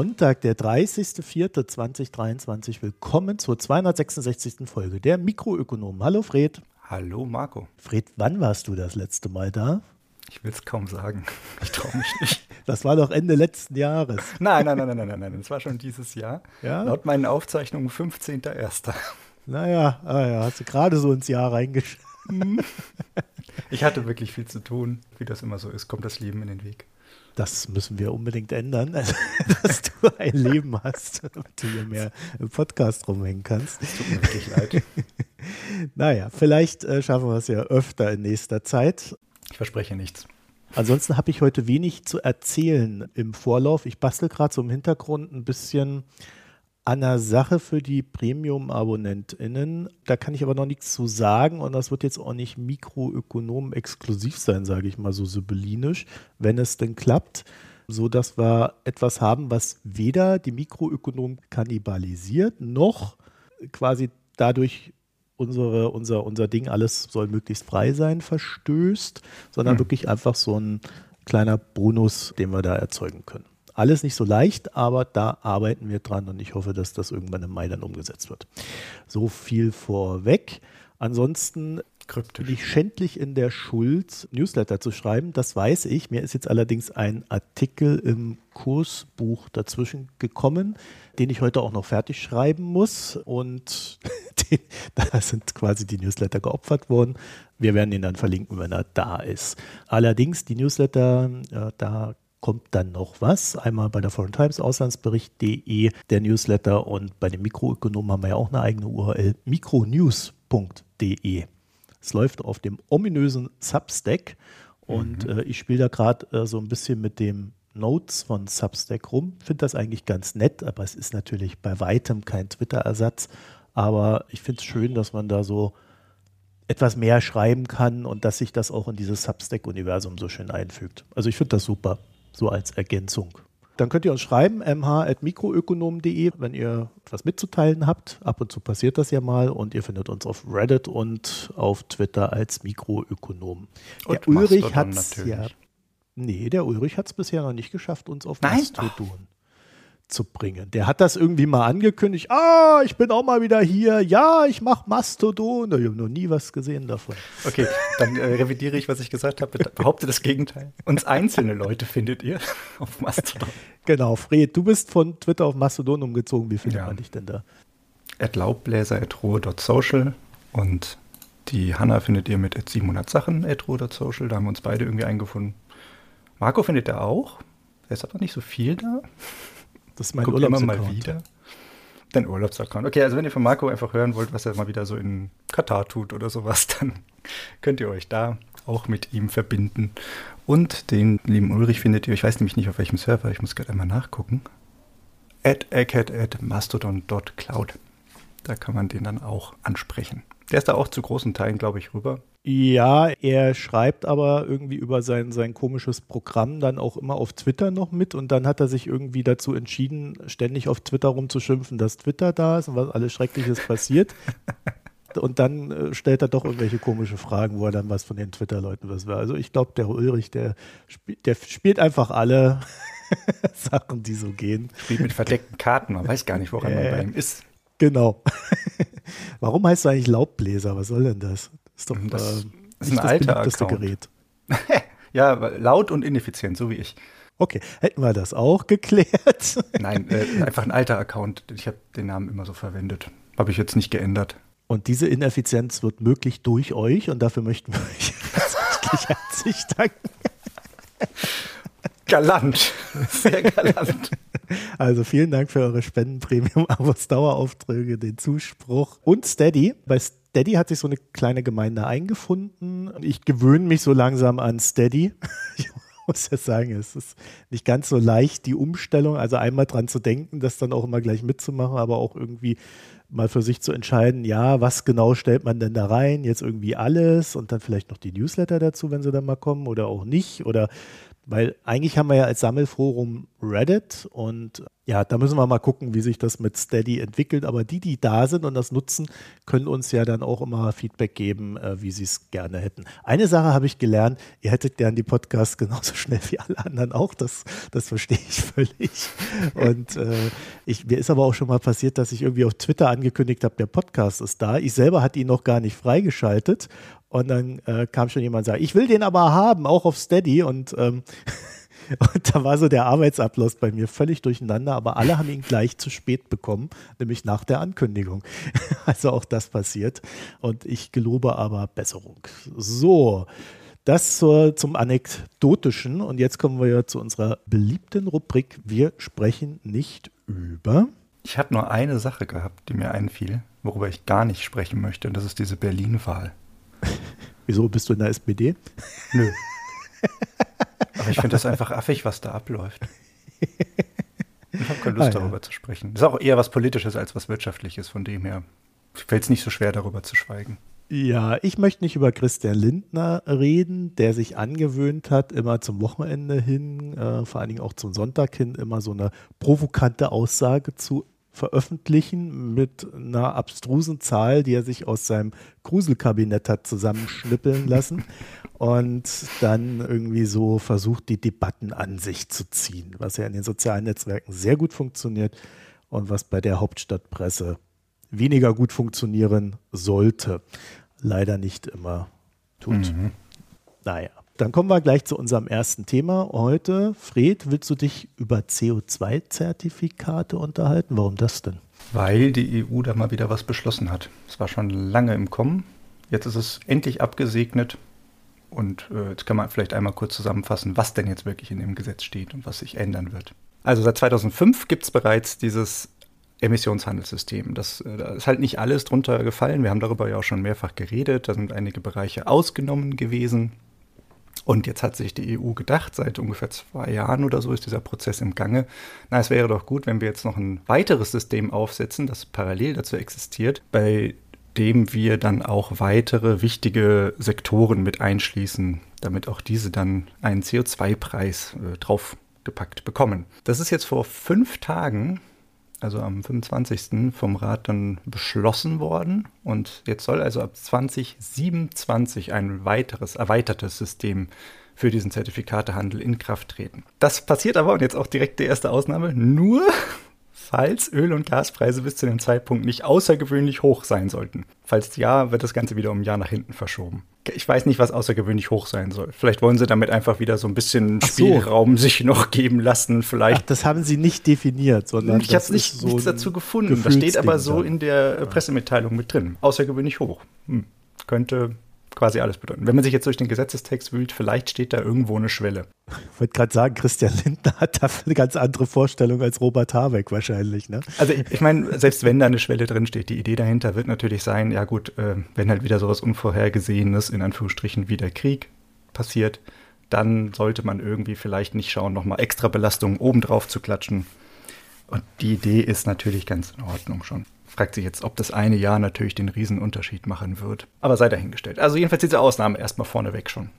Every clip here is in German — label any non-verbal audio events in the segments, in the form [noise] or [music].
Sonntag, der 30.04.2023. Willkommen zur 266. Folge der Mikroökonomen. Hallo Fred. Hallo Marco. Fred, wann warst du das letzte Mal da? Ich will es kaum sagen. [laughs] Ich traue mich nicht. [laughs] Das war doch Ende letzten Jahres. Nein, nein, nein, nein, nein, nein. Das war schon dieses Jahr. Ja? Laut meinen Aufzeichnungen 15.01. Naja, ah ja, hast du gerade so ins Jahr reingeschaut. Ich hatte wirklich viel zu tun. Wie das immer so ist, kommt das Leben in den Weg. Das müssen wir unbedingt ändern, also, [laughs] dass du ein Leben hast, damit du hier mehr im Podcast rumhängen kannst. Tut mir wirklich leid. [laughs] Naja, vielleicht äh, schaffen wir es ja öfter in nächster Zeit. Ich verspreche nichts. Ansonsten habe ich heute wenig zu erzählen im Vorlauf. Ich bastel gerade so im Hintergrund ein bisschen an einer Sache für die Premium-AbonnentInnen. Da kann ich aber noch nichts zu sagen und das wird jetzt auch nicht Mikroökonom exklusiv sein, sage ich mal so sibyllinisch, wenn es denn klappt, so dass wir etwas haben, was weder die Mikroökonomen kannibalisiert, noch quasi dadurch unsere, unser, unser Ding, alles soll möglichst frei sein, verstößt, sondern Hm. wirklich einfach so ein kleiner Bonus, den wir da erzeugen können. Alles nicht so leicht, aber da arbeiten wir dran und ich hoffe, dass das irgendwann im Mai dann umgesetzt wird. So viel vorweg. Ansonsten bin Kryptisch. ich schändlich in der Schuld, Newsletter zu schreiben. Das weiß ich. Mir ist jetzt allerdings ein Artikel im Kursbuch dazwischen gekommen, den ich heute auch noch fertig schreiben muss. Und [laughs] den, da sind quasi die Newsletter geopfert worden. Wir werden ihn dann verlinken, wenn er da ist. Allerdings, die Newsletter, äh, da kommt dann noch was. Einmal bei der Foreign Times Auslandsbericht.de, der Newsletter und bei den Mikroökonomen haben wir ja auch eine eigene URL, mikronews.de. Es läuft auf dem ominösen Substack und äh, ich spiele da gerade äh, so ein bisschen mit dem Notes von Substack rum. Finde das eigentlich ganz nett, aber es ist natürlich bei weitem kein Twitter-Ersatz. Aber ich finde es schön, dass man da so etwas mehr schreiben kann und dass sich das auch in dieses Substack-Universum so schön einfügt. Also ich finde das super, so als Ergänzung. Dann könnt ihr uns schreiben, mh.mikroökonom.de, wenn ihr etwas mitzuteilen habt. Ab und zu passiert das ja mal und ihr findet uns auf Reddit und auf Twitter als Mikroökonom. Und der Ulrich Mastodon hat es ja. Nee, der Ulrich hat es bisher noch nicht geschafft, uns auf Nein? Mastodon zu bringen. Der hat das irgendwie mal angekündigt. Ah, ich bin auch mal wieder hier. Ja, ich mache Mastodon. Ich habe noch nie was gesehen davon. Okay, dann äh, revidiere ich, was ich gesagt habe. Behaupte das Gegenteil. Uns einzelne Leute findet ihr [laughs] auf Mastodon. Genau, Fred, du bist von Twitter auf Mastodon umgezogen. Wie findet Ja. man dich denn da? At laubbläser.rohe.social und die Hanna findet ihr mit at 700 Sachen at rohe.social. Da haben wir uns beide irgendwie eingefunden. Marco findet er auch. Er ist aber nicht so viel da. Das ist mein Guckt immer mal wieder. Dein Urlaubsaccount. Okay, also wenn ihr von Marco einfach hören wollt, was er mal wieder so in Katar tut oder sowas, [laughs] dann könnt ihr euch da auch mit ihm verbinden. Und den lieben Ulrich findet ihr, ich weiß nämlich nicht auf welchem Server, ich muss gerade einmal nachgucken. At egghead at mastodon.cloud. Da kann man den dann auch ansprechen. Der ist da auch zu großen Teilen, glaube ich, rüber. Ja, er schreibt aber irgendwie über sein, sein komisches Programm dann auch immer auf Twitter noch mit und dann hat er sich irgendwie dazu entschieden, ständig auf Twitter rumzuschimpfen, dass Twitter da ist und was alles Schreckliches passiert. [laughs] Und dann äh, stellt er doch irgendwelche komische Fragen, wo er dann was von den Twitter-Leuten was will. Also ich glaube, der Ulrich, der, spiel, der spielt einfach alle [laughs] Sachen, die so gehen. Spielt mit verdeckten Karten, man weiß gar nicht, woran man Äh. bei ihm ist. Genau. [laughs] Warum heißt du eigentlich Laubbläser? Was soll denn das? Ist doch Das äh, ist ein das alter Account. Gerät. [laughs] Ja, laut und ineffizient, so wie ich. Okay, hätten wir das auch geklärt. [laughs] Nein, äh, einfach ein alter Account. Ich habe den Namen immer so verwendet. Habe ich jetzt nicht geändert. Und diese Ineffizienz wird möglich durch euch und dafür möchten wir euch [laughs] herzlich, herzlich danken. Galant. Sehr galant. Also vielen Dank für eure Spenden, Premium-Abos, Daueraufträge, den Zuspruch und Steady. Bei Steady hat sich so eine kleine Gemeinde eingefunden. Ich gewöhne mich so langsam an Steady. [laughs] Ich muss ja sagen, es ist nicht ganz so leicht, die Umstellung, also einmal dran zu denken, das dann auch immer gleich mitzumachen, aber auch irgendwie mal für sich zu entscheiden, ja, was genau stellt man denn da rein? Jetzt irgendwie alles und dann vielleicht noch die Newsletter dazu, wenn sie dann mal kommen oder auch nicht oder Weil eigentlich haben wir ja als Sammelforum Reddit und ja, da müssen wir mal gucken, wie sich das mit Steady entwickelt. Aber die, die da sind und das nutzen, können uns ja dann auch immer Feedback geben, äh, wie sie es gerne hätten. Eine Sache habe ich gelernt, ihr hättet gern die Podcasts [laughs] genauso schnell wie alle anderen auch. Das, das verstehe ich völlig. Und äh, ich, mir ist aber auch schon mal passiert, dass ich irgendwie auf Twitter angekündigt habe, der Podcast ist da. Ich selber hatte ihn noch gar nicht freigeschaltet. Und dann äh, kam schon jemand und sagte, ich will den aber haben, auch auf Steady. Und ähm, [laughs] Und da war so der Arbeitsablauf bei mir völlig durcheinander, aber alle haben ihn gleich zu spät bekommen, nämlich nach der Ankündigung. [laughs] Also auch das passiert. Und ich gelobe aber Besserung. So. Das zur, zum Anekdotischen. Und jetzt kommen wir ja zu unserer beliebten Rubrik. Wir sprechen nicht über. Ich habe nur eine Sache gehabt, die mir einfiel, worüber ich gar nicht sprechen möchte. Und das ist diese Berlin-Wahl. [laughs] Wieso bist du in der SPD? Nö. Aber ich finde das einfach affig, was da abläuft. Ich habe keine Lust, ah, darüber ja. zu sprechen. Das ist auch eher was Politisches als was Wirtschaftliches, von dem her fällt es nicht so schwer, darüber zu schweigen. Ja, ich möchte nicht über Christian Lindner reden, der sich angewöhnt hat, immer zum Wochenende hin, äh, vor allen Dingen auch zum Sonntag hin, immer so eine provokante Aussage zu veröffentlichen mit einer abstrusen Zahl, die er sich aus seinem Gruselkabinett hat zusammenschnippeln lassen und dann irgendwie so versucht, die Debatten an sich zu ziehen, was ja in den sozialen Netzwerken sehr gut funktioniert und was bei der Hauptstadtpresse weniger gut funktionieren sollte. Leider nicht immer tut. Mhm. Naja. Dann kommen wir gleich zu unserem ersten Thema heute. Fred, willst du dich über CO2-Zertifikate unterhalten? Warum das denn? Weil die EU da mal wieder was beschlossen hat. Es war schon lange im Kommen. Jetzt ist es endlich abgesegnet. Und äh, jetzt kann man vielleicht einmal kurz zusammenfassen, was denn jetzt wirklich in dem Gesetz steht und was sich ändern wird. Also seit 2005 gibt es bereits dieses Emissionshandelssystem. Das, äh, da ist halt nicht alles drunter gefallen. Wir haben darüber ja auch schon mehrfach geredet. Da sind einige Bereiche ausgenommen gewesen. Und jetzt hat sich die EU gedacht, seit ungefähr zwei Jahren oder so ist dieser Prozess im Gange. Na, es wäre doch gut, wenn wir jetzt noch ein weiteres System aufsetzen, das parallel dazu existiert, bei dem wir dann auch weitere wichtige Sektoren mit einschließen, damit auch diese dann einen CO2-Preis äh, draufgepackt bekommen. Das ist jetzt vor fünf Tagen also am 25. vom Rat dann beschlossen worden. Und jetzt soll also ab 2027 ein weiteres, erweitertes System für diesen Zertifikatehandel in Kraft treten. Das passiert aber, und jetzt auch direkt die erste Ausnahme, nur falls Öl- und Gaspreise bis zu dem Zeitpunkt nicht außergewöhnlich hoch sein sollten. Falls ja, wird das Ganze wieder um ein Jahr nach hinten verschoben. Ich weiß nicht, was außergewöhnlich hoch sein soll. Vielleicht wollen sie damit einfach wieder so ein bisschen Spielraum sich noch geben lassen. Vielleicht. Ach, das haben sie nicht definiert, sondern. Ich habe nicht, so nichts dazu gefunden. Das steht aber so in der Pressemitteilung mit drin. Außergewöhnlich hoch. Hm. Könnte quasi alles bedeuten. Wenn man sich jetzt durch den Gesetzestext wühlt, vielleicht steht da irgendwo eine Schwelle. Ich wollte gerade sagen, Christian Lindner hat da eine ganz andere Vorstellung als Robert Habeck wahrscheinlich. Ne? Also ich, ich meine, selbst wenn da eine Schwelle drin steht, die Idee dahinter wird natürlich sein, ja gut, äh, wenn halt wieder sowas Unvorhergesehenes, in Anführungsstrichen, wie der Krieg passiert, dann sollte man irgendwie vielleicht nicht schauen, nochmal extra Belastungen obendrauf zu klatschen. Und die Idee ist natürlich ganz in Ordnung schon fragt sich jetzt, ob das eine Jahr natürlich den Riesenunterschied machen wird. Aber sei dahingestellt. Also jedenfalls diese Ausnahme erstmal vorneweg schon.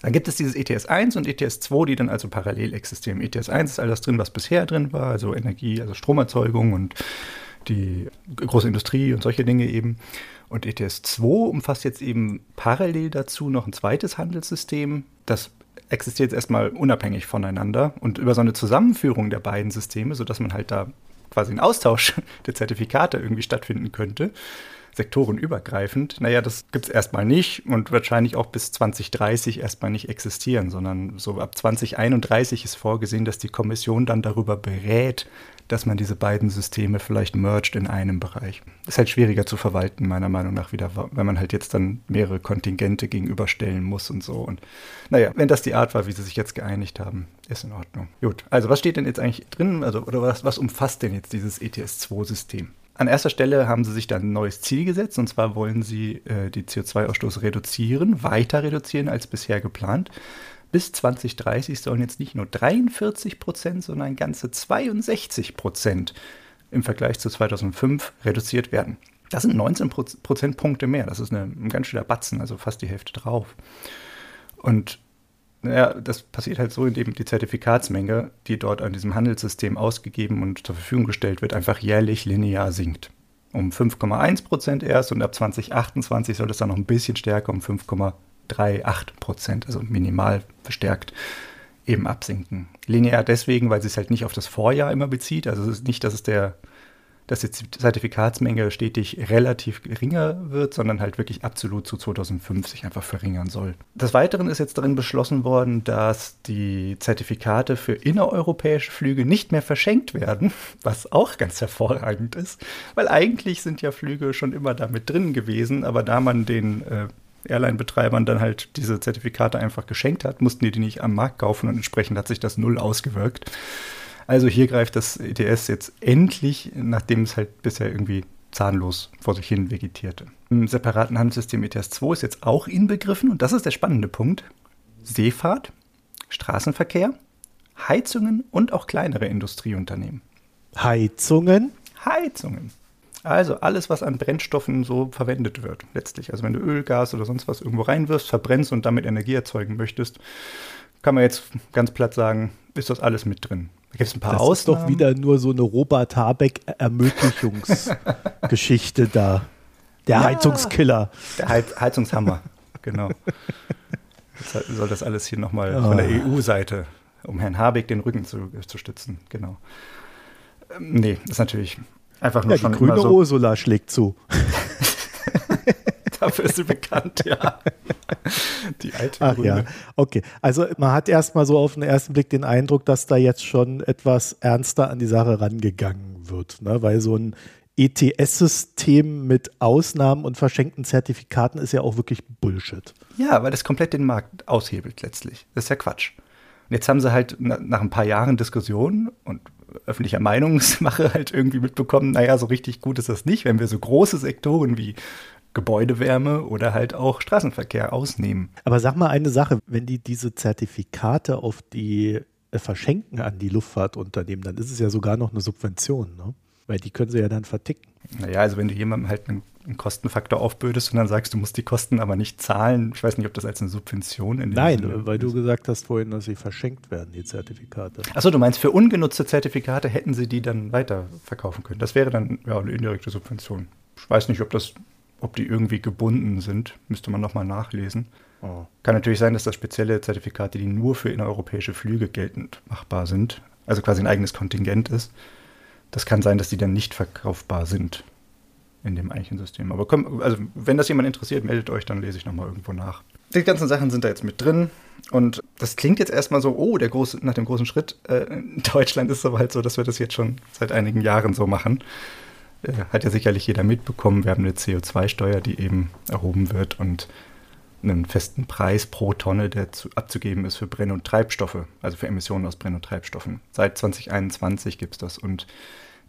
Dann gibt es dieses ETS 1 und ETS 2, die dann also parallel existieren. ETS 1 ist all das drin, was bisher drin war, also Energie, also Stromerzeugung und die große Industrie und solche Dinge eben. Und ETS 2 umfasst jetzt eben parallel dazu noch ein zweites Handelssystem, das existiert jetzt erstmal unabhängig voneinander und über so eine Zusammenführung der beiden Systeme, sodass man halt da quasi ein Austausch [laughs] der Zertifikate irgendwie stattfinden könnte, sektorenübergreifend, naja, das gibt es erstmal nicht und wahrscheinlich auch bis 2030 erstmal nicht existieren, sondern so ab 2031 ist vorgesehen, dass die Kommission dann darüber berät, dass man diese beiden Systeme vielleicht merged in einem Bereich. Ist halt schwieriger zu verwalten, meiner Meinung nach wieder, wenn man halt jetzt dann mehrere Kontingente gegenüberstellen muss und so. Und naja, wenn das die Art war, wie sie sich jetzt geeinigt haben, ist in Ordnung. Gut, also was steht denn jetzt eigentlich drin? Also, oder was, was umfasst denn jetzt dieses ETS-2-System? An erster Stelle haben sie sich dann ein neues Ziel gesetzt, und zwar wollen sie äh, die CO2-Ausstoß reduzieren, weiter reduzieren als bisher geplant bis 2030 sollen jetzt nicht nur 43 Prozent, sondern ganze 62 Prozent im Vergleich zu 2005 reduziert werden. Das sind 19 Prozentpunkte mehr. Das ist eine, ein ganz schöner Batzen, also fast die Hälfte drauf. Und Naja, das passiert halt so, indem die Zertifikatsmenge, die dort an diesem Handelssystem ausgegeben und zur Verfügung gestellt wird, einfach jährlich linear sinkt. Um 5,1 Prozent erst und ab 2028 soll es dann noch ein bisschen stärker um 5,38 Prozent, also minimal verstärkt, eben absinken. Linear deswegen, weil es sich halt nicht auf das Vorjahr immer bezieht. Also es ist nicht, dass es der dass die Zertifikatsmenge stetig relativ geringer wird, sondern halt wirklich absolut zu 2005 sich einfach verringern soll. Des Weiteren ist jetzt darin beschlossen worden, dass die Zertifikate für innereuropäische Flüge nicht mehr verschenkt werden, [laughs] was auch ganz hervorragend ist, weil eigentlich sind ja Flüge schon immer damit drin gewesen, aber da man den äh, Airline-Betreibern dann halt diese Zertifikate einfach geschenkt hat, mussten die die nicht am Markt kaufen und entsprechend hat sich das null ausgewirkt. Also hier greift das ETS jetzt endlich, nachdem es halt bisher irgendwie zahnlos vor sich hin vegetierte. Im separaten Handelssystem ETS 2 ist jetzt auch inbegriffen, und das ist der spannende Punkt, Seefahrt, Straßenverkehr, Heizungen und auch kleinere Industrieunternehmen. Heizungen? Heizungen. Also alles, was an Brennstoffen so verwendet wird, letztlich. Also wenn du Öl, Gas oder sonst was irgendwo reinwirfst, verbrennst und damit Energie erzeugen möchtest, kann man jetzt ganz platt sagen, ist das alles mit drin. Da gibt es ein paar das Ausnahmen. ist doch wieder nur so eine Robert Habeck-Ermöglichungsgeschichte da. Der ja, Heizungskiller. Der Heiz Heizungshammer, genau. Jetzt soll das alles hier nochmal oh. von der. EU-Seite, um Herrn Habeck den Rücken zu, zu stützen, genau. Ähm, nee, ist natürlich einfach nur ja, schon. Die grüne so Ursula schlägt zu. [laughs] Dafür ist sie bekannt, ja. Die alte Ach Grüne. ja, okay. Also man hat erstmal so auf den ersten Blick den Eindruck, dass da jetzt schon etwas ernster an die Sache rangegangen wird, ne? weil so ein ETS-System mit Ausnahmen und verschenkten Zertifikaten ist ja auch wirklich Bullshit. Ja, weil das komplett den Markt aushebelt letztlich. Das ist ja Quatsch. Und jetzt haben sie halt nach ein paar Jahren Diskussion und öffentlicher Meinungsmache halt irgendwie mitbekommen, naja, so richtig gut ist das nicht, wenn wir so große Sektoren wie Gebäudewärme oder halt auch Straßenverkehr ausnehmen. Aber sag mal eine Sache, wenn die diese Zertifikate auf die äh, verschenken an die Luftfahrtunternehmen, dann ist es ja sogar noch eine Subvention, ne? Weil die können sie ja dann verticken. Naja, also wenn du jemandem halt einen, einen Kostenfaktor aufbödest und dann sagst, du musst die Kosten aber nicht zahlen, ich weiß nicht, ob das als eine Subvention in Nein, Sinne weil ist. du gesagt hast vorhin, dass sie verschenkt werden, die Zertifikate. Achso, du meinst, für ungenutzte Zertifikate hätten sie die dann weiterverkaufen können. Das wäre dann ja eine indirekte Subvention. Ich weiß nicht, ob das ob die irgendwie gebunden sind, müsste man nochmal nachlesen. Oh. Kann natürlich sein, dass das spezielle Zertifikate, die nur für innereuropäische Flüge geltend machbar sind, also quasi ein eigenes Kontingent ist. Das kann sein, dass die dann nicht verkaufbar sind in dem eigentlichen System. Aber komm, also wenn das jemand interessiert, meldet euch, dann lese ich nochmal irgendwo nach. Die ganzen Sachen sind da jetzt mit drin. Und das klingt jetzt erstmal so, oh, der große, nach dem großen Schritt. Äh, in [laughs] Deutschland ist es aber halt so, dass wir das jetzt schon seit einigen Jahren so machen. Äh, hat ja sicherlich jeder mitbekommen, wir haben eine CO2-Steuer, die eben erhoben wird und einen festen Preis pro Tonne, der zu, abzugeben ist für Brenn- und Treibstoffe, also für Emissionen aus Brenn- und Treibstoffen. Seit 2021 gibt es das und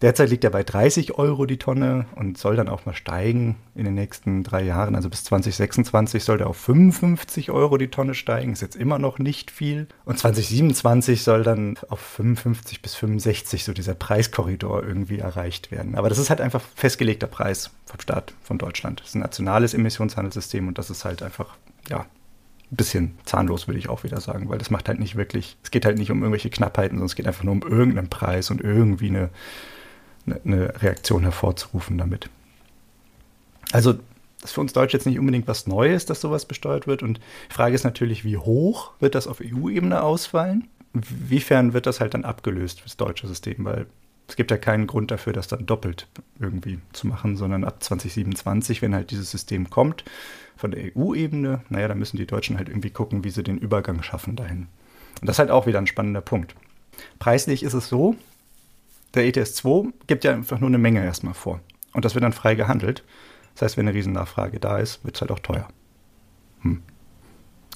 Derzeit liegt er bei 30 Euro die Tonne und soll dann auch mal steigen in den nächsten drei Jahren. Also bis 2026 soll er auf 55 Euro die Tonne steigen. Ist jetzt immer noch nicht viel. Und 2027 soll dann auf 55 bis 65 so dieser Preiskorridor irgendwie erreicht werden. Aber das ist halt einfach festgelegter Preis vom Staat von Deutschland. Das ist ein nationales Emissionshandelssystem und das ist halt einfach, ja, ein bisschen zahnlos, würde ich auch wieder sagen, weil das macht halt nicht wirklich, es geht halt nicht um irgendwelche Knappheiten, sondern es geht einfach nur um irgendeinen Preis und irgendwie eine, eine Reaktion hervorzurufen damit. Also das ist für uns Deutsche jetzt nicht unbedingt was Neues, dass sowas besteuert wird. Und die Frage ist natürlich, wie hoch wird das auf EU-Ebene ausfallen? Wiefern wird das halt dann abgelöst fürs deutsche System? Weil es gibt ja keinen Grund dafür, das dann doppelt irgendwie zu machen, sondern ab 2027, wenn halt dieses System kommt von der EU-Ebene, naja, dann müssen die Deutschen halt irgendwie gucken, wie sie den Übergang schaffen dahin. Und das ist halt auch wieder ein spannender Punkt. Preislich ist es so, der ETS 2 gibt ja einfach nur eine Menge erstmal vor. Und das wird dann frei gehandelt. Das heißt, wenn eine Riesennachfrage da ist, wird es halt auch teuer. Hm.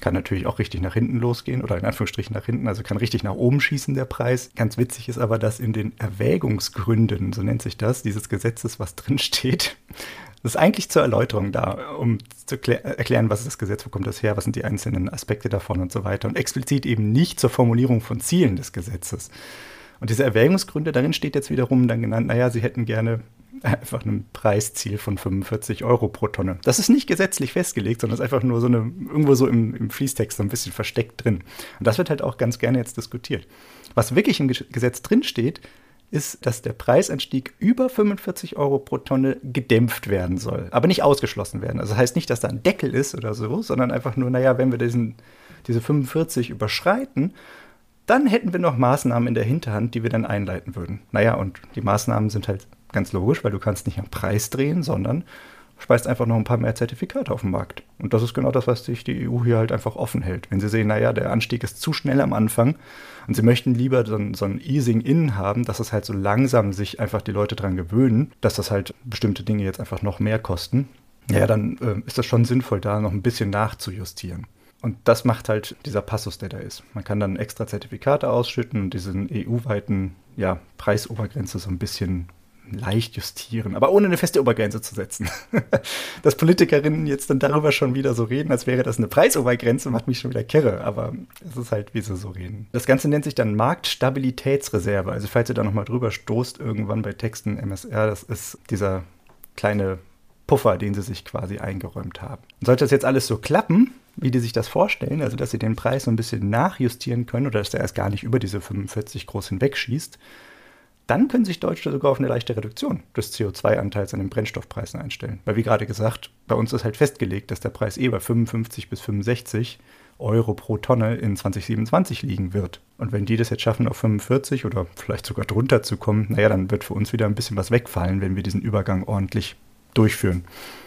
Kann natürlich auch richtig nach hinten losgehen oder in Anführungsstrichen nach hinten, also kann richtig nach oben schießen der Preis. Ganz witzig ist aber, dass in den Erwägungsgründen, so nennt sich das, dieses Gesetzes, was [laughs] drin steht, das ist eigentlich zur Erläuterung da, um zu erklären, was ist das Gesetz, wo kommt das her, was sind die einzelnen Aspekte davon und so weiter. Und explizit eben nicht zur Formulierung von Zielen des Gesetzes. Und diese Erwägungsgründe, darin steht jetzt wiederum dann genannt, naja, sie hätten gerne einfach ein Preisziel von 45 Euro pro Tonne. Das ist nicht gesetzlich festgelegt, sondern ist einfach nur so eine, irgendwo so im, im Fließtext so ein bisschen versteckt drin. Und das wird halt auch ganz gerne jetzt diskutiert. Was wirklich im Gesetz drin steht, ist, dass der Preisanstieg über 45 Euro pro Tonne gedämpft werden soll, aber nicht ausgeschlossen werden. Also das heißt nicht, dass da ein Deckel ist oder so, sondern einfach nur, naja, wenn wir diesen, diese 45 überschreiten, dann hätten wir noch Maßnahmen in der Hinterhand, die wir dann einleiten würden. Naja, und die Maßnahmen sind halt ganz logisch, weil du kannst nicht am Preis drehen, sondern speist einfach noch ein paar mehr Zertifikate auf den Markt. Und das ist genau das, was sich die EU hier halt einfach offen hält. Wenn sie sehen, naja, der Anstieg ist zu schnell am Anfang und sie möchten lieber so so ein Easing-In haben, dass es halt so langsam sich einfach die Leute dran gewöhnen, dass das halt bestimmte Dinge jetzt einfach noch mehr kosten, ja, dann äh, ist das schon sinnvoll, da noch ein bisschen nachzujustieren. Und das macht halt dieser Passus, der da ist. Man kann dann extra Zertifikate ausschütten und diesen EU-weiten ja, Preisobergrenze so ein bisschen leicht justieren, aber ohne eine feste Obergrenze zu setzen. [laughs] Dass Politikerinnen jetzt dann darüber schon wieder so reden, als wäre das eine Preisobergrenze, macht mich schon wieder kirre, aber es ist halt, wie sie so reden. Das Ganze nennt sich dann Marktstabilitätsreserve. Also falls ihr da nochmal drüber stoßt, irgendwann bei Texten MSR, das ist dieser kleine Puffer, den sie sich quasi eingeräumt haben. Und sollte das jetzt alles so klappen, wie die sich das vorstellen, also dass sie den Preis so ein bisschen nachjustieren können oder dass der erst gar nicht über diese 45 groß hinwegschießt, dann können sich Deutsche sogar auf eine leichte Reduktion des CO2-Anteils an den Brennstoffpreisen einstellen. Weil wie gerade gesagt, bei uns ist halt festgelegt, dass der Preis eh bei 55 bis 65 Euro pro Tonne in 2027 liegen wird. Und wenn die das jetzt schaffen, auf 45 oder vielleicht sogar drunter zu kommen, naja, dann wird für uns wieder ein bisschen was wegfallen, wenn wir diesen Übergang ordentlich durchführen.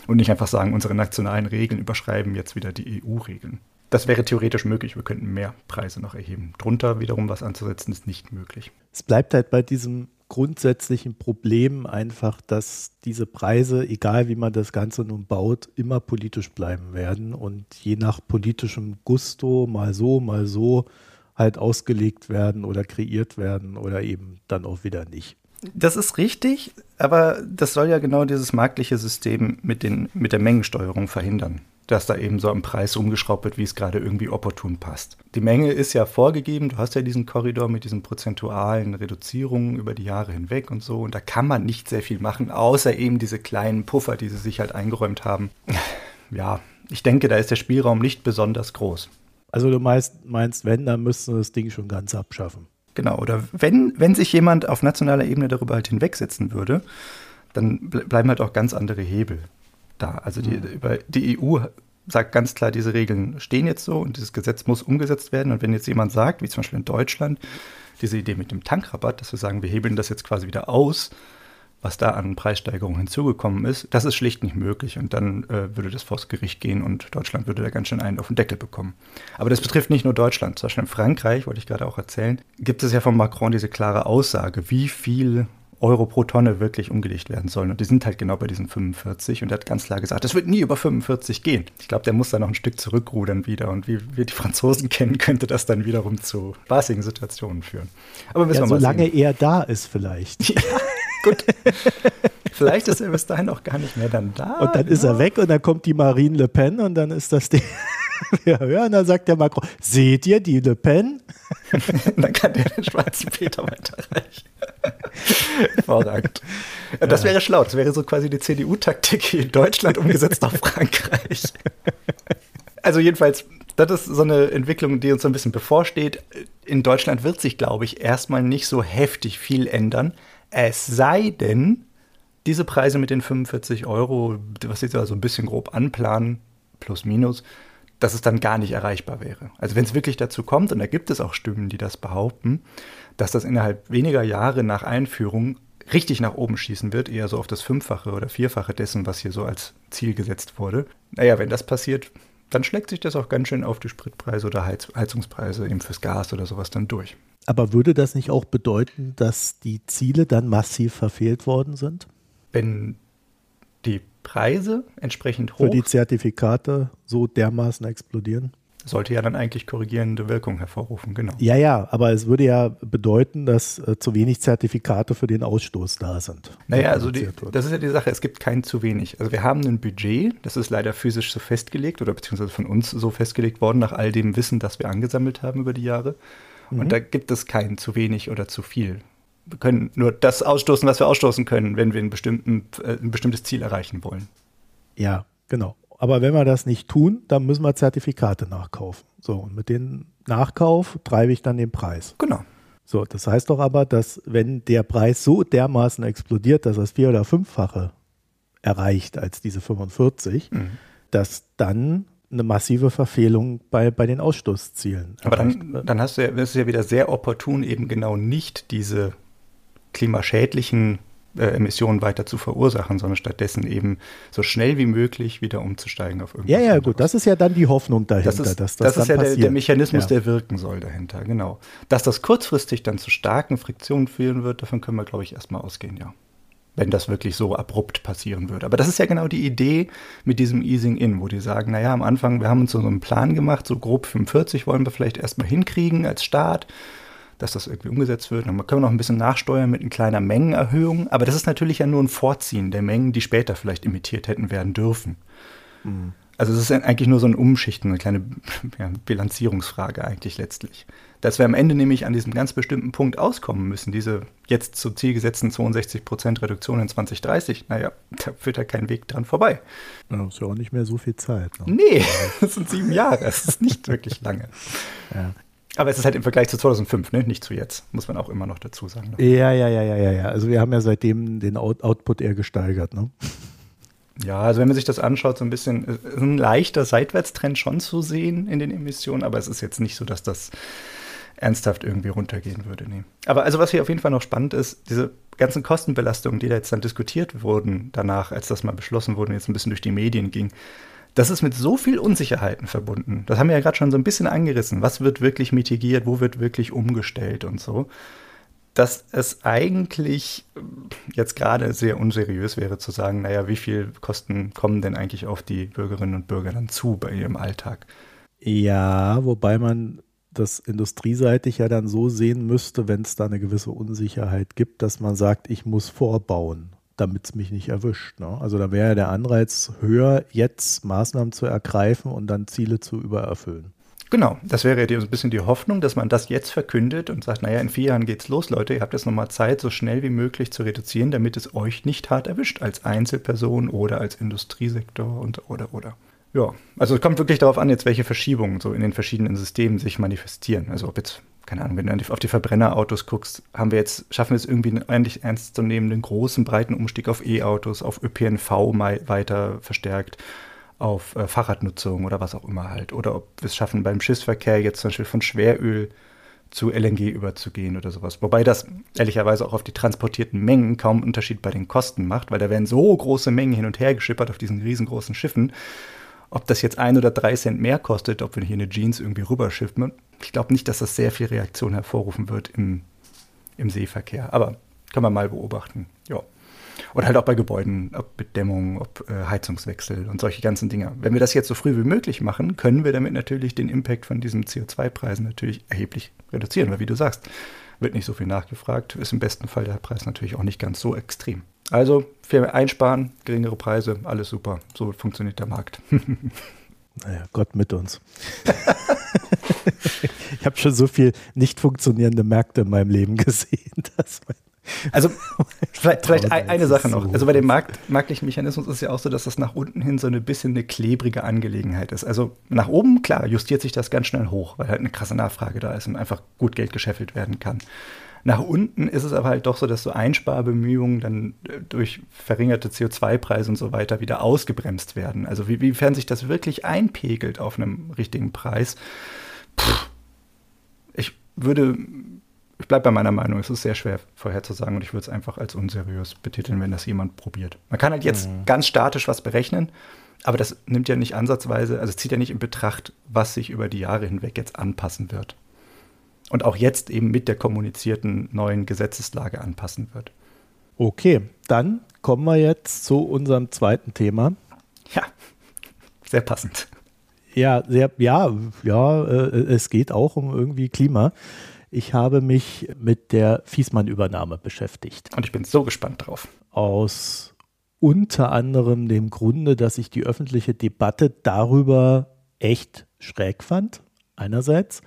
Und nicht einfach sagen, unsere nationalen Regeln überschreiben jetzt wieder die EU-Regeln. Das wäre theoretisch möglich. Wir könnten mehr Preise noch erheben. Drunter wiederum was anzusetzen, ist nicht möglich. Es bleibt halt bei diesem grundsätzlichen Problem einfach, dass diese Preise, egal wie man das Ganze nun baut, immer politisch bleiben werden und je nach politischem Gusto mal so, mal so halt ausgelegt werden oder kreiert werden oder eben dann auch wieder nicht. Das ist richtig, aber das soll ja genau dieses marktliche System mit, den, mit der Mengensteuerung verhindern dass da eben so am Preis umgeschraubt wird, wie es gerade irgendwie opportun passt. Die Menge ist ja vorgegeben, du hast ja diesen Korridor mit diesen prozentualen Reduzierungen über die Jahre hinweg und so, und da kann man nicht sehr viel machen, außer eben diese kleinen Puffer, die sie sich halt eingeräumt haben. [laughs] Ja, ich denke, da ist der Spielraum nicht besonders groß. Also du meinst, meinst wenn, dann müssten wir das Ding schon ganz abschaffen. Genau, oder wenn, wenn sich jemand auf nationaler Ebene darüber halt hinwegsetzen würde, dann bleiben halt auch ganz andere Hebel da. Also die, über, die EU sagt ganz klar, diese Regeln stehen jetzt so und dieses Gesetz muss umgesetzt werden. Und wenn jetzt jemand sagt, wie zum Beispiel in Deutschland, diese Idee mit dem Tankrabatt, dass wir sagen, wir hebeln das jetzt quasi wieder aus, was da an Preissteigerungen hinzugekommen ist, das ist schlicht nicht möglich. Und dann äh, würde das vors Gericht gehen und Deutschland würde da ganz schön einen auf den Deckel bekommen. Aber das betrifft nicht nur Deutschland. Zum Beispiel in Frankreich, wollte ich gerade auch erzählen, gibt es ja von Macron diese klare Aussage, wie viel Euro pro Tonne wirklich umgelegt werden sollen. Und die sind halt genau bei diesen 45. Und er hat ganz klar gesagt, das wird nie über 45 gehen. Ich glaube, der muss da noch ein Stück zurückrudern wieder. Und wie wir die Franzosen [laughs] kennen, könnte das dann wiederum zu spaßigen Situationen führen. Aber müssen ja, wir mal solange sehen. er da ist vielleicht. Ja, [laughs] [laughs] gut. [laughs] Vielleicht ist er bis dahin auch gar nicht mehr dann da. Und dann genau. ist er weg und dann kommt die Marine Le Pen und dann ist das Ding. [laughs] wir hören, dann sagt der Macron, seht ihr die Le Pen? [laughs] dann kann der den schwarzen Peter weiterreichen. Hervorragend. Das wäre schlau. Das wäre so quasi die CDU-Taktik in Deutschland umgesetzt auf Frankreich. Also jedenfalls, das ist so eine Entwicklung, die uns so ein bisschen bevorsteht. In Deutschland wird sich, glaube ich, erstmal nicht so heftig viel ändern. Es sei denn, diese Preise mit den 45 Euro, was sie da so ein bisschen grob anplanen, plus minus, dass es dann gar nicht erreichbar wäre. Also wenn es wirklich dazu kommt, und da gibt es auch Stimmen, die das behaupten, dass das innerhalb weniger Jahre nach Einführung richtig nach oben schießen wird, eher so auf das Fünffache oder Vierfache dessen, was hier so als Ziel gesetzt wurde. Naja, wenn das passiert, dann schlägt sich das auch ganz schön auf die Spritpreise oder Heiz Heizungspreise eben fürs Gas oder sowas dann durch. Aber würde das nicht auch bedeuten, dass die Ziele dann massiv verfehlt worden sind? Wenn die Preise entsprechend hoch. Für die Zertifikate so dermaßen explodieren? Sollte ja dann eigentlich korrigierende Wirkung hervorrufen, genau. Ja, ja, aber es würde ja bedeuten, dass äh, zu wenig Zertifikate für den Ausstoß da sind. Naja, also die, das ist ja die Sache, es gibt kein zu wenig. Also wir haben ein Budget, das ist leider physisch so festgelegt oder beziehungsweise von uns so festgelegt worden, nach all dem Wissen, das wir angesammelt haben über die Jahre. Mhm. Und da gibt es kein zu wenig oder zu viel Wir können nur das ausstoßen, was wir ausstoßen können, wenn wir ein, äh, ein bestimmtes Ziel erreichen wollen. Ja, genau. Aber wenn wir das nicht tun, dann müssen wir Zertifikate nachkaufen. So, und mit dem Nachkauf treibe ich dann den Preis. Genau. So, das heißt doch aber, dass wenn der Preis so dermaßen explodiert, dass das vier- oder fünffache erreicht als diese 45, mhm. dass dann eine massive Verfehlung bei, bei den Ausstoßzielen. Aber dann, dann hast du ja, ist es ja wieder sehr opportun, eben genau nicht diese klimaschädlichen äh, Emissionen weiter zu verursachen, sondern stattdessen eben so schnell wie möglich wieder umzusteigen auf irgendwas. Ja, ja, anderes. gut, das ist ja dann die Hoffnung dahinter. Das ist, dass das, das ist ja der, der, Mechanismus, ja. der wirken soll dahinter, genau. Dass das kurzfristig dann zu starken Friktionen führen wird, davon können wir, glaube ich, erstmal ausgehen, ja wenn das wirklich so abrupt passieren würde. Aber das ist ja genau die Idee mit diesem Easing In, wo die sagen, naja, am Anfang, wir haben uns so einen Plan gemacht, so grob 45 wollen wir vielleicht erstmal hinkriegen als Start, dass das irgendwie umgesetzt wird. Dann können wir noch ein bisschen nachsteuern mit einer kleiner Mengenerhöhung. Aber das ist natürlich ja nur ein Vorziehen der Mengen, die später vielleicht imitiert hätten werden dürfen. Mhm. Also es ist eigentlich nur so ein Umschichten, eine kleine [laughs] ja, Bilanzierungsfrage eigentlich letztlich. Dass wir am Ende nämlich an diesem ganz bestimmten Punkt auskommen müssen, diese jetzt zum Ziel gesetzten 62 Prozent Reduktion in 2030, naja, da führt ja kein Weg dran vorbei. Das ist ja auch nicht mehr so viel Zeit. Ne? Nee, [laughs] das sind sieben Jahre, das ist nicht wirklich lange. [laughs] Ja. Aber es ist halt im Vergleich zu 2005, ne? nicht zu jetzt, muss man auch immer noch dazu sagen. Ne? Ja, ja, ja, ja, ja, ja. Also wir haben ja seitdem den Out Output eher gesteigert. Ne? Ja, also wenn man sich das anschaut, so ein bisschen ist ein leichter Seitwärtstrend schon zu sehen in den Emissionen, aber es ist jetzt nicht so, dass das ernsthaft irgendwie runtergehen würde. Nee. Aber also was hier auf jeden Fall noch spannend ist, diese ganzen Kostenbelastungen, die da jetzt dann diskutiert wurden danach, als das mal beschlossen wurde und jetzt ein bisschen durch die Medien ging, das ist mit so viel Unsicherheiten verbunden. Das haben wir ja gerade schon so ein bisschen angerissen. Was wird wirklich mitigiert, wo wird wirklich umgestellt und so dass es eigentlich jetzt gerade sehr unseriös wäre zu sagen, naja, wie viel Kosten kommen denn eigentlich auf die Bürgerinnen und Bürger dann zu bei ihrem Alltag? Ja, wobei man das industrieseitig ja dann so sehen müsste, wenn es da eine gewisse Unsicherheit gibt, dass man sagt, ich muss vorbauen, damit es mich nicht erwischt. Ne? Also da wäre ja der Anreiz höher, jetzt Maßnahmen zu ergreifen und dann Ziele zu übererfüllen. Genau, das wäre ja ein bisschen die Hoffnung, dass man das jetzt verkündet und sagt, naja, in vier Jahren geht's los, Leute, ihr habt jetzt nochmal Zeit, so schnell wie möglich zu reduzieren, damit es euch nicht hart erwischt als Einzelperson oder als Industriesektor und oder oder. Ja, also es kommt wirklich darauf an, jetzt welche Verschiebungen so in den verschiedenen Systemen sich manifestieren. Also ob jetzt, keine Ahnung, wenn du auf die Verbrennerautos guckst, haben wir jetzt, schaffen wir es irgendwie einen eigentlich ernstzunehmenden großen, breiten Umstieg auf E-Autos, auf ÖPNV weiter verstärkt auf äh, Fahrradnutzung oder was auch immer halt. Oder ob wir es schaffen, beim Schiffsverkehr jetzt zum Beispiel von Schweröl zu LNG überzugehen oder sowas. Wobei das ehrlicherweise auch auf die transportierten Mengen kaum Unterschied bei den Kosten macht, weil da werden so große Mengen hin und her geschippert auf diesen riesengroßen Schiffen. Ob das jetzt ein oder drei Cent mehr kostet, ob wir hier eine Jeans irgendwie rüberschiffen, ich glaube nicht, dass das sehr viel Reaktion hervorrufen wird im, im Seeverkehr. Aber kann man mal beobachten. Ja. Oder halt auch bei Gebäuden, ob Dämmung, ob äh, Heizungswechsel und solche ganzen Dinge. Wenn wir das jetzt so früh wie möglich machen, können wir damit natürlich den Impact von diesen CO2-Preisen natürlich erheblich reduzieren, weil wie du sagst, wird nicht so viel nachgefragt, ist im besten Fall der Preis natürlich auch nicht ganz so extrem. Also viel einsparen, geringere Preise, alles super. So funktioniert der Markt. [laughs] Naja, Gott mit uns. [laughs] ich habe schon so viel nicht funktionierende Märkte in meinem Leben gesehen, [laughs] dass mein also [laughs] vielleicht, vielleicht eine Sache noch. Also bei dem Markt, marktlichen Mechanismus ist es ja auch so, dass das nach unten hin so ein bisschen eine klebrige Angelegenheit ist. Also nach oben, klar, justiert sich das ganz schnell hoch, weil halt eine krasse Nachfrage da ist und einfach gut Geld gescheffelt werden kann. Nach unten ist es aber halt doch so, dass so Einsparbemühungen dann äh, durch verringerte CO2-Preise und so weiter wieder ausgebremst werden. Also wie, wiefern sich das wirklich einpegelt auf einem richtigen Preis, Puh, ich würde ich bleibe bei meiner Meinung, es ist sehr schwer vorherzusagen und ich würde es einfach als unseriös betiteln, wenn das jemand probiert. Man kann halt jetzt mhm. ganz statisch was berechnen, aber das nimmt ja nicht ansatzweise, also zieht ja nicht in Betracht, was sich über die Jahre hinweg jetzt anpassen wird. Und auch jetzt eben mit der kommunizierten neuen Gesetzeslage anpassen wird. Okay, dann kommen wir jetzt zu unserem zweiten Thema. Ja, sehr passend. Ja, sehr, ja, ja, äh, es geht auch um irgendwie Klima. Ich habe mich mit der Fiesmann-Übernahme beschäftigt. Und ich bin so gespannt drauf. Aus unter anderem dem Grunde, dass ich die öffentliche Debatte darüber echt schräg fand, einerseits.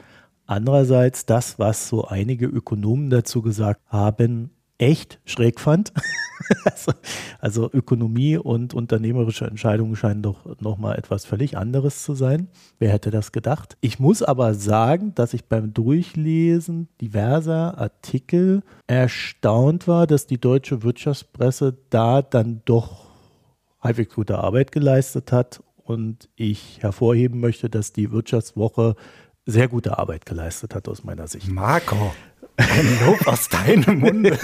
andererseits das, was so einige Ökonomen dazu gesagt haben, echt schräg fand. [laughs] also, also, Ökonomie und unternehmerische Entscheidungen scheinen doch nochmal etwas völlig anderes zu sein. Wer hätte das gedacht? Ich muss aber sagen, dass ich beim Durchlesen diverser Artikel erstaunt war, dass die deutsche Wirtschaftspresse da dann doch halbwegs gute Arbeit geleistet hat. Und ich hervorheben möchte, dass die Wirtschaftswoche sehr gute Arbeit geleistet hat aus meiner Sicht. Marco, ein Lob aus deinem Munde.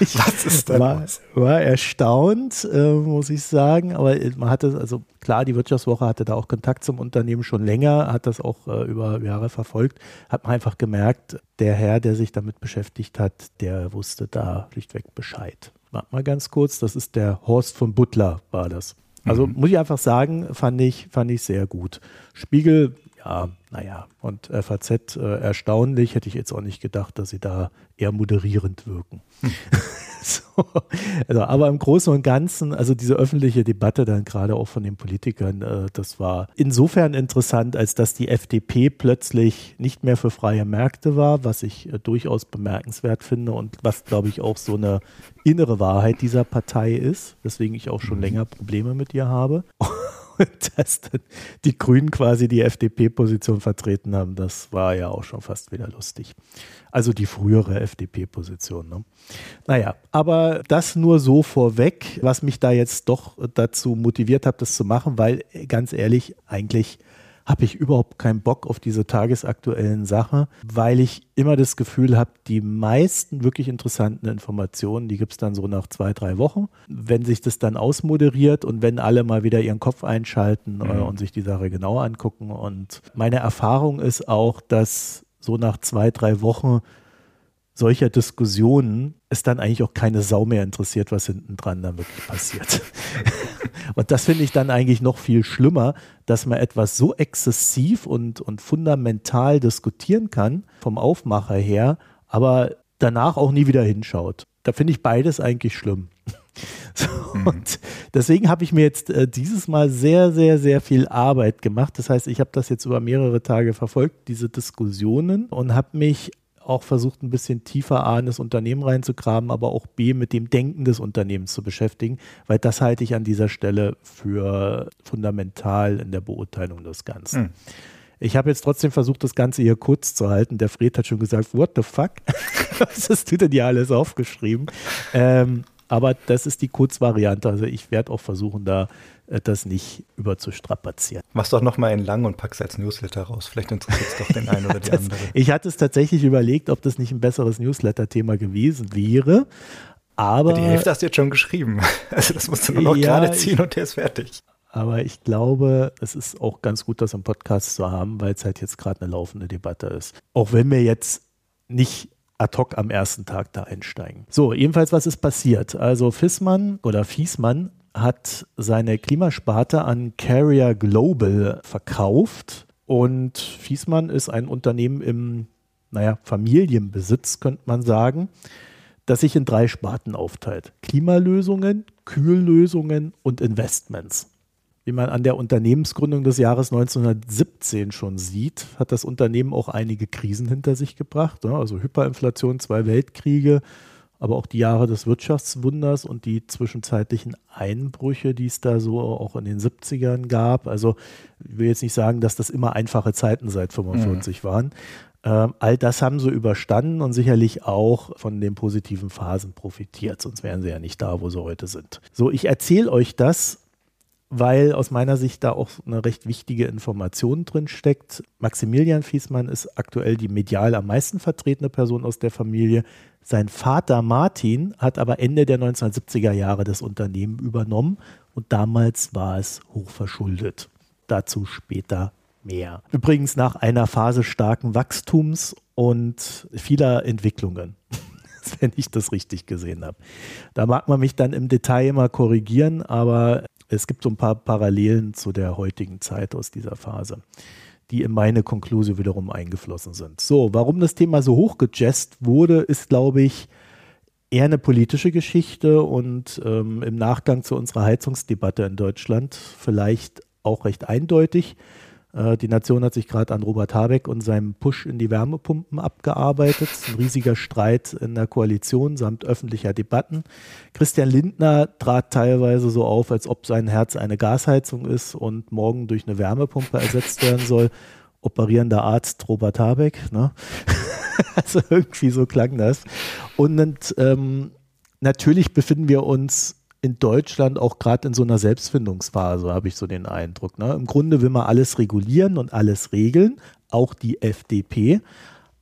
ich [laughs] Was ist denn war, war erstaunt, äh, muss ich sagen. Aber man hatte, also klar, die Wirtschaftswoche hatte da auch Kontakt zum Unternehmen schon länger, hat das auch äh, über Jahre verfolgt, hat man einfach gemerkt, der Herr, der sich damit beschäftigt hat, der wusste da schlichtweg Bescheid. Warte mal ganz kurz, das ist der Horst von Butler, war das. Also mhm. muss ich einfach sagen, fand ich, fand ich sehr gut. Spiegel ja, naja, und FAZ äh, erstaunlich, hätte ich jetzt auch nicht gedacht, dass sie da eher moderierend wirken. [laughs] So, also, aber im Großen und Ganzen, also diese öffentliche Debatte dann gerade auch von den Politikern, äh, das war insofern interessant, als dass die FDP plötzlich nicht mehr für freie Märkte war, was ich äh, durchaus bemerkenswert finde und was, glaube ich, auch so eine innere Wahrheit dieser Partei ist, weswegen ich auch schon mhm. länger Probleme mit ihr habe. [laughs] [laughs] dass die Grünen quasi die FDP-Position vertreten haben, das war ja auch schon fast wieder lustig. Also die frühere FDP-Position. Ne? Naja, aber das nur so vorweg, was mich da jetzt doch dazu motiviert hat, das zu machen, weil ganz ehrlich, eigentlich habe ich überhaupt keinen Bock auf diese tagesaktuellen Sachen, weil ich immer das Gefühl habe, die meisten wirklich interessanten Informationen, die gibt es dann so nach zwei, drei Wochen. Wenn sich das dann ausmoderiert und wenn alle mal wieder ihren Kopf einschalten äh, mhm. und sich die Sache genauer angucken. Und meine Erfahrung ist auch, dass so nach zwei, drei Wochen solcher Diskussionen es dann eigentlich auch keine Sau mehr interessiert, was hinten dran dann wirklich passiert. [laughs] und das finde ich dann eigentlich noch viel schlimmer, dass man etwas so exzessiv und, und fundamental diskutieren kann, vom Aufmacher her, aber danach auch nie wieder hinschaut. Da finde ich beides eigentlich schlimm. [laughs] So, mhm. Und deswegen habe ich mir jetzt äh, dieses Mal sehr, sehr, sehr viel Arbeit gemacht. Das heißt, ich habe das jetzt über mehrere Tage verfolgt, diese Diskussionen, und habe mich auch versucht, ein bisschen tiefer A in das Unternehmen reinzugraben, aber auch B mit dem Denken des Unternehmens zu beschäftigen, weil das halte ich an dieser Stelle für fundamental in der Beurteilung des Ganzen. Hm. Ich habe jetzt trotzdem versucht, das Ganze hier kurz zu halten. Der Fred hat schon gesagt, what the fuck? [laughs] Was hast du denn hier alles aufgeschrieben? Ähm, aber das ist die Kurzvariante. Also ich werde auch versuchen, da das nicht überzustrapazieren. Mach's doch nochmal in lang und pack's als Newsletter raus. Vielleicht interessiert es doch den einen oder die [laughs] das, andere. Ich hatte es tatsächlich überlegt, ob das nicht ein besseres Newsletter-Thema gewesen wäre. Aber die Hälfte hast du jetzt schon geschrieben. [laughs] Also das musst du nur noch ja, gerade ziehen und der ist fertig. Aber ich glaube, es ist auch ganz gut, das im Podcast zu haben, weil es halt jetzt gerade eine laufende Debatte ist. Auch wenn wir jetzt nicht ad hoc am ersten Tag da einsteigen. So, jedenfalls, was ist passiert? Also Fissmann oder Fiesmann hat seine Klimasparte an Carrier Global verkauft und Fiesmann ist ein Unternehmen im, naja, Familienbesitz, könnte man sagen, das sich in drei Sparten aufteilt. Klimalösungen, Kühllösungen und Investments. Wie man an der Unternehmensgründung des Jahres 1917 schon sieht, hat das Unternehmen auch einige Krisen hinter sich gebracht. Also Hyperinflation, zwei Weltkriege, aber auch die Jahre des Wirtschaftswunders und die zwischenzeitlichen Einbrüche, die es da so auch in den 70ern gab. Also ich will jetzt nicht sagen, dass das immer einfache Zeiten seit 45 mhm. waren. Ähm, all das haben sie überstanden und sicherlich auch von den positiven Phasen profitiert, sonst wären sie ja nicht da, wo sie heute sind. So, ich erzähle euch das, weil aus meiner Sicht da auch eine recht wichtige Information drin steckt. Maximilian Fiesmann ist aktuell die medial am meisten vertretene Person aus der Familie. Sein Vater Martin hat aber Ende der 1970er Jahre das Unternehmen übernommen und damals war es hochverschuldet. Dazu später mehr. Übrigens nach einer Phase starken Wachstums und vieler Entwicklungen [laughs] wenn ich das richtig gesehen habe. Da mag man mich dann im Detail immer korrigieren, aber es gibt so ein paar Parallelen zu der heutigen Zeit aus dieser Phase die in meine Konklusion wiederum eingeflossen sind. So, warum das Thema so hochgejazzt wurde, ist, glaube ich, eher eine politische Geschichte und ähm, im Nachgang zu unserer Heizungsdebatte in Deutschland vielleicht auch recht eindeutig. Äh, die Nation hat sich gerade an Robert Habeck und seinem Push in die Wärmepumpen abgearbeitet. Ein riesiger Streit in der Koalition samt öffentlicher Debatten. Christian Lindner trat teilweise so auf, als ob sein Herz eine Gasheizung ist und morgen durch eine Wärmepumpe ersetzt werden soll. Operierender Arzt Robert Habeck. Ne? [laughs] also irgendwie so klang das. Und ähm, natürlich befinden wir uns in Deutschland auch gerade in so einer Selbstfindungsphase, habe ich so den Eindruck. Ne? Im Grunde will man alles regulieren und alles regeln, auch die FDP.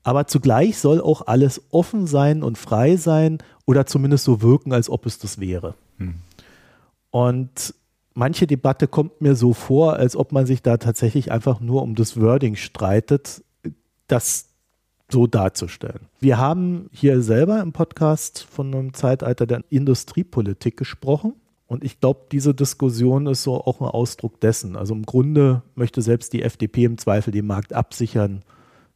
Aber zugleich soll auch alles offen sein und frei sein oder zumindest so wirken, als ob es das wäre. Hm. Und manche Debatte kommt mir so vor, als ob man sich da tatsächlich einfach nur um das Wording streitet, das so darzustellen. Wir haben hier selber im Podcast von einem Zeitalter der Industriepolitik gesprochen. Und ich glaube, diese Diskussion ist so auch ein Ausdruck dessen. Also im Grunde möchte selbst die FDP im Zweifel den Markt absichern,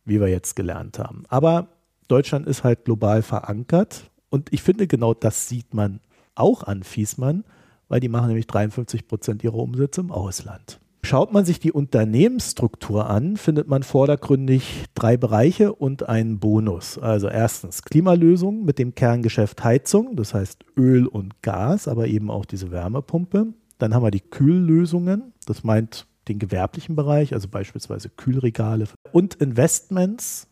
wie wir jetzt gelernt haben. Aber Deutschland ist halt global verankert. Und ich finde, genau das sieht man auch an Fiesmann, weil die machen nämlich 53 Prozent ihrer Umsätze im Ausland. Schaut man sich die Unternehmensstruktur an, findet man vordergründig drei Bereiche und einen Bonus. Also erstens Klimalösungen mit dem Kerngeschäft Heizung, das heißt Öl und Gas, aber eben auch diese Wärmepumpe. Dann haben wir die Kühllösungen, das meint den gewerblichen Bereich, also beispielsweise Kühlregale und Investments,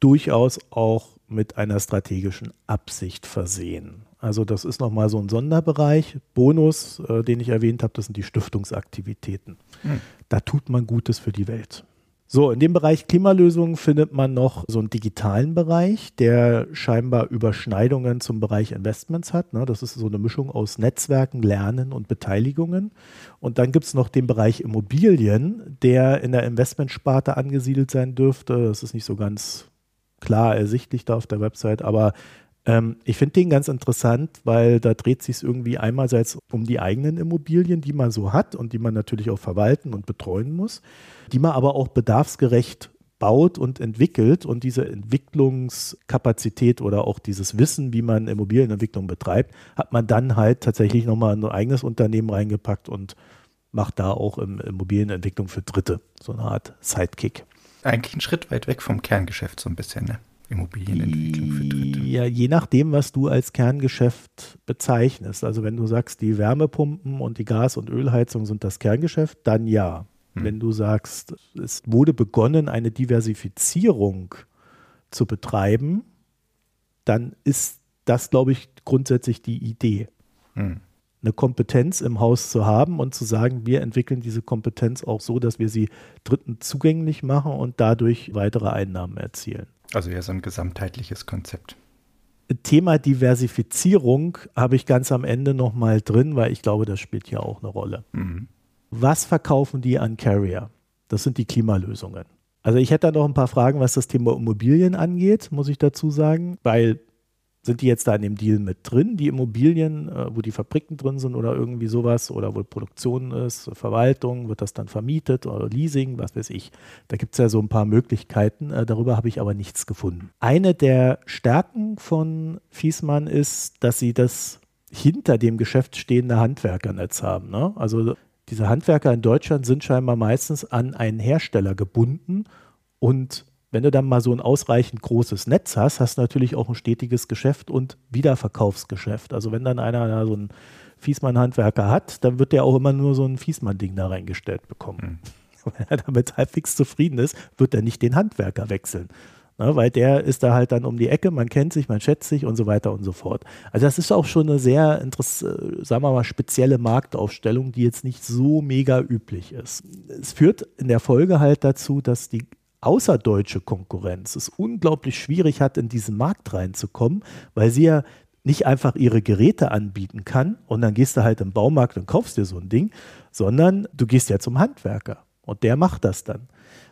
durchaus auch mit einer strategischen Absicht versehen. Also das ist nochmal so ein Sonderbereich. Bonus, äh, den ich erwähnt habe, das sind die Stiftungsaktivitäten. Hm. Da tut man Gutes für die Welt. So, in dem Bereich Klimalösungen findet man noch so einen digitalen Bereich, der scheinbar Überschneidungen zum Bereich Investments hat. Ne? Das ist so eine Mischung aus Netzwerken, Lernen und Beteiligungen. Und dann gibt es noch den Bereich Immobilien, der in der Investmentsparte angesiedelt sein dürfte. Das ist nicht so ganz klar ersichtlich da auf der Website, aber ähm, ich finde den ganz interessant, weil da dreht sich irgendwie einerseits um die eigenen Immobilien, die man so hat und die man natürlich auch verwalten und betreuen muss, die man aber auch bedarfsgerecht baut und entwickelt und diese Entwicklungskapazität oder auch dieses Wissen, wie man Immobilienentwicklung betreibt, hat man dann halt tatsächlich nochmal ein eigenes Unternehmen reingepackt und macht da auch Immobilienentwicklung für Dritte, so eine Art Sidekick. Eigentlich ein Schritt weit weg vom Kerngeschäft so ein bisschen, ne? Immobilienentwicklung für Dritte? Ja, je nachdem, was du als Kerngeschäft bezeichnest. Also wenn du sagst, die Wärmepumpen und die Gas- und Ölheizung sind das Kerngeschäft, dann ja. Hm. Wenn du sagst, es wurde begonnen, eine Diversifizierung zu betreiben, dann ist das, glaube ich, grundsätzlich die Idee. Hm eine Kompetenz im Haus zu haben und zu sagen, wir entwickeln diese Kompetenz auch so, dass wir sie Dritten zugänglich machen und dadurch weitere Einnahmen erzielen. Also ja, so ein gesamtheitliches Konzept. Thema Diversifizierung habe ich ganz am Ende nochmal drin, weil ich glaube, das spielt hier auch eine Rolle. Mhm. Was verkaufen die an Carrier? Das sind die Klimalösungen. Also ich hätte da noch ein paar Fragen, was das Thema Immobilien angeht, muss ich dazu sagen, weil sind die jetzt da in dem Deal mit drin, die Immobilien, äh, wo die Fabriken drin sind oder irgendwie sowas oder wo Produktion ist, Verwaltung, wird das dann vermietet oder Leasing, was weiß ich. Da gibt es ja so ein paar Möglichkeiten, äh, darüber habe ich aber nichts gefunden. Eine der Stärken von Fiesmann ist, dass sie das hinter dem Geschäft stehende Handwerkernetz haben. Ne? Also diese Handwerker in Deutschland sind scheinbar meistens an einen Hersteller gebunden und wenn du dann mal so ein ausreichend großes Netz hast, hast du natürlich auch ein stetiges Geschäft und Wiederverkaufsgeschäft. Also wenn dann einer da so einen Fiesmann-Handwerker hat, dann wird der auch immer nur so ein Fiesmann-Ding da reingestellt bekommen. Mhm. [laughs] Wenn er damit halbwegs zufrieden ist, wird er nicht den Handwerker wechseln. Ne, weil der ist da halt dann um die Ecke, man kennt sich, man schätzt sich und so weiter und so fort. Also das ist auch schon eine sehr interessante, sagen wir mal, spezielle Marktaufstellung, die jetzt nicht so mega üblich ist. Es führt in der Folge halt dazu, dass die außerdeutsche Konkurrenz es unglaublich schwierig hat, in diesen Markt reinzukommen, weil sie ja nicht einfach ihre Geräte anbieten kann und dann gehst du halt im Baumarkt und kaufst dir so ein Ding, sondern du gehst ja zum Handwerker und der macht das dann.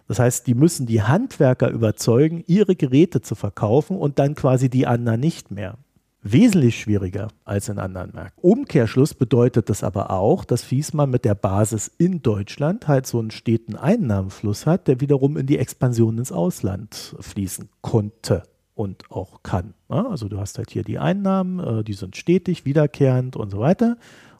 Das heißt, die müssen die Handwerker überzeugen, ihre Geräte zu verkaufen und dann quasi die anderen nicht mehr wesentlich schwieriger als in anderen Märkten. Umkehrschluss bedeutet das aber auch, dass Fiesmann mit der Basis in Deutschland halt so einen steten Einnahmenfluss hat, der wiederum in die Expansion ins Ausland fließen konnte und auch kann. Also du hast halt hier die Einnahmen, äh, die sind stetig, wiederkehrend und so weiter.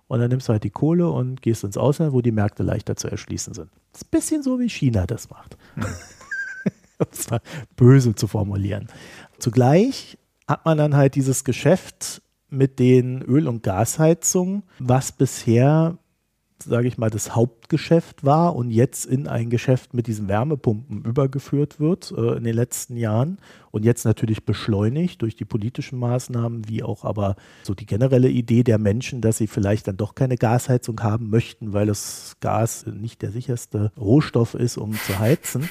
Und dann nimmst du halt die Kohle und gehst ins Ausland, wo die Märkte leichter zu erschließen sind. Das ist ein bisschen so, wie China das macht. Mhm. [laughs] um es mal böse zu formulieren. Zugleich hat man dann halt dieses Geschäft mit den Öl- und Gasheizungen, was bisher sage ich mal, das Hauptgeschäft war und jetzt in ein Geschäft mit diesen Wärmepumpen übergeführt wird äh, in den letzten Jahren und jetzt natürlich beschleunigt durch die politischen Maßnahmen, wie auch aber so die generelle Idee der Menschen, dass sie vielleicht dann doch keine Gasheizung haben möchten, weil das Gas nicht der sicherste Rohstoff ist, um zu heizen.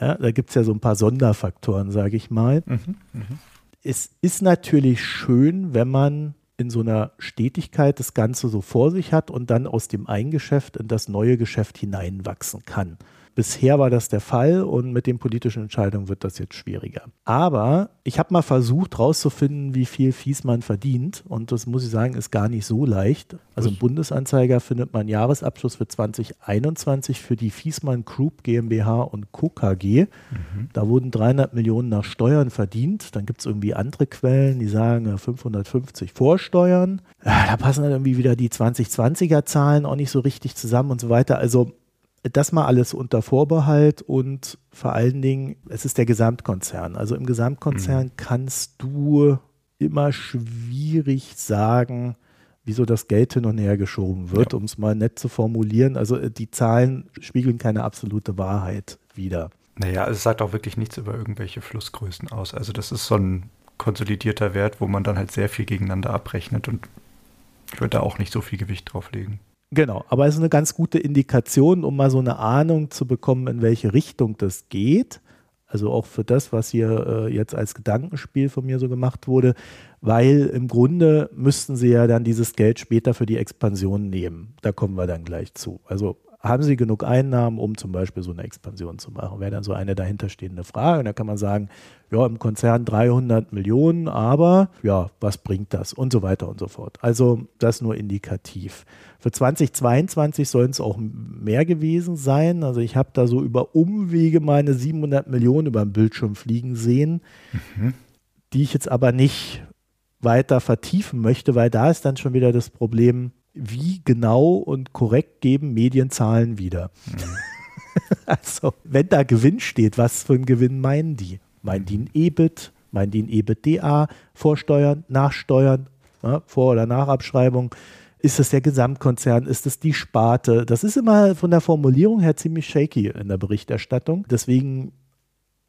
Ja, da gibt es ja so ein paar Sonderfaktoren, sage ich mal. Mhm, mh. Es ist natürlich schön, wenn man in so einer Stetigkeit das Ganze so vor sich hat und dann aus dem einen Geschäft in das neue Geschäft hineinwachsen kann. Bisher war das der Fall und mit den politischen Entscheidungen wird das jetzt schwieriger. Aber ich habe mal versucht herauszufinden, wie viel Fiesmann verdient und das muss ich sagen, ist gar nicht so leicht. Also im Bundesanzeiger findet man Jahresabschluss für 2021 für die Fiesmann Group GmbH und Co. KG. Mhm. Da wurden 300 Millionen nach Steuern verdient. Dann gibt es irgendwie andere Quellen, die sagen 550 Vorsteuern. Ja, da passen dann irgendwie wieder die 2020er Zahlen auch nicht so richtig zusammen und so weiter. Also das mal alles unter Vorbehalt und vor allen Dingen, es ist der Gesamtkonzern. Also im Gesamtkonzern mhm. kannst du immer schwierig sagen, wieso das Geld hin und her geschoben wird, ja. um es mal nett zu formulieren. Also äh, die Zahlen spiegeln keine absolute Wahrheit wider. Naja, es sagt auch wirklich nichts über irgendwelche Flussgrößen aus. Also das ist so ein konsolidierter Wert, wo man dann halt sehr viel gegeneinander abrechnet und ich würde da auch nicht so viel Gewicht drauf legen. Genau, aber es ist eine ganz gute Indikation, um mal so eine Ahnung zu bekommen, in welche Richtung das geht. Also auch für das, was hier äh, jetzt als Gedankenspiel von mir so gemacht wurde, weil im Grunde müssten sie ja dann dieses Geld später für die Expansion nehmen. Da kommen wir dann gleich zu. Also haben sie genug Einnahmen, um zum Beispiel so eine Expansion zu machen? Wäre dann so eine dahinterstehende Frage. Und da kann man sagen, ja, im Konzern 300 Millionen, aber ja, was bringt das? Und so weiter und so fort. Also das nur indikativ. Für 2022 sollen es auch mehr gewesen sein. Also ich habe da so über Umwege meine 700 Millionen über den Bildschirm fliegen sehen, mhm. die ich jetzt aber nicht weiter vertiefen möchte, weil da ist dann schon wieder das Problem, wie genau und korrekt geben Medienzahlen wieder. Mhm. [laughs] also, wenn da Gewinn steht, was für ein Gewinn meinen die? Meinen die ein EBIT? Meinen die ein EBITDA? Vorsteuern, Nachsteuern, ja, Vor- oder Nachabschreibung? Ist das der Gesamtkonzern? Ist das die Sparte? Das ist immer von der Formulierung her ziemlich shaky in der Berichterstattung. Deswegen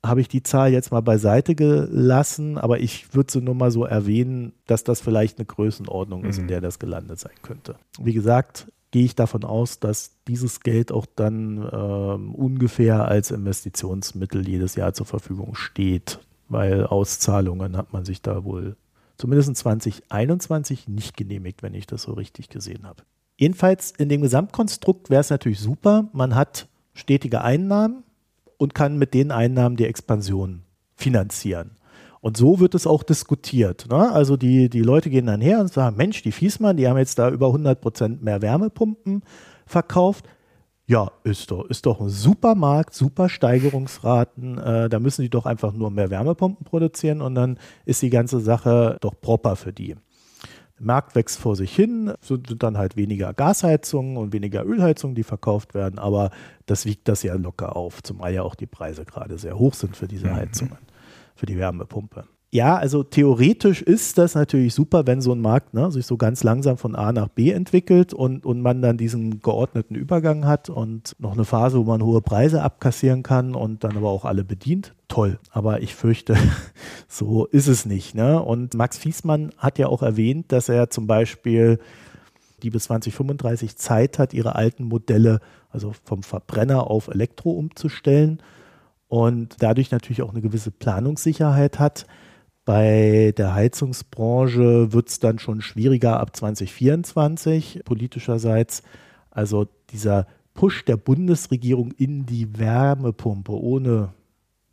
habe ich die Zahl jetzt mal beiseite gelassen, aber ich würde sie nur mal so erwähnen, dass das vielleicht eine Größenordnung ist, in mhm. der das gelandet sein könnte. Wie gesagt, gehe ich davon aus, dass dieses Geld auch dann ähm, ungefähr als Investitionsmittel jedes Jahr zur Verfügung steht, weil Auszahlungen hat man sich da wohl zumindest 2021 nicht genehmigt, wenn ich das so richtig gesehen habe. Jedenfalls in dem Gesamtkonstrukt wäre es natürlich super, man hat stetige Einnahmen, und kann mit den Einnahmen die Expansion finanzieren. Und so wird es auch diskutiert. Ne? Also die, die Leute gehen dann her und sagen, Mensch, die Fiesmann, die haben jetzt da über 100 Prozent mehr Wärmepumpen verkauft. Ja, ist doch, ist doch ein super Markt, super Steigerungsraten. Äh, da müssen die doch einfach nur mehr Wärmepumpen produzieren und dann ist die ganze Sache doch proper für die. Markt wächst vor sich hin, sind dann halt weniger Gasheizungen und weniger Ölheizungen, die verkauft werden, aber das wiegt das ja locker auf, zumal ja auch die Preise gerade sehr hoch sind für diese mhm. Heizungen, für die Wärmepumpe. Ja, also theoretisch ist das natürlich super, wenn so ein Markt ne, sich so ganz langsam von A nach B entwickelt und, und man dann diesen geordneten Übergang hat und noch eine Phase, wo man hohe Preise abkassieren kann und dann aber auch alle bedient. Toll. Aber ich fürchte, [laughs] so ist es nicht. Ne? Und Max Fiesmann hat ja auch erwähnt, dass er zum Beispiel die bis 2035 Zeit hat, ihre alten Modelle, also vom Verbrenner auf Elektro umzustellen und dadurch natürlich auch eine gewisse Planungssicherheit hat. Bei der Heizungsbranche wird es dann schon schwieriger ab 2024 politischerseits. Also dieser Push der Bundesregierung in die Wärmepumpe ohne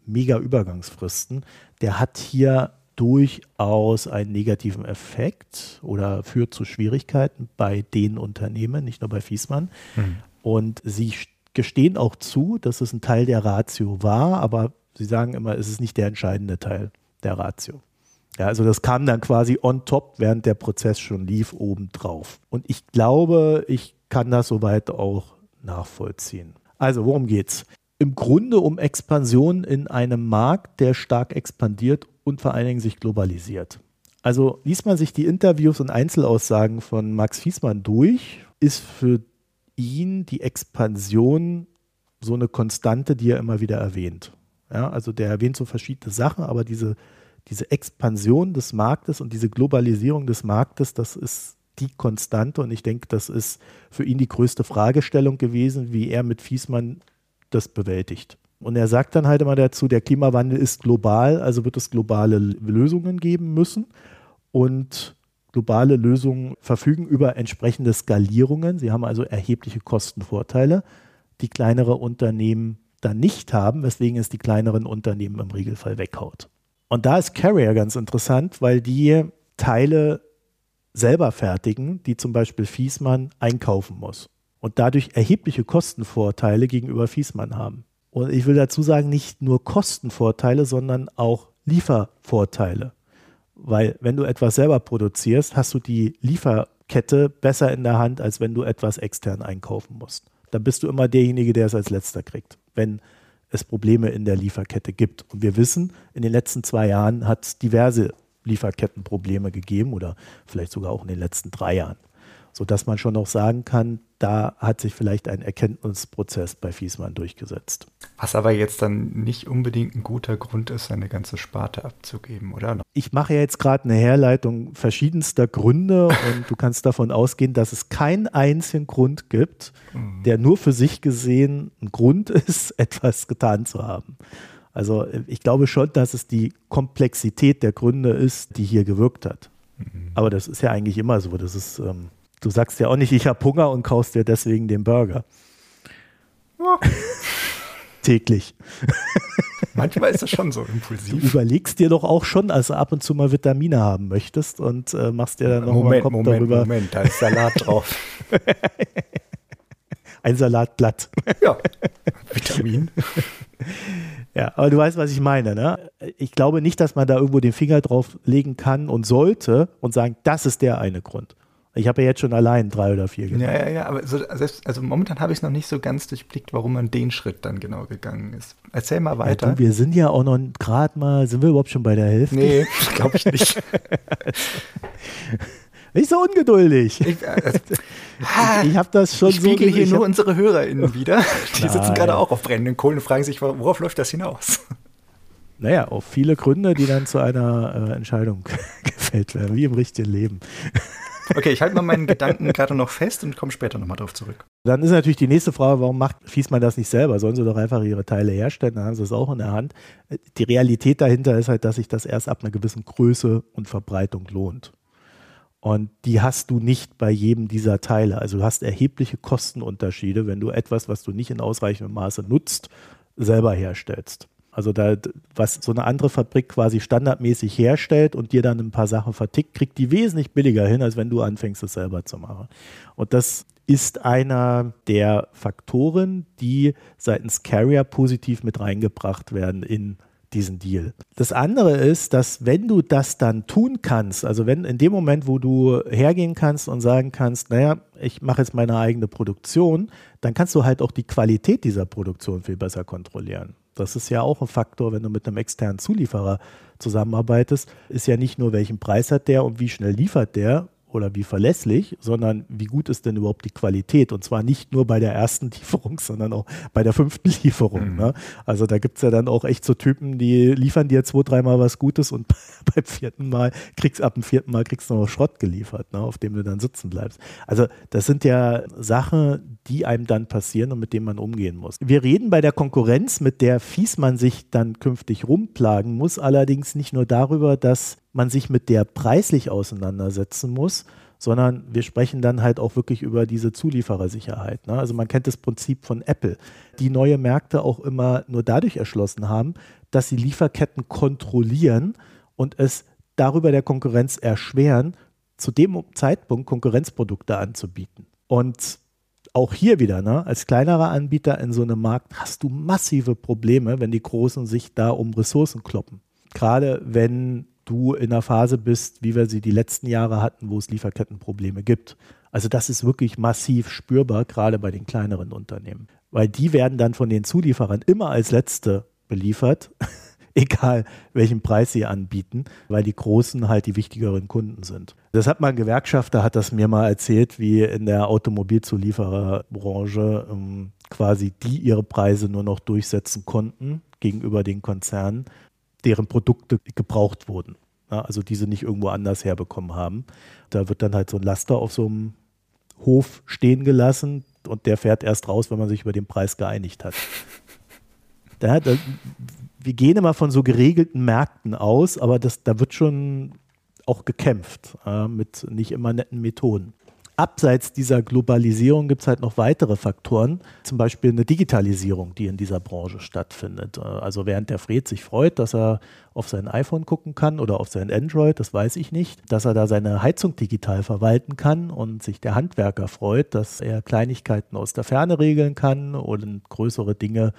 mega Übergangsfristen, der hat hier durchaus einen negativen Effekt oder führt zu Schwierigkeiten bei den Unternehmen, nicht nur bei Fiesmann. Mhm. Und sie gestehen auch zu, dass es ein Teil der Ratio war, aber sie sagen immer, es ist nicht der entscheidende Teil der Ratio. Ja, also das kam dann quasi on top, während der Prozess schon lief, obendrauf. Und ich glaube, ich kann das soweit auch nachvollziehen. Also, worum geht's? Im Grunde um Expansion in einem Markt, der stark expandiert und vor allen Dingen sich globalisiert. Also liest man sich die Interviews und Einzelaussagen von Max Fiesmann durch, ist für ihn die Expansion so eine Konstante, die er immer wieder erwähnt. Ja, also der erwähnt so verschiedene Sachen, aber diese, diese Expansion des Marktes und diese Globalisierung des Marktes, das ist die Konstante und ich denke, das ist für ihn die größte Fragestellung gewesen, wie er mit Fiesmann das bewältigt. Und er sagt dann halt immer dazu, der Klimawandel ist global, also wird es globale Lösungen geben müssen. Und globale Lösungen verfügen über entsprechende Skalierungen. Sie haben also erhebliche Kostenvorteile, die kleinere Unternehmen dann nicht haben, weswegen es die kleineren Unternehmen im Regelfall weghaut. Und da ist Carrier ganz interessant, weil die Teile selber fertigen, die zum Beispiel Fiesmann einkaufen muss und dadurch erhebliche Kostenvorteile gegenüber Fiesmann haben. Und ich will dazu sagen, nicht nur Kostenvorteile, sondern auch Liefervorteile. Weil wenn du etwas selber produzierst, hast du die Lieferkette besser in der Hand, als wenn du etwas extern einkaufen musst. Dann bist du immer derjenige, der es als letzter kriegt, wenn es Probleme in der Lieferkette gibt. Und wir wissen, in den letzten zwei Jahren hat es diverse Lieferkettenprobleme gegeben oder vielleicht sogar auch in den letzten drei Jahren sodass man schon noch sagen kann, da hat sich vielleicht ein Erkenntnisprozess bei Fiesmann durchgesetzt. Was aber jetzt dann nicht unbedingt ein guter Grund ist, eine ganze Sparte abzugeben, oder? Ich mache ja jetzt gerade eine Herleitung verschiedenster Gründe [laughs] und du kannst davon ausgehen, dass es keinen einzigen Grund gibt, mhm. der nur für sich gesehen ein Grund [laughs] ist, etwas getan zu haben. Also ich glaube schon, dass es die Komplexität der Gründe ist, die hier gewirkt hat. Mhm. Aber das ist ja eigentlich immer so. Das ist ähm, Du sagst ja auch nicht, ich habe Hunger und kaufst dir deswegen den Burger. Ja. [laughs] Täglich. Manchmal ist das schon so impulsiv. Du überlegst dir doch auch schon, als du ab und zu mal Vitamine haben möchtest und äh, machst dir dann noch Moment, mal Kopf Moment, darüber. Moment, da ist Salat drauf. [laughs] Ein Salatblatt. Ja, Vitamin. Ja, aber du weißt, was ich meine. Ne? Ich glaube nicht, dass man da irgendwo den Finger drauf legen kann und sollte und sagen, das ist der eine Grund. Ich habe ja jetzt schon allein drei oder vier gemacht. Ja, ja, ja, aber so, selbst, also momentan habe ich es noch nicht so ganz durchblickt, warum man den Schritt dann genau gegangen ist. Erzähl mal weiter. Ja, du, wir sind ja auch noch gerade mal, sind wir überhaupt schon bei der Hälfte? Nee, [laughs] glaube ich nicht. [laughs] Nicht so ungeduldig. Ich, also, [laughs] ich, ich habe das schon ich so. Ich hier nur unsere HörerInnen wieder. Die sitzen gerade auch auf brennenden Kohlen und fragen sich, worauf läuft das hinaus? Naja, auf viele Gründe, die dann zu einer äh, Entscheidung gefällt werden, wie im richtigen Leben. Okay, ich halte mal meinen Gedanken gerade noch fest und komme später nochmal drauf zurück. Dann ist natürlich die nächste Frage, warum macht Fiesmann das nicht selber? Sollen sie doch einfach ihre Teile herstellen, dann haben sie es auch in der Hand. Die Realität dahinter ist halt, dass sich das erst ab einer gewissen Größe und Verbreitung lohnt. Und die hast du nicht bei jedem dieser Teile. Also du hast erhebliche Kostenunterschiede, wenn du etwas, was du nicht in ausreichendem Maße nutzt, selber herstellst. Also da, was so eine andere Fabrik quasi standardmäßig herstellt und dir dann ein paar Sachen vertickt, kriegt die wesentlich billiger hin, als wenn du anfängst, es selber zu machen. Und das ist einer der Faktoren, die seitens Carrier positiv mit reingebracht werden in diesen Deal. Das andere ist, dass wenn du das dann tun kannst, also wenn in dem Moment, wo du hergehen kannst und sagen kannst, naja, ich mache jetzt meine eigene Produktion, dann kannst du halt auch die Qualität dieser Produktion viel besser kontrollieren. Das ist ja auch ein Faktor, wenn du mit einem externen Zulieferer zusammenarbeitest, ist ja nicht nur, welchen Preis hat der und wie schnell liefert der, oder wie verlässlich, sondern wie gut ist denn überhaupt die Qualität? Und zwar nicht nur bei der ersten [laughs] Lieferung, sondern auch bei der fünften Lieferung. Mhm. Ne? Also da gibt es ja dann auch echt so Typen, die liefern dir zwei, dreimal was Gutes und [laughs] beim vierten Mal kriegst ab dem vierten Mal kriegst du noch Schrott geliefert, ne? auf dem du dann sitzen bleibst. Also das sind ja Sachen, die einem dann passieren und mit denen man umgehen muss. Wir reden bei der Konkurrenz, mit der Fiesmann sich dann künftig rumplagen muss, allerdings nicht nur darüber, dass man sich mit der preislich auseinandersetzen muss, sondern wir sprechen dann halt auch wirklich über diese Zulieferersicherheit. Ne? Also man kennt das Prinzip von Apple, die neue Märkte auch immer nur dadurch erschlossen haben, dass sie Lieferketten kontrollieren und es darüber der Konkurrenz erschweren, zu dem Zeitpunkt Konkurrenzprodukte anzubieten. Und auch hier wieder, ne, als kleinerer Anbieter in so einem Markt hast du massive Probleme, wenn die Großen sich da um Ressourcen kloppen. Gerade wenn du in einer Phase bist, wie wir sie die letzten Jahre hatten, wo es Lieferkettenprobleme gibt. Also das ist wirklich massiv spürbar, gerade bei den kleineren Unternehmen. Weil die werden dann von den Zulieferern immer als letzte beliefert, [laughs] egal welchen Preis sie anbieten, weil die Großen halt die wichtigeren Kunden sind. Das hat mal ein Gewerkschafter, hat das mir mal erzählt, wie in der Automobilzuliefererbranche ähm, quasi die ihre Preise nur noch durchsetzen konnten gegenüber den Konzernen, deren Produkte gebraucht wurden. Ja, also diese nicht irgendwo anders herbekommen haben. Da wird dann halt so ein Laster auf so einem Hof stehen gelassen und der fährt erst raus, wenn man sich über den Preis geeinigt hat. [laughs] Da, da, wir gehen immer von so geregelten Märkten aus, aber das, da wird schon auch gekämpft äh, mit nicht immer netten Methoden abseits dieser Globalisierung gibt es halt noch weitere Faktoren, zum Beispiel eine Digitalisierung, die in dieser Branche stattfindet. Äh, also während der Fred sich freut, dass er auf sein iPhone gucken kann oder auf sein Android, das weiß ich nicht, dass er da seine Heizung digital verwalten kann und sich der Handwerker freut, dass er Kleinigkeiten aus der Ferne regeln kann und größere Dinge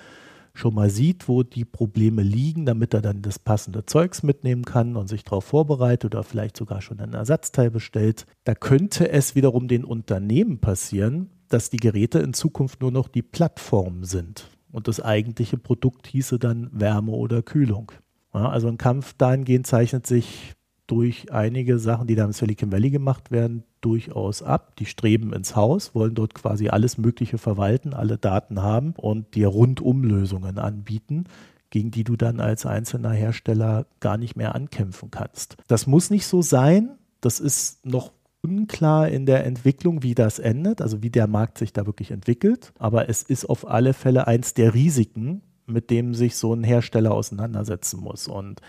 schon mal sieht, wo die Probleme liegen, damit er dann das passende Zeugs mitnehmen kann und sich darauf vorbereitet oder vielleicht sogar schon ein Ersatzteil bestellt. Da könnte es wiederum den Unternehmen passieren, dass die Geräte in Zukunft nur noch die Plattform sind. Und das eigentliche Produkt hieße dann Wärme oder Kühlung. Ja, also ein Kampf dahingehend zeichnet sich durch einige Sachen, die da im Silicon Valley gemacht werden, durchaus ab. Die streben ins Haus, wollen dort quasi alles Mögliche verwalten, alle Daten haben und dir Rundumlösungen anbieten, gegen die du dann als einzelner Hersteller gar nicht mehr ankämpfen kannst. Das muss nicht so sein. Das ist noch unklar in der Entwicklung, wie das endet, also wie der Markt sich da wirklich entwickelt. Aber es ist auf alle Fälle eins der Risiken, mit dem sich so ein Hersteller auseinandersetzen muss. Und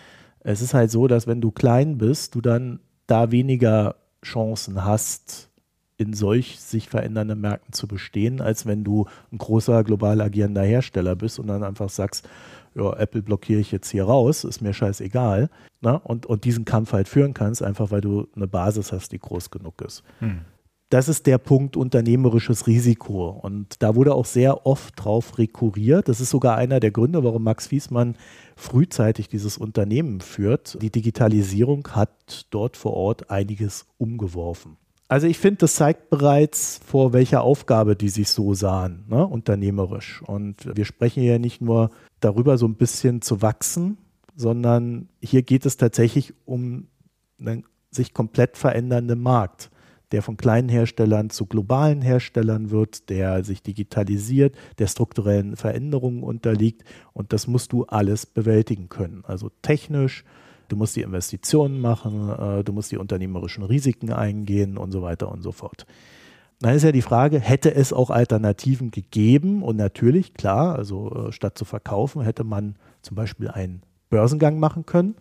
es ist halt so, dass wenn du klein bist, du dann da weniger Chancen hast, in solch sich verändernden Märkten zu bestehen, als wenn du ein großer global agierender Hersteller bist und dann einfach sagst, ja, Apple blockiere ich jetzt hier raus, ist mir scheißegal. Ne? Und, und diesen Kampf halt führen kannst, einfach weil du eine Basis hast, die groß genug ist. Hm. Das ist der Punkt unternehmerisches Risiko. Und da wurde auch sehr oft drauf rekurriert. Das ist sogar einer der Gründe, warum Max Fiesmann frühzeitig dieses Unternehmen führt. Die Digitalisierung hat dort vor Ort einiges umgeworfen. Also ich finde, das zeigt bereits, vor welcher Aufgabe die sich so sahen, ne, unternehmerisch. Und wir sprechen ja nicht nur darüber, so ein bisschen zu wachsen, sondern hier geht es tatsächlich um einen sich komplett verändernden Markt der von kleinen Herstellern zu globalen Herstellern wird, der sich digitalisiert, der strukturellen Veränderungen unterliegt. Und das musst du alles bewältigen können. Also technisch, du musst die Investitionen machen, äh, du musst die unternehmerischen Risiken eingehen und so weiter und so fort. Dann ist ja die Frage, hätte es auch Alternativen gegeben? Und natürlich, klar, also äh, statt zu verkaufen, hätte man zum Beispiel einen Börsengang machen können.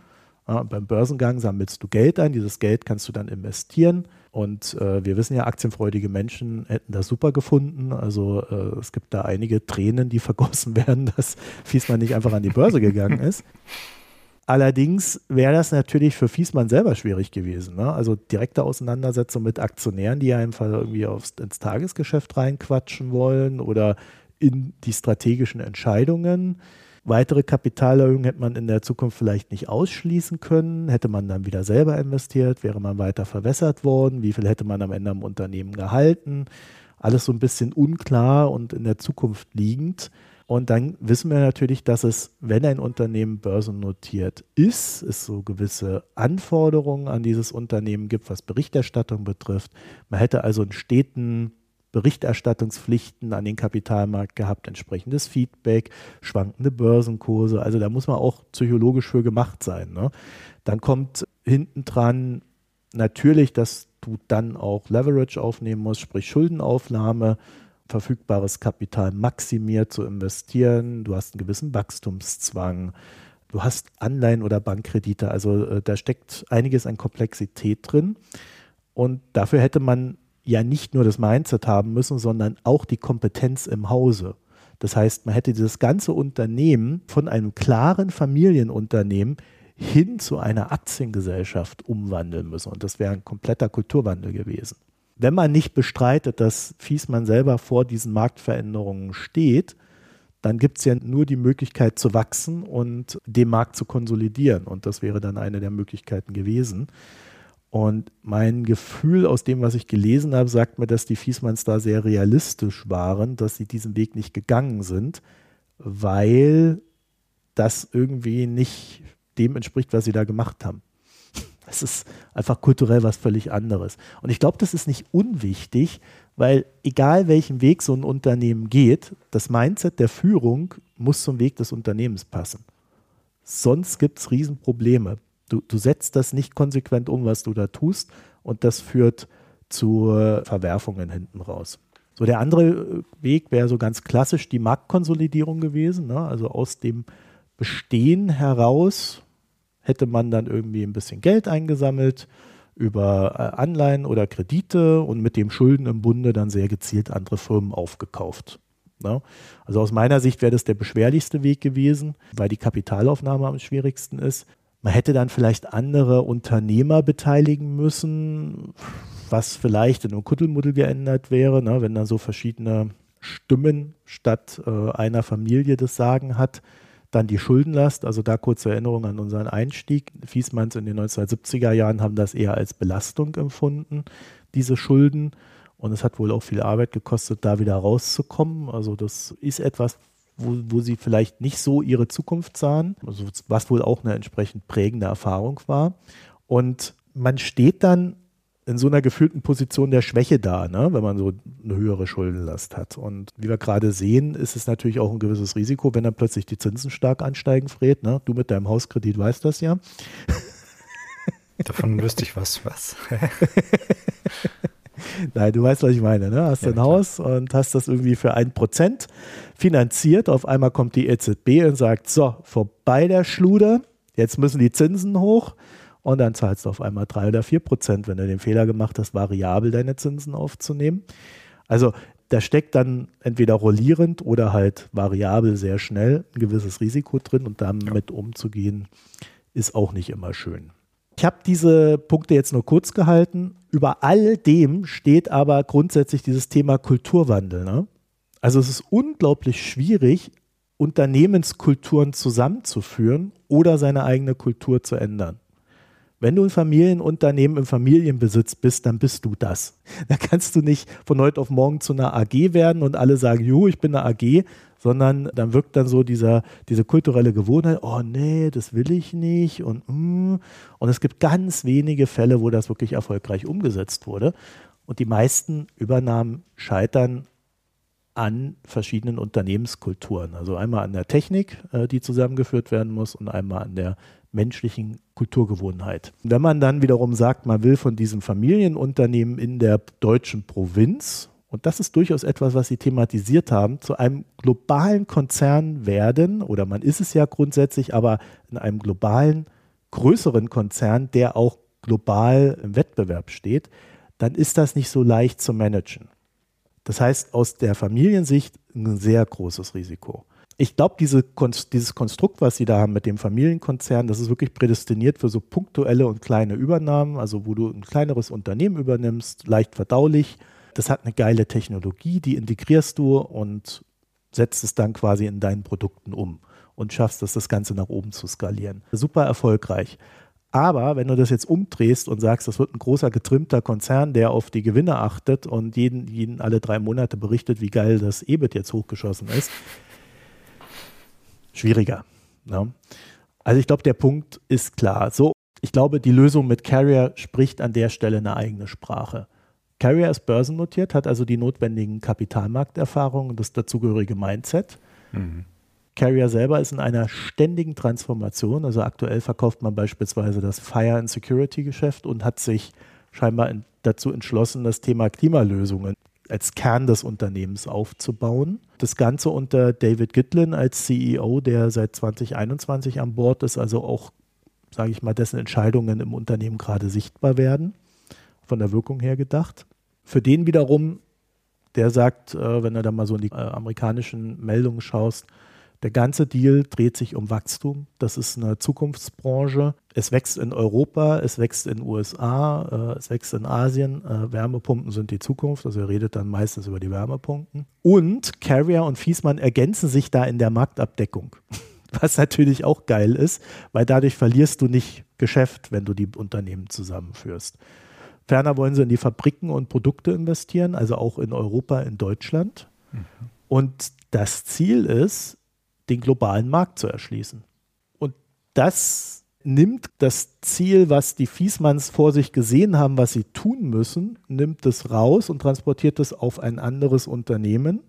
beim Börsengang sammelst du Geld ein, dieses Geld kannst du dann investieren und äh, wir wissen ja, aktienfreudige Menschen hätten das super gefunden. Also äh, es gibt da einige Tränen, die [laughs] vergossen werden, dass Fiesmann nicht einfach an die Börse gegangen ist. Allerdings wäre das natürlich für Fiesmann selber schwierig gewesen. Ne? Also direkte Auseinandersetzung mit Aktionären, die einfach irgendwie aufs, ins Tagesgeschäft reinquatschen wollen oder in die strategischen Entscheidungen. Weitere Kapitalerhöhungen hätte man in der Zukunft vielleicht nicht ausschließen können. Hätte man dann wieder selber investiert, wäre man weiter verwässert worden. Wie viel hätte man am Ende am Unternehmen gehalten? Alles so ein bisschen unklar und in der Zukunft liegend. Und dann wissen wir natürlich, dass es, wenn ein Unternehmen börsennotiert ist, es so gewisse Anforderungen an dieses Unternehmen gibt, was Berichterstattung betrifft. Man hätte also einen steten Berichterstattungspflichten an den Kapitalmarkt gehabt, entsprechendes Feedback, schwankende Börsenkurse. Also da muss man auch psychologisch für gemacht sein. Ne? Dann kommt hinten dran natürlich, dass du dann auch Leverage aufnehmen musst, sprich Schuldenaufnahme, verfügbares Kapital maximiert zu investieren. Du hast einen gewissen Wachstumszwang. Du hast Anleihen oder Bankkredite. Also äh, da steckt einiges an Komplexität drin. Und dafür hätte man ja nicht nur das Mindset haben müssen, sondern auch die Kompetenz im Hause. Das heißt, man hätte dieses ganze Unternehmen von einem klaren Familienunternehmen hin zu einer Aktiengesellschaft umwandeln müssen. Und das wäre ein kompletter Kulturwandel gewesen. Wenn man nicht bestreitet, dass Fiesmann selber vor diesen Marktveränderungen steht, dann gibt es ja nur die Möglichkeit zu wachsen und den Markt zu konsolidieren. Und das wäre dann eine der Möglichkeiten gewesen. Und mein Gefühl aus dem, was ich gelesen habe, sagt mir, dass die Fiesmanns da sehr realistisch waren, dass sie diesen Weg nicht gegangen sind, weil das irgendwie nicht dem entspricht, was sie da gemacht haben. Es ist einfach kulturell was völlig anderes. Und ich glaube, das ist nicht unwichtig, weil egal welchen Weg so ein Unternehmen geht, das Mindset der Führung muss zum Weg des Unternehmens passen. Sonst gibt es Riesenprobleme. Du, du setzt das nicht konsequent um, was du da tust, und das führt zu Verwerfungen hinten raus. So, der andere Weg wäre so ganz klassisch die Marktkonsolidierung gewesen. Ne? Also aus dem Bestehen heraus hätte man dann irgendwie ein bisschen Geld eingesammelt über äh, Anleihen oder Kredite und mit dem Schulden im Bunde dann sehr gezielt andere Firmen aufgekauft. Ne? Also aus meiner Sicht wäre das der beschwerlichste Weg gewesen, weil die Kapitalaufnahme am schwierigsten ist. Man hätte dann vielleicht andere Unternehmer beteiligen müssen, was vielleicht in einem Kuddelmuddel geändert wäre, ne? wenn dann so verschiedene Stimmen statt äh, einer Familie das Sagen hat. Dann die Schuldenlast, also da kurze Erinnerung an unseren Einstieg. Fiesmanns in den 1970er Jahren haben das eher als Belastung empfunden, diese Schulden. Und es hat wohl auch viel Arbeit gekostet, da wieder rauszukommen. Also das ist etwas, wo, wo sie vielleicht nicht so ihre Zukunft sahen, also was wohl auch eine entsprechend prägende Erfahrung war. Und man steht dann in so einer gefühlten Position der Schwäche da, ne? wenn man so eine höhere Schuldenlast hat. Und wie wir gerade sehen, ist es natürlich auch ein gewisses Risiko, wenn dann plötzlich die Zinsen stark ansteigen, Fred. Ne? Du mit deinem Hauskredit weißt das ja. Davon wüsste ich was. Was? [laughs] [laughs] Nein, du weißt, was ich meine. Ne? Hast ja, ein klar. Haus und hast das irgendwie für ein Prozent finanziert. Auf einmal kommt die EZB und sagt: So, vorbei der Schluder, jetzt müssen die Zinsen hoch und dann zahlst du auf einmal drei oder vier Prozent, wenn du den Fehler gemacht hast, variabel deine Zinsen aufzunehmen. Also da steckt dann entweder rollierend oder halt variabel sehr schnell ein gewisses Risiko drin und damit ja. umzugehen, ist auch nicht immer schön. Ich habe diese Punkte jetzt nur kurz gehalten. Über all dem steht aber grundsätzlich dieses Thema Kulturwandel. Ne? Also es ist unglaublich schwierig, Unternehmenskulturen zusammenzuführen oder seine eigene Kultur zu ändern. Wenn du ein Familienunternehmen im Familienbesitz bist, dann bist du das. Da kannst du nicht von heute auf morgen zu einer AG werden und alle sagen, jo, ich bin eine AG, sondern dann wirkt dann so dieser, diese kulturelle Gewohnheit, oh nee, das will ich nicht und mm. und es gibt ganz wenige Fälle, wo das wirklich erfolgreich umgesetzt wurde und die meisten Übernahmen scheitern an verschiedenen Unternehmenskulturen. Also einmal an der Technik, äh, die zusammengeführt werden muss und einmal an der menschlichen Kulturgewohnheit. Wenn man dann wiederum sagt, man will von diesem Familienunternehmen in der deutschen Provinz, und das ist durchaus etwas, was Sie thematisiert haben, zu einem globalen Konzern werden, oder man ist es ja grundsätzlich, aber in einem globalen, größeren Konzern, der auch global im Wettbewerb steht, dann ist das nicht so leicht zu managen. Das heißt, aus der Familiensicht ein sehr großes Risiko ich glaube, diese, dieses Konstrukt, was sie da haben mit dem Familienkonzern, das ist wirklich prädestiniert für so punktuelle und kleine Übernahmen, also wo du ein kleineres Unternehmen übernimmst, leicht verdaulich. Das hat eine geile Technologie, die integrierst du und setzt es dann quasi in deinen Produkten um und schaffst es, das Ganze nach oben zu skalieren. Super erfolgreich. Aber wenn du das jetzt umdrehst und sagst, das wird ein großer getrimmter Konzern, der auf die Gewinne achtet und jeden, jeden alle drei Monate berichtet, wie geil das EBIT jetzt hochgeschossen ist, schwieriger. Ne? Also ich glaube, der Punkt ist klar. So, ich glaube, die Lösung mit Carrier spricht an der Stelle eine eigene Sprache. Carrier ist börsennotiert, hat also die notwendigen Kapitalmarkterfahrungen und das dazugehörige Mindset. Mhm. Carrier selber ist in einer ständigen Transformation. Also aktuell verkauft man beispielsweise das Fire and Security Geschäft und hat sich scheinbar in, dazu entschlossen, das Thema Klimalösungen als Kern des Unternehmens aufzubauen. Das Ganze unter David Gitlin als CEO, der seit 2021 an Bord ist, also auch, sage ich mal, dessen Entscheidungen im Unternehmen gerade sichtbar werden, von der Wirkung her gedacht. Für den wiederum, der sagt, äh, wenn du da mal so in die äh, amerikanischen Meldungen schaust, Der ganze Deal dreht sich um Wachstum. Das ist eine Zukunftsbranche. Es wächst in Europa, es wächst in den USA, äh, es wächst in Asien. Äh, Wärmepumpen sind die Zukunft. Also er redet dann meistens über die Wärmepumpen. Und Carrier und Fiesmann ergänzen sich da in der Marktabdeckung. [laughs] Was natürlich auch geil ist, weil dadurch verlierst du nicht Geschäft, wenn du die Unternehmen zusammenführst. Ferner wollen sie in die Fabriken und Produkte investieren, also auch in Europa, in Deutschland. Mhm. Und das Ziel ist, den globalen Markt zu erschließen. Und das nimmt das Ziel, was die Fiesmanns vor sich gesehen haben, was sie tun müssen, nimmt es raus und transportiert es auf ein anderes Unternehmen.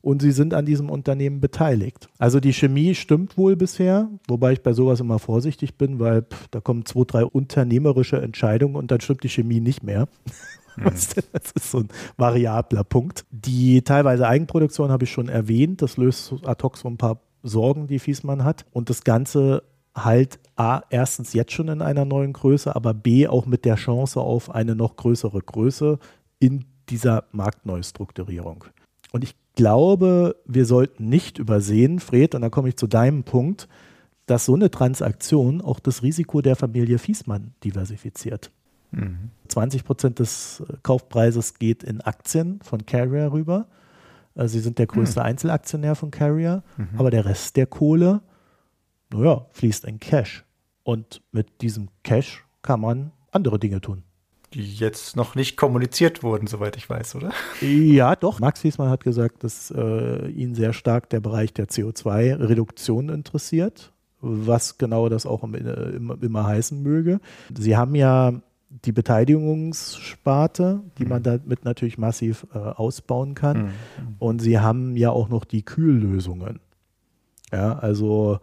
Und sie sind an diesem Unternehmen beteiligt. Also die Chemie stimmt wohl bisher, wobei ich bei sowas immer vorsichtig bin, weil pff, da kommen zwei, drei unternehmerische Entscheidungen und dann stimmt die Chemie nicht mehr. [laughs] Mhm. Das ist so ein variabler Punkt. Die teilweise Eigenproduktion habe ich schon erwähnt. Das löst ad hoc so ein paar Sorgen, die Fiesmann hat. Und das Ganze halt A, erstens jetzt schon in einer neuen Größe, aber B, auch mit der Chance auf eine noch größere Größe in dieser Marktneustrukturierung. Und ich glaube, wir sollten nicht übersehen, Fred, und da komme ich zu deinem Punkt, dass so eine Transaktion auch das Risiko der Familie Fiesmann diversifiziert. Mhm. 20 Prozent des Kaufpreises geht in Aktien von Carrier rüber. Also sie sind der größte mhm. Einzelaktionär von Carrier, mhm. aber der Rest der Kohle, naja, fließt in Cash. Und mit diesem Cash kann man andere Dinge tun. Die jetzt noch nicht kommuniziert wurden, soweit ich weiß, oder? Ja, doch. Max Wiesmann hat gesagt, dass äh, ihn sehr stark der Bereich der CO2-Reduktion interessiert, was genau das auch immer, immer heißen möge. Sie haben ja die Beteiligungssparte, die mhm. man damit natürlich massiv äh, ausbauen kann. Mhm. Und sie haben ja auch noch die Kühllösungen. Ja, also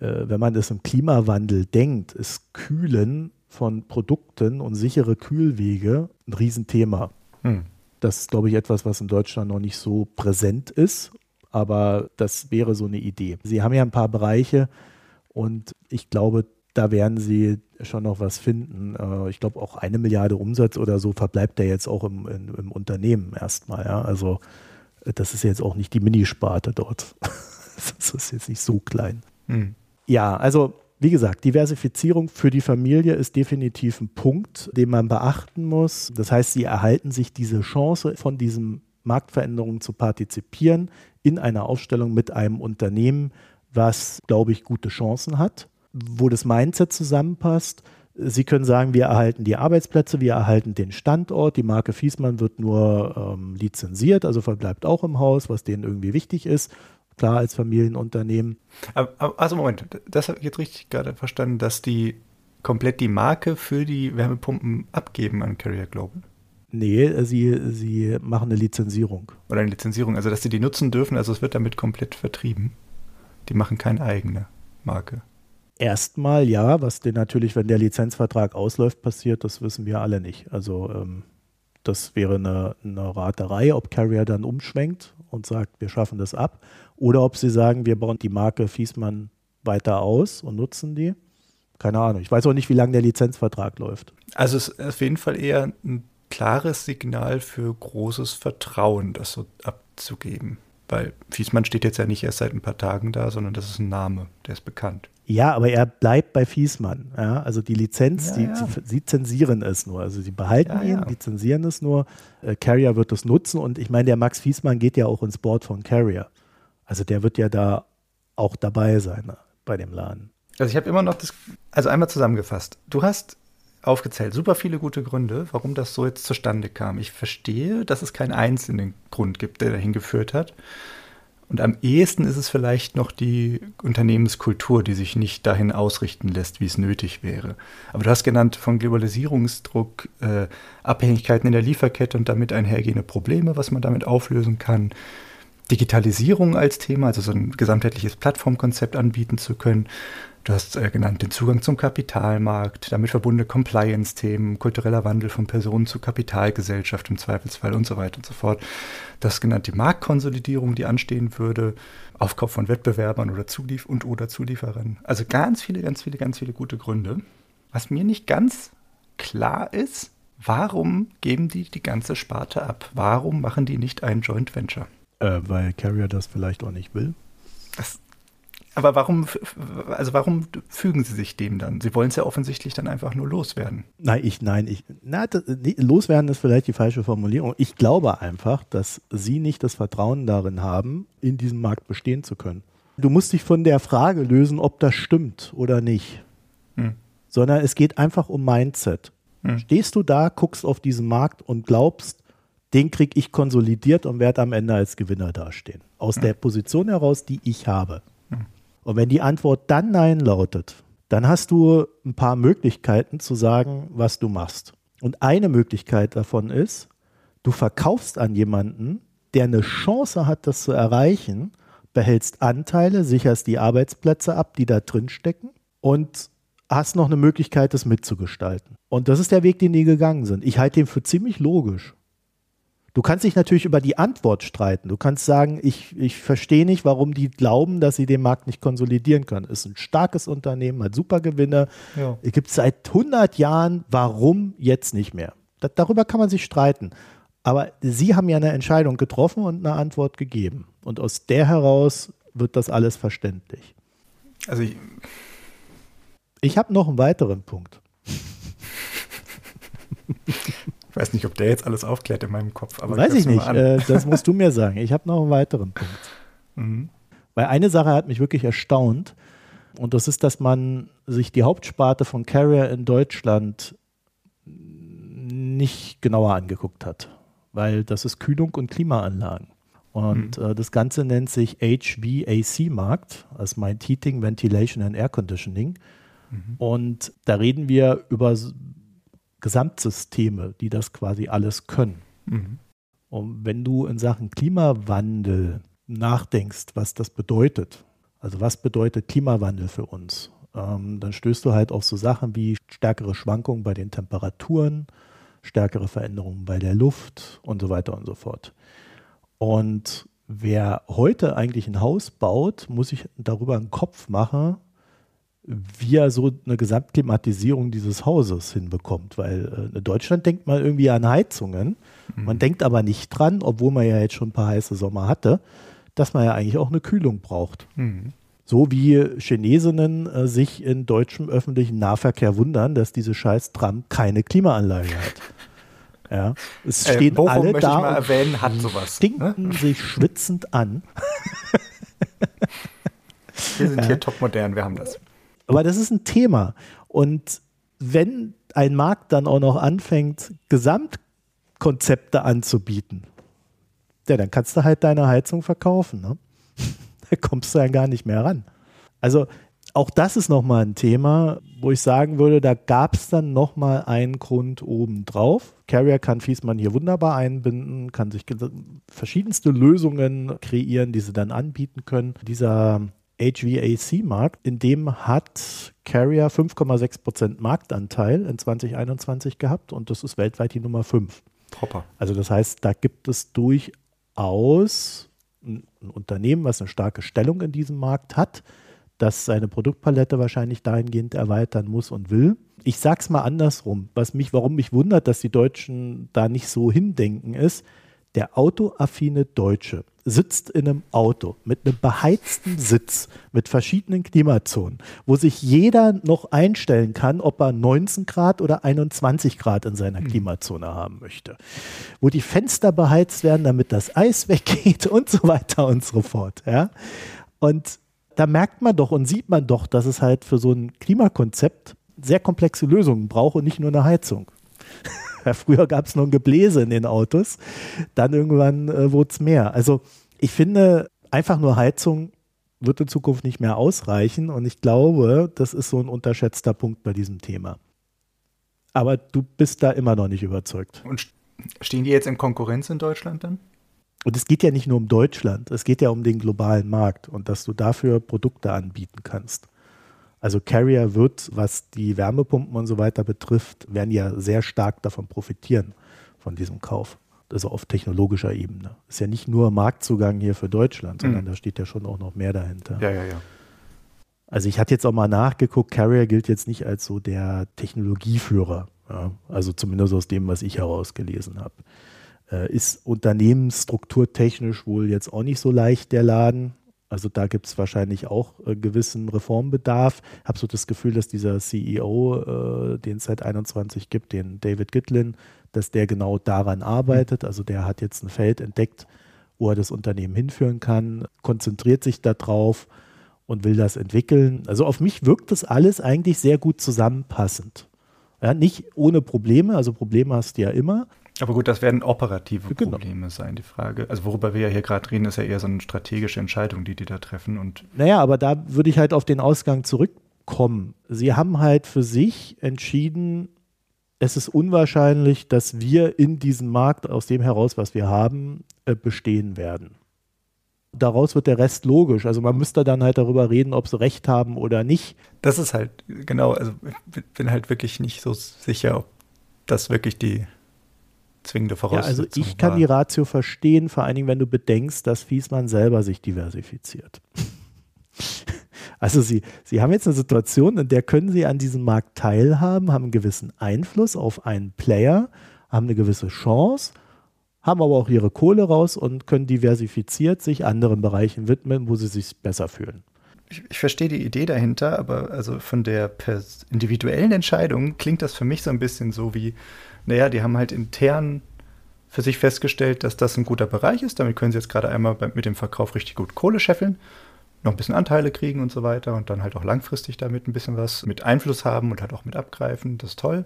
äh, wenn man das im Klimawandel denkt, ist Kühlen von Produkten und sichere Kühlwege ein Riesenthema. Mhm. Das ist, glaube ich, etwas, was in Deutschland noch nicht so präsent ist, aber das wäre so eine Idee. Sie haben ja ein paar Bereiche und ich glaube, da werden sie schon noch was finden. Äh, ich glaube, auch eine Milliarde Umsatz oder so verbleibt der jetzt auch im, im, im Unternehmen erstmal. Ja? Also äh, das ist jetzt auch nicht die Minisparte dort. [laughs] das ist jetzt nicht so klein. Hm. Ja, also wie gesagt, Diversifizierung für die Familie ist definitiv ein Punkt, den man beachten muss. Das heißt, sie erhalten sich diese Chance, von diesen Marktveränderungen zu partizipieren in einer Aufstellung mit einem Unternehmen, was, glaube ich, gute Chancen hat wo das Mindset zusammenpasst. Sie können sagen, wir erhalten die Arbeitsplätze, wir erhalten den Standort. Die Marke Fiesmann wird nur ähm, lizenziert, also verbleibt auch im Haus, was denen irgendwie wichtig ist. Klar, als Familienunternehmen. Also Moment, das habe ich jetzt richtig gerade verstanden, dass die komplett die Marke für die Wärmepumpen abgeben an Carrier Global. Nee, sie, sie machen eine Lizenzierung. Oder eine Lizenzierung, also dass sie die nutzen dürfen, also es wird damit komplett vertrieben. Die machen keine eigene Marke. Erstmal ja, was denn natürlich, wenn der Lizenzvertrag ausläuft, passiert, das wissen wir alle nicht. Also ähm, das wäre eine, eine Raterei, ob Carrier dann umschwenkt und sagt, wir schaffen das ab. Oder ob sie sagen, wir bauen die Marke Fiesmann weiter aus und nutzen die. Keine Ahnung. Ich weiß auch nicht, wie lange der Lizenzvertrag läuft. Also es ist auf jeden Fall eher ein klares Signal für großes Vertrauen, das so abzugeben. Weil Fiesmann steht jetzt ja nicht erst seit ein paar Tagen da, sondern das ist ein Name, der ist bekannt. Ja, aber er bleibt bei Fiesmann. Ja? Also die Lizenz, ja, die, ja. Sie, sie, zensieren es nur. Also sie behalten ihn, lizenzieren es nur. Äh, Carrier wird es nutzen und ich meine, der Max Fiesmann geht ja auch ins Board von Carrier. Also der wird ja da auch dabei sein ne, bei dem Laden. Also ich habe immer noch das, also einmal zusammengefasst. Du hast aufgezählt, super viele gute Gründe, warum das so jetzt zustande kam. Ich verstehe, dass es keinen einzelnen Grund gibt, der dahin geführt hat. Und am ehesten ist es vielleicht noch die Unternehmenskultur, die sich nicht dahin ausrichten lässt, wie es nötig wäre. Aber du hast genannt von Globalisierungsdruck, äh, Abhängigkeiten in der Lieferkette und damit einhergehende Probleme, was man damit auflösen kann. Digitalisierung als Thema, also so ein gesamtheitliches Plattformkonzept anbieten zu können. Du hast äh, genannt den Zugang zum Kapitalmarkt, damit verbundene Compliance-Themen, kultureller Wandel von Personen zu Kapitalgesellschaft im Zweifelsfall und so weiter und so fort. Du hast genannt die Marktkonsolidierung, die anstehen würde, Aufkauf von Wettbewerbern oder Zulief und oder Zulieferern. Also ganz viele, ganz viele, ganz viele gute Gründe. Was mir nicht ganz klar ist, warum geben die die ganze Sparte ab? Warum machen die nicht ein Joint Venture? Äh, weil Carrier das vielleicht auch nicht will. Das Aber warum, also warum fügen Sie sich dem dann? Sie wollen es ja offensichtlich dann einfach nur loswerden. Nein, ich, nein, ich, na, das, loswerden ist vielleicht die falsche Formulierung. Ich glaube einfach, dass Sie nicht das Vertrauen darin haben, in diesem Markt bestehen zu können. Du musst dich von der Frage lösen, ob das stimmt oder nicht. Hm. Sondern es geht einfach um Mindset. Hm. Stehst du da, guckst auf diesen Markt und glaubst, den kriege ich konsolidiert und werde am Ende als Gewinner dastehen. Aus hm. der Position heraus, die ich habe. Und wenn die Antwort dann Nein lautet, dann hast du ein paar Möglichkeiten zu sagen, was du machst. Und eine Möglichkeit davon ist, du verkaufst an jemanden, der eine Chance hat, das zu erreichen, behältst Anteile, sicherst die Arbeitsplätze ab, die da drin stecken und hast noch eine Möglichkeit, das mitzugestalten. Und das ist der Weg, den die gegangen sind. Ich halte den für ziemlich logisch. Du kannst dich natürlich über die Antwort streiten. Du kannst sagen, ich, ich verstehe nicht, warum die glauben, dass sie den Markt nicht konsolidieren können. Ist ein starkes Unternehmen, hat super Gewinne, ja. gibt es seit 100 Jahren, warum jetzt nicht mehr? Das, darüber kann man sich streiten. Aber sie haben ja eine Entscheidung getroffen und eine Antwort gegeben. Und aus der heraus wird das alles verständlich. Also ich, ich habe noch einen weiteren Punkt. [laughs] Ich weiß nicht, ob der jetzt alles aufklärt in meinem Kopf. Aber weiß ich nicht. Äh, das musst du mir sagen. Ich habe noch einen weiteren Punkt. [laughs] Mhm. Weil eine Sache hat mich wirklich erstaunt. Und das ist, dass man sich die Hauptsparte von Carrier in Deutschland nicht genauer angeguckt hat. Weil das ist Kühlung und Klimaanlagen. Und mhm. äh, das Ganze nennt sich HVAC-Markt, also Mind Heating, Ventilation and Air Conditioning. Mhm. Und da reden wir über Gesamtsysteme, die das quasi alles können. Mhm. Und wenn du in Sachen Klimawandel nachdenkst, was das bedeutet, also was bedeutet Klimawandel für uns, ähm, dann stößt du halt auf so Sachen wie stärkere Schwankungen bei den Temperaturen, stärkere Veränderungen bei der Luft und so weiter und so fort. Und wer heute eigentlich ein Haus baut, muss sich darüber einen Kopf machen, wie er so eine Gesamtklimatisierung dieses Hauses hinbekommt. Weil äh, in Deutschland denkt man irgendwie an Heizungen. Mhm. Man denkt aber nicht dran, obwohl man ja jetzt schon ein paar heiße Sommer hatte, dass man ja eigentlich auch eine Kühlung braucht. Mhm. So wie Chinesinnen äh, sich in deutschem öffentlichen Nahverkehr wundern, dass diese scheiß Tram keine Klimaanlage hat. Ja, es äh, stehen äh, alle da und erwähnen, hat sowas, stinken ne? sich schwitzend an. Wir sind ja. hier topmodern, wir haben das. Aber das ist ein Thema. Und wenn ein Markt dann auch noch anfängt, Gesamtkonzepte anzubieten, ja, dann kannst du halt deine Heizung verkaufen. Ne? [laughs] da kommst du dann gar nicht mehr ran. Also auch das ist nochmal ein Thema, wo ich sagen würde, da gab es dann nochmal einen Grund obendrauf. Carrier kann Fiesmann hier wunderbar einbinden, kann sich verschiedenste Lösungen kreieren, die sie dann anbieten können. Dieser HVAC-Markt, in dem hat Carrier 5,6% Marktanteil in 2021 gehabt und das ist weltweit die Nummer 5. Hopper. Also das heißt, da gibt es durchaus ein, ein Unternehmen, was eine starke Stellung in diesem Markt hat, das seine Produktpalette wahrscheinlich dahingehend erweitern muss und will. Ich sage es mal andersrum, was mich, warum mich wundert, dass die Deutschen da nicht so hindenken, ist, der autoaffine Deutsche sitzt in einem Auto mit einem beheizten Sitz mit verschiedenen Klimazonen, wo sich jeder noch einstellen kann, ob er 19 Grad oder 21 Grad in seiner hm. Klimazone haben möchte, wo die Fenster beheizt werden, damit das Eis [laughs] weggeht und so weiter und so fort. Ja? Und da merkt man doch und sieht man doch, dass es halt für so ein Klimakonzept sehr komplexe Lösungen braucht und nicht nur eine Heizung. [laughs] Früher gab es nur ein Gebläse in den Autos, dann irgendwann äh, wurde es mehr. Also ich finde, einfach nur Heizung wird in Zukunft nicht mehr ausreichen und ich glaube, das ist so ein unterschätzter Punkt bei diesem Thema. Aber du bist da immer noch nicht überzeugt. Und stehen die jetzt in Konkurrenz in Deutschland dann? Und es geht ja nicht nur um Deutschland, es geht ja um den globalen Markt und dass du dafür Produkte anbieten kannst. Also Carrier wird, was die Wärmepumpen und so weiter betrifft, werden ja sehr stark davon profitieren, von diesem Kauf. Also auf technologischer Ebene. Ist ja nicht nur Marktzugang hier für Deutschland, sondern mhm. da steht ja schon auch noch mehr dahinter. Ja, ja, ja. Also ich hatte jetzt auch mal nachgeguckt, Carrier gilt jetzt nicht als so der Technologieführer. Ja, also zumindest aus dem, was ich herausgelesen habe. Äh, ist unternehmensstrukturtechnisch wohl jetzt auch nicht so leicht der Laden. Also da gibt es wahrscheinlich auch äh, gewissen Reformbedarf. Ich habe so das Gefühl, dass dieser CEO, äh, den es seit 21 gibt, den David Gitlin, dass der genau daran arbeitet. Also der hat jetzt ein Feld entdeckt, wo er das Unternehmen hinführen kann, konzentriert sich darauf und will das entwickeln. Also auf mich wirkt das alles eigentlich sehr gut zusammenpassend. Ja, nicht ohne Probleme, also Probleme hast du ja immer, aber gut, das werden operative genau. Probleme sein, die Frage. Also worüber wir ja hier gerade reden, ist ja eher so eine strategische Entscheidung, die die da treffen. Und naja, aber da würde ich halt auf den Ausgang zurückkommen. Sie haben halt für sich entschieden, es ist unwahrscheinlich, dass wir in diesem Markt aus dem heraus, was wir haben, äh, bestehen werden. Daraus wird der Rest logisch. Also man müsste dann halt darüber reden, ob sie recht haben oder nicht. Das ist halt, genau, also ich bin halt wirklich nicht so sicher, ob das wirklich die zwingende Voraussetzung. Ja, also ich kann die Ratio verstehen, vor allen Dingen, wenn du bedenkst, dass Fiesmann selber sich diversifiziert. [laughs] Also sie, sie haben jetzt eine Situation, in der können sie an diesem Markt teilhaben, haben einen gewissen Einfluss auf einen Player, haben eine gewisse Chance, haben aber auch ihre Kohle raus und können diversifiziert sich anderen Bereichen widmen, wo sie sich besser fühlen. Ich, ich verstehe die Idee dahinter, aber also von der individuellen Entscheidung klingt das für mich so ein bisschen so wie, naja, die haben halt intern für sich festgestellt, dass das ein guter Bereich ist. Damit können sie jetzt gerade einmal mit dem Verkauf richtig gut Kohle scheffeln, noch ein bisschen Anteile kriegen und so weiter und dann halt auch langfristig damit ein bisschen was mit Einfluss haben und halt auch mit abgreifen. Das ist toll.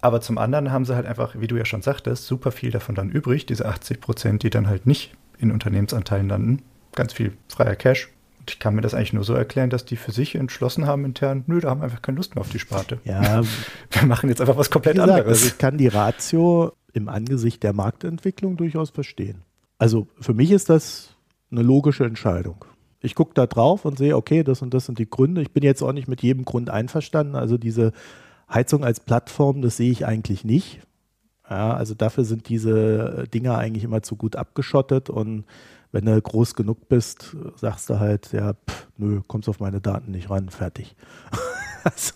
Aber zum anderen haben sie halt einfach, wie du ja schon sagtest, super viel davon dann übrig, diese 80 Prozent, die dann halt nicht in Unternehmensanteilen landen. Ganz viel freier Cash, ich kann mir das eigentlich nur so erklären, dass die für sich entschlossen haben intern, nö, da haben wir einfach keine Lust mehr auf die Sparte. Ja, [laughs] wir machen jetzt einfach was komplett gesagt, anderes. Also ich kann die Ratio im Angesicht der Marktentwicklung durchaus verstehen. Also für mich ist das eine logische Entscheidung. Ich gucke da drauf und sehe, okay, das und das sind die Gründe. Ich bin jetzt auch nicht mit jedem Grund einverstanden. Also diese Heizung als Plattform, das sehe ich eigentlich nicht. Ja, also dafür sind diese Dinger eigentlich immer zu gut abgeschottet und wenn du groß genug bist, sagst du halt, ja, pff, nö, kommst auf meine Daten nicht ran, fertig. [laughs] also,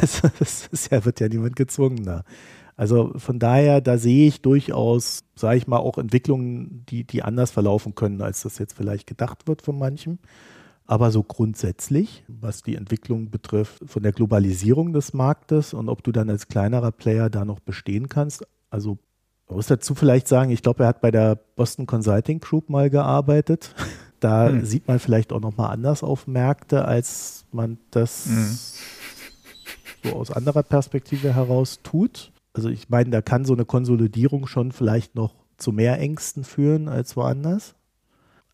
also, das ist ja, wird ja niemand gezwungen da. Also von daher, da sehe ich durchaus, sage ich mal, auch Entwicklungen, die, die anders verlaufen können, als das jetzt vielleicht gedacht wird von manchen. Aber so grundsätzlich, was die Entwicklung betrifft, von der Globalisierung des Marktes und ob du dann als kleinerer Player da noch bestehen kannst, also man muss dazu vielleicht sagen, ich glaube, er hat bei der Boston Consulting Group mal gearbeitet. [laughs] Da hm. sieht man vielleicht auch nochmal anders auf Märkte, als man das hm. so aus anderer Perspektive heraus tut. Also ich meine, da kann so eine Konsolidierung schon vielleicht noch zu mehr Ängsten führen als woanders.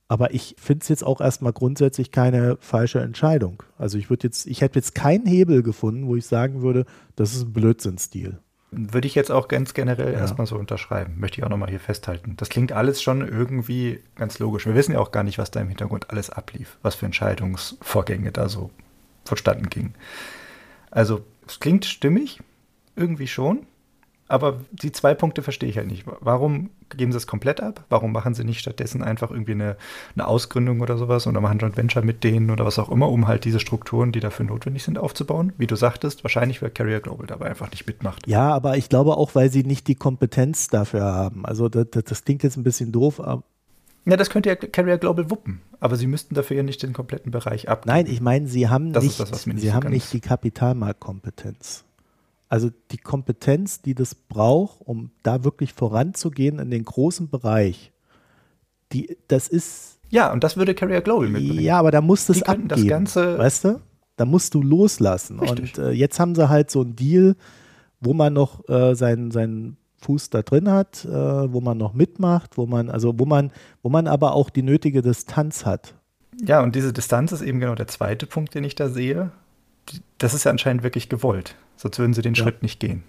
Aber ich finde es jetzt auch erstmal grundsätzlich keine falsche Entscheidung. Also ich würde jetzt, ich hätte jetzt keinen Hebel gefunden, wo ich sagen würde, das ist ein Blödsinnstil. Würde ich jetzt auch ganz generell ja. erstmal so unterschreiben. Möchte ich auch nochmal hier festhalten. Das klingt alles schon irgendwie ganz logisch. Wir wissen ja auch gar nicht, was da im Hintergrund alles ablief, was für Entscheidungsvorgänge da so vonstatten gingen. Also, es klingt stimmig, irgendwie schon. Aber die zwei Punkte verstehe ich halt nicht. Warum geben sie es komplett ab? Warum machen sie nicht stattdessen einfach irgendwie eine, eine Ausgründung oder sowas oder machen Joint Venture mit denen oder was auch immer, um halt diese Strukturen, die dafür notwendig sind, aufzubauen? Wie du sagtest, wahrscheinlich, weil Carrier Global dabei einfach nicht mitmacht. Ja, aber ich glaube auch, weil sie nicht die Kompetenz dafür haben. Also das, das klingt jetzt ein bisschen doof, aber ja, das könnte ja Carrier Global wuppen, aber sie müssten dafür ja nicht den kompletten Bereich ab. Nein, ich meine, sie haben das nicht, das, sie haben nicht die Kapitalmarktkompetenz. Also die Kompetenz, die das braucht, um da wirklich voranzugehen in den großen Bereich, die, das ist. Ja, und das würde Carrier Global mitbringen. Ja, aber da musst du es abgeben. Das Ganze weißt du? Da musst du loslassen. Richtig. Und äh, jetzt haben sie halt so einen Deal, wo man noch äh, seinen, seinen Fuß da drin hat, äh, wo man noch mitmacht, wo man, also wo man, wo man aber auch die nötige Distanz hat. Ja, und diese Distanz ist eben genau der zweite Punkt, den ich da sehe. Das ist ja anscheinend wirklich gewollt. Sonst würden sie den ja. Schritt nicht gehen.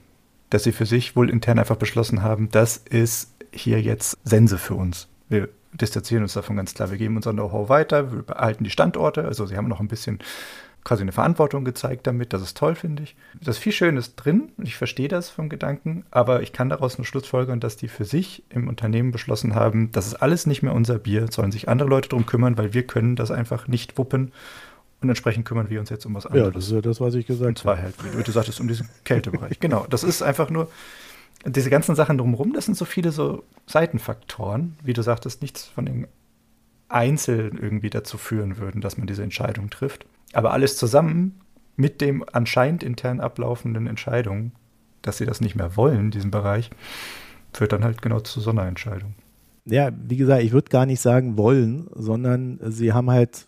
Dass sie für sich wohl intern einfach beschlossen haben, das ist hier jetzt Sense für uns. Wir distanzieren uns davon ganz klar. Wir geben unser Know-how weiter, wir behalten die Standorte. Also sie haben noch ein bisschen quasi eine Verantwortung gezeigt damit. Das ist toll, finde ich. Da ist viel Schönes drin. Ich verstehe das vom Gedanken, aber ich kann daraus nur Schlussfolgern, dass die für sich im Unternehmen beschlossen haben, das ist alles nicht mehr unser Bier, sollen sich andere Leute darum kümmern, weil wir können das einfach nicht wuppen. Und entsprechend kümmern wir uns jetzt um was anderes. Ja, das ist ja das, was ich gesagt habe. Und zwar halt, wie du sagtest, um diesen Kältebereich. [laughs] genau, das ist einfach nur, diese ganzen Sachen drumherum, das sind so viele so Seitenfaktoren, wie du sagtest, nichts von den einzeln irgendwie dazu führen würden, dass man diese Entscheidung trifft. Aber alles zusammen mit dem anscheinend intern ablaufenden Entscheidungen, dass sie das nicht mehr wollen, diesen Bereich, führt dann halt genau zu so einer Entscheidung. Ja, wie gesagt, ich würde gar nicht sagen wollen, sondern sie haben halt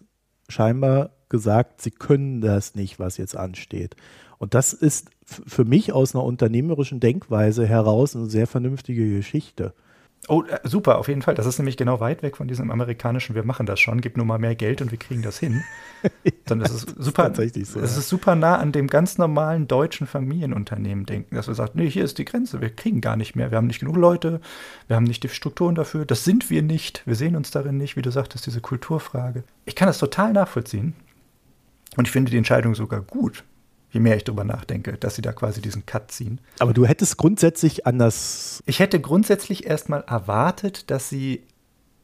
scheinbar gesagt, sie können das nicht, was jetzt ansteht. Und das ist für mich aus einer unternehmerischen Denkweise heraus eine sehr vernünftige Geschichte. Oh, äh, super, auf jeden Fall. Das ist nämlich genau weit weg von diesem amerikanischen, wir machen das schon, gib nur mal mehr Geld und wir kriegen das hin. [laughs] Sondern es ist super, das ist, so, es ist super nah an dem ganz normalen deutschen Familienunternehmen denken, dass wir sagen, nee, hier ist die Grenze, wir kriegen gar nicht mehr, wir haben nicht genug Leute, wir haben nicht die Strukturen dafür, das sind wir nicht, wir sehen uns darin nicht, wie du sagtest, diese Kulturfrage. Ich kann das total nachvollziehen und ich finde die Entscheidung sogar gut, je mehr ich drüber nachdenke, dass sie da quasi diesen Cut ziehen. Aber du hättest grundsätzlich anders. Ich hätte grundsätzlich erstmal erwartet, dass sie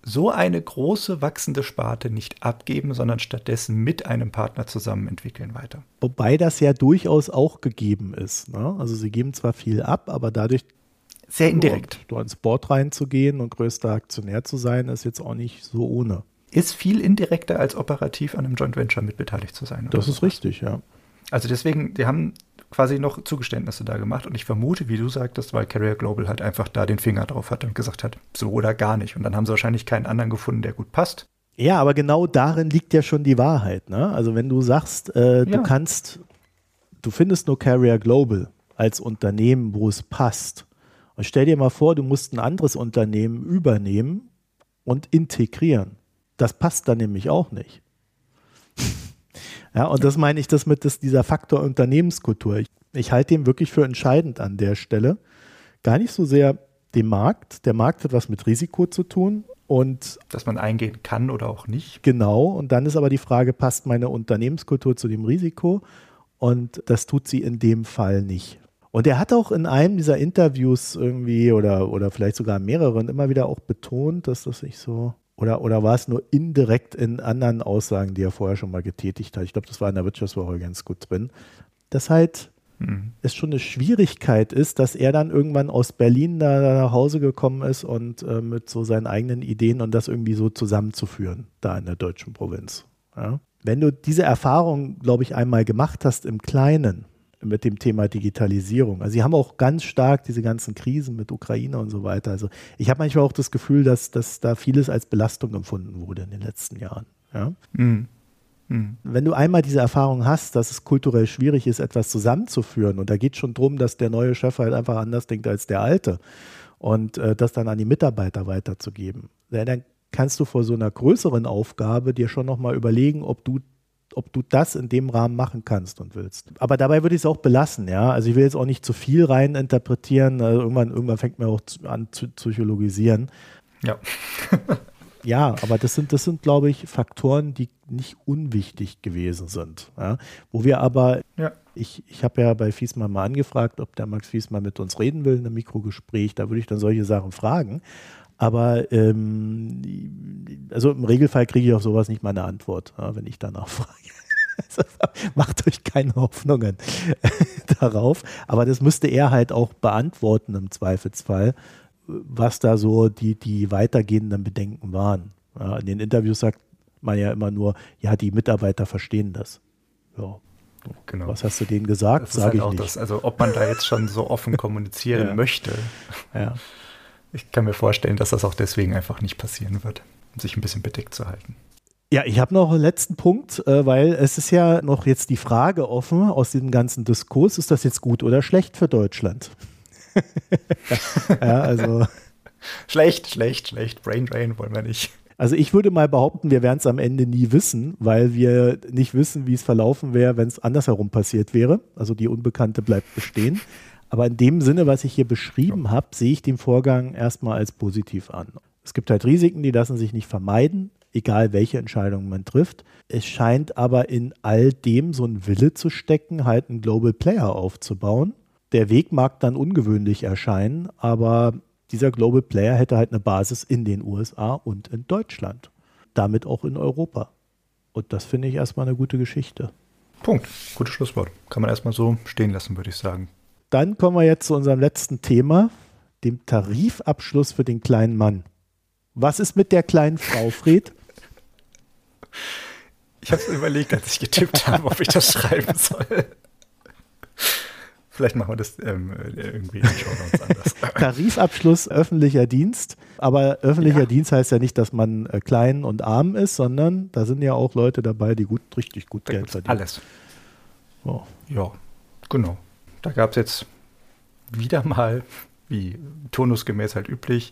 so eine große wachsende Sparte nicht abgeben, sondern stattdessen mit einem Partner zusammen entwickeln weiter. Wobei das ja durchaus auch gegeben ist. Ne? Also sie geben zwar viel ab, aber dadurch sehr indirekt. Dort ins Board reinzugehen und größter Aktionär zu sein, ist jetzt auch nicht so ohne. Ist viel indirekter als operativ an einem Joint Venture mitbeteiligt zu sein. Das ist sowas. richtig, ja. Also deswegen, die haben quasi noch Zugeständnisse da gemacht und ich vermute, wie du sagtest, weil Carrier Global halt einfach da den Finger drauf hat und gesagt hat, so oder gar nicht. Und dann haben sie wahrscheinlich keinen anderen gefunden, der gut passt. Ja, aber genau darin liegt ja schon die Wahrheit. Ne? Also wenn du sagst, äh, ja. du kannst, du findest nur Carrier Global als Unternehmen, wo es passt. Und stell dir mal vor, du musst ein anderes Unternehmen übernehmen und integrieren. Das passt dann nämlich auch nicht. Ja, und das meine ich das mit das, dieser Faktor Unternehmenskultur. Ich, ich halte den wirklich für entscheidend an der Stelle. Gar nicht so sehr dem Markt. Der Markt hat was mit Risiko zu tun und dass man eingehen kann oder auch nicht. Genau. Und dann ist aber die Frage, passt meine Unternehmenskultur zu dem Risiko? Und das tut sie in dem Fall nicht. Und er hat auch in einem dieser Interviews irgendwie oder, oder vielleicht sogar mehreren immer wieder auch betont, dass das nicht so oder, oder war es nur indirekt in anderen Aussagen, die er vorher schon mal getätigt hat? Ich glaube, das war in der Wirtschaftswoche ganz gut drin. Dass halt mhm. es schon eine Schwierigkeit ist, dass er dann irgendwann aus Berlin da nach Hause gekommen ist und äh, mit so seinen eigenen Ideen und das irgendwie so zusammenzuführen, da in der deutschen Provinz. Ja? Wenn du diese Erfahrung, glaube ich, einmal gemacht hast im Kleinen, mit dem Thema Digitalisierung. Also sie haben auch ganz stark diese ganzen Krisen mit Ukraine und so weiter. Also ich habe manchmal auch das Gefühl, dass, dass da vieles als Belastung empfunden wurde in den letzten Jahren. Ja? Mhm. Mhm. Wenn du einmal diese Erfahrung hast, dass es kulturell schwierig ist, etwas zusammenzuführen, und da geht es schon darum, dass der neue Chef halt einfach anders denkt als der alte und äh, das dann an die Mitarbeiter weiterzugeben, dann kannst du vor so einer größeren Aufgabe dir schon nochmal überlegen, ob du ob du das in dem Rahmen machen kannst und willst. Aber dabei würde ich es auch belassen, ja. Also ich will jetzt auch nicht zu viel rein interpretieren. Also irgendwann, irgendwann fängt mir auch an zu psychologisieren. Ja. [laughs] ja, aber das sind, das sind, glaube ich, Faktoren, die nicht unwichtig gewesen sind. Ja? Wo wir aber, ja. ich, ich habe ja bei Fiesmann mal angefragt, ob der Max Fiesmann mit uns reden will in einem Mikrogespräch. Da würde ich dann solche Sachen fragen. Aber ähm, also im Regelfall kriege ich auf sowas nicht meine Antwort, ja, wenn ich danach [laughs] frage. Also, macht euch keine Hoffnungen [laughs] darauf. Aber das müsste er halt auch beantworten im Zweifelsfall, was da so die, die weitergehenden Bedenken waren. Ja, in den Interviews sagt man ja immer nur, ja, die Mitarbeiter verstehen das. Ja. Genau. Was hast du denen gesagt? Sage halt ich nicht. Das, also ob man da jetzt schon so offen kommunizieren [laughs] ja. möchte. Ja ich kann mir vorstellen, dass das auch deswegen einfach nicht passieren wird, um sich ein bisschen bedeckt zu halten. Ja, ich habe noch einen letzten Punkt, äh, weil es ist ja noch jetzt die Frage offen aus diesem ganzen Diskurs, ist das jetzt gut oder schlecht für Deutschland? [laughs] ja, also. schlecht, schlecht, schlecht. Brain Drain wollen wir nicht. Also ich würde mal behaupten, wir werden es am Ende nie wissen, weil wir nicht wissen, wie es verlaufen wäre, wenn es andersherum passiert wäre. Also die Unbekannte bleibt bestehen. Aber in dem Sinne, was ich hier beschrieben habe, sehe ich den Vorgang erstmal als positiv an. Es gibt halt Risiken, die lassen sich nicht vermeiden, egal welche Entscheidung man trifft. Es scheint aber in all dem so ein Wille zu stecken, halt einen Global Player aufzubauen. Der Weg mag dann ungewöhnlich erscheinen, aber dieser Global Player hätte halt eine Basis in den USA und in Deutschland. Damit auch in Europa. Und das finde ich erstmal eine gute Geschichte. Punkt. Gutes Schlusswort. Kann man erstmal so stehen lassen, würde ich sagen dann kommen wir jetzt zu unserem letzten Thema, dem Tarifabschluss für den kleinen Mann. Was ist mit der kleinen Frau, Fred? Ich habe es überlegt, als ich getippt habe, ob ich das schreiben soll. Vielleicht machen wir das ähm, irgendwie anders. Tarifabschluss öffentlicher Dienst. Aber öffentlicher ja. Dienst heißt ja nicht, dass man äh, klein und arm ist, sondern da sind ja auch Leute dabei, die gut, richtig gut da Geld verdienen. Alles. Oh. Ja, genau. Da gab es jetzt wieder mal, wie turnusgemäß halt üblich,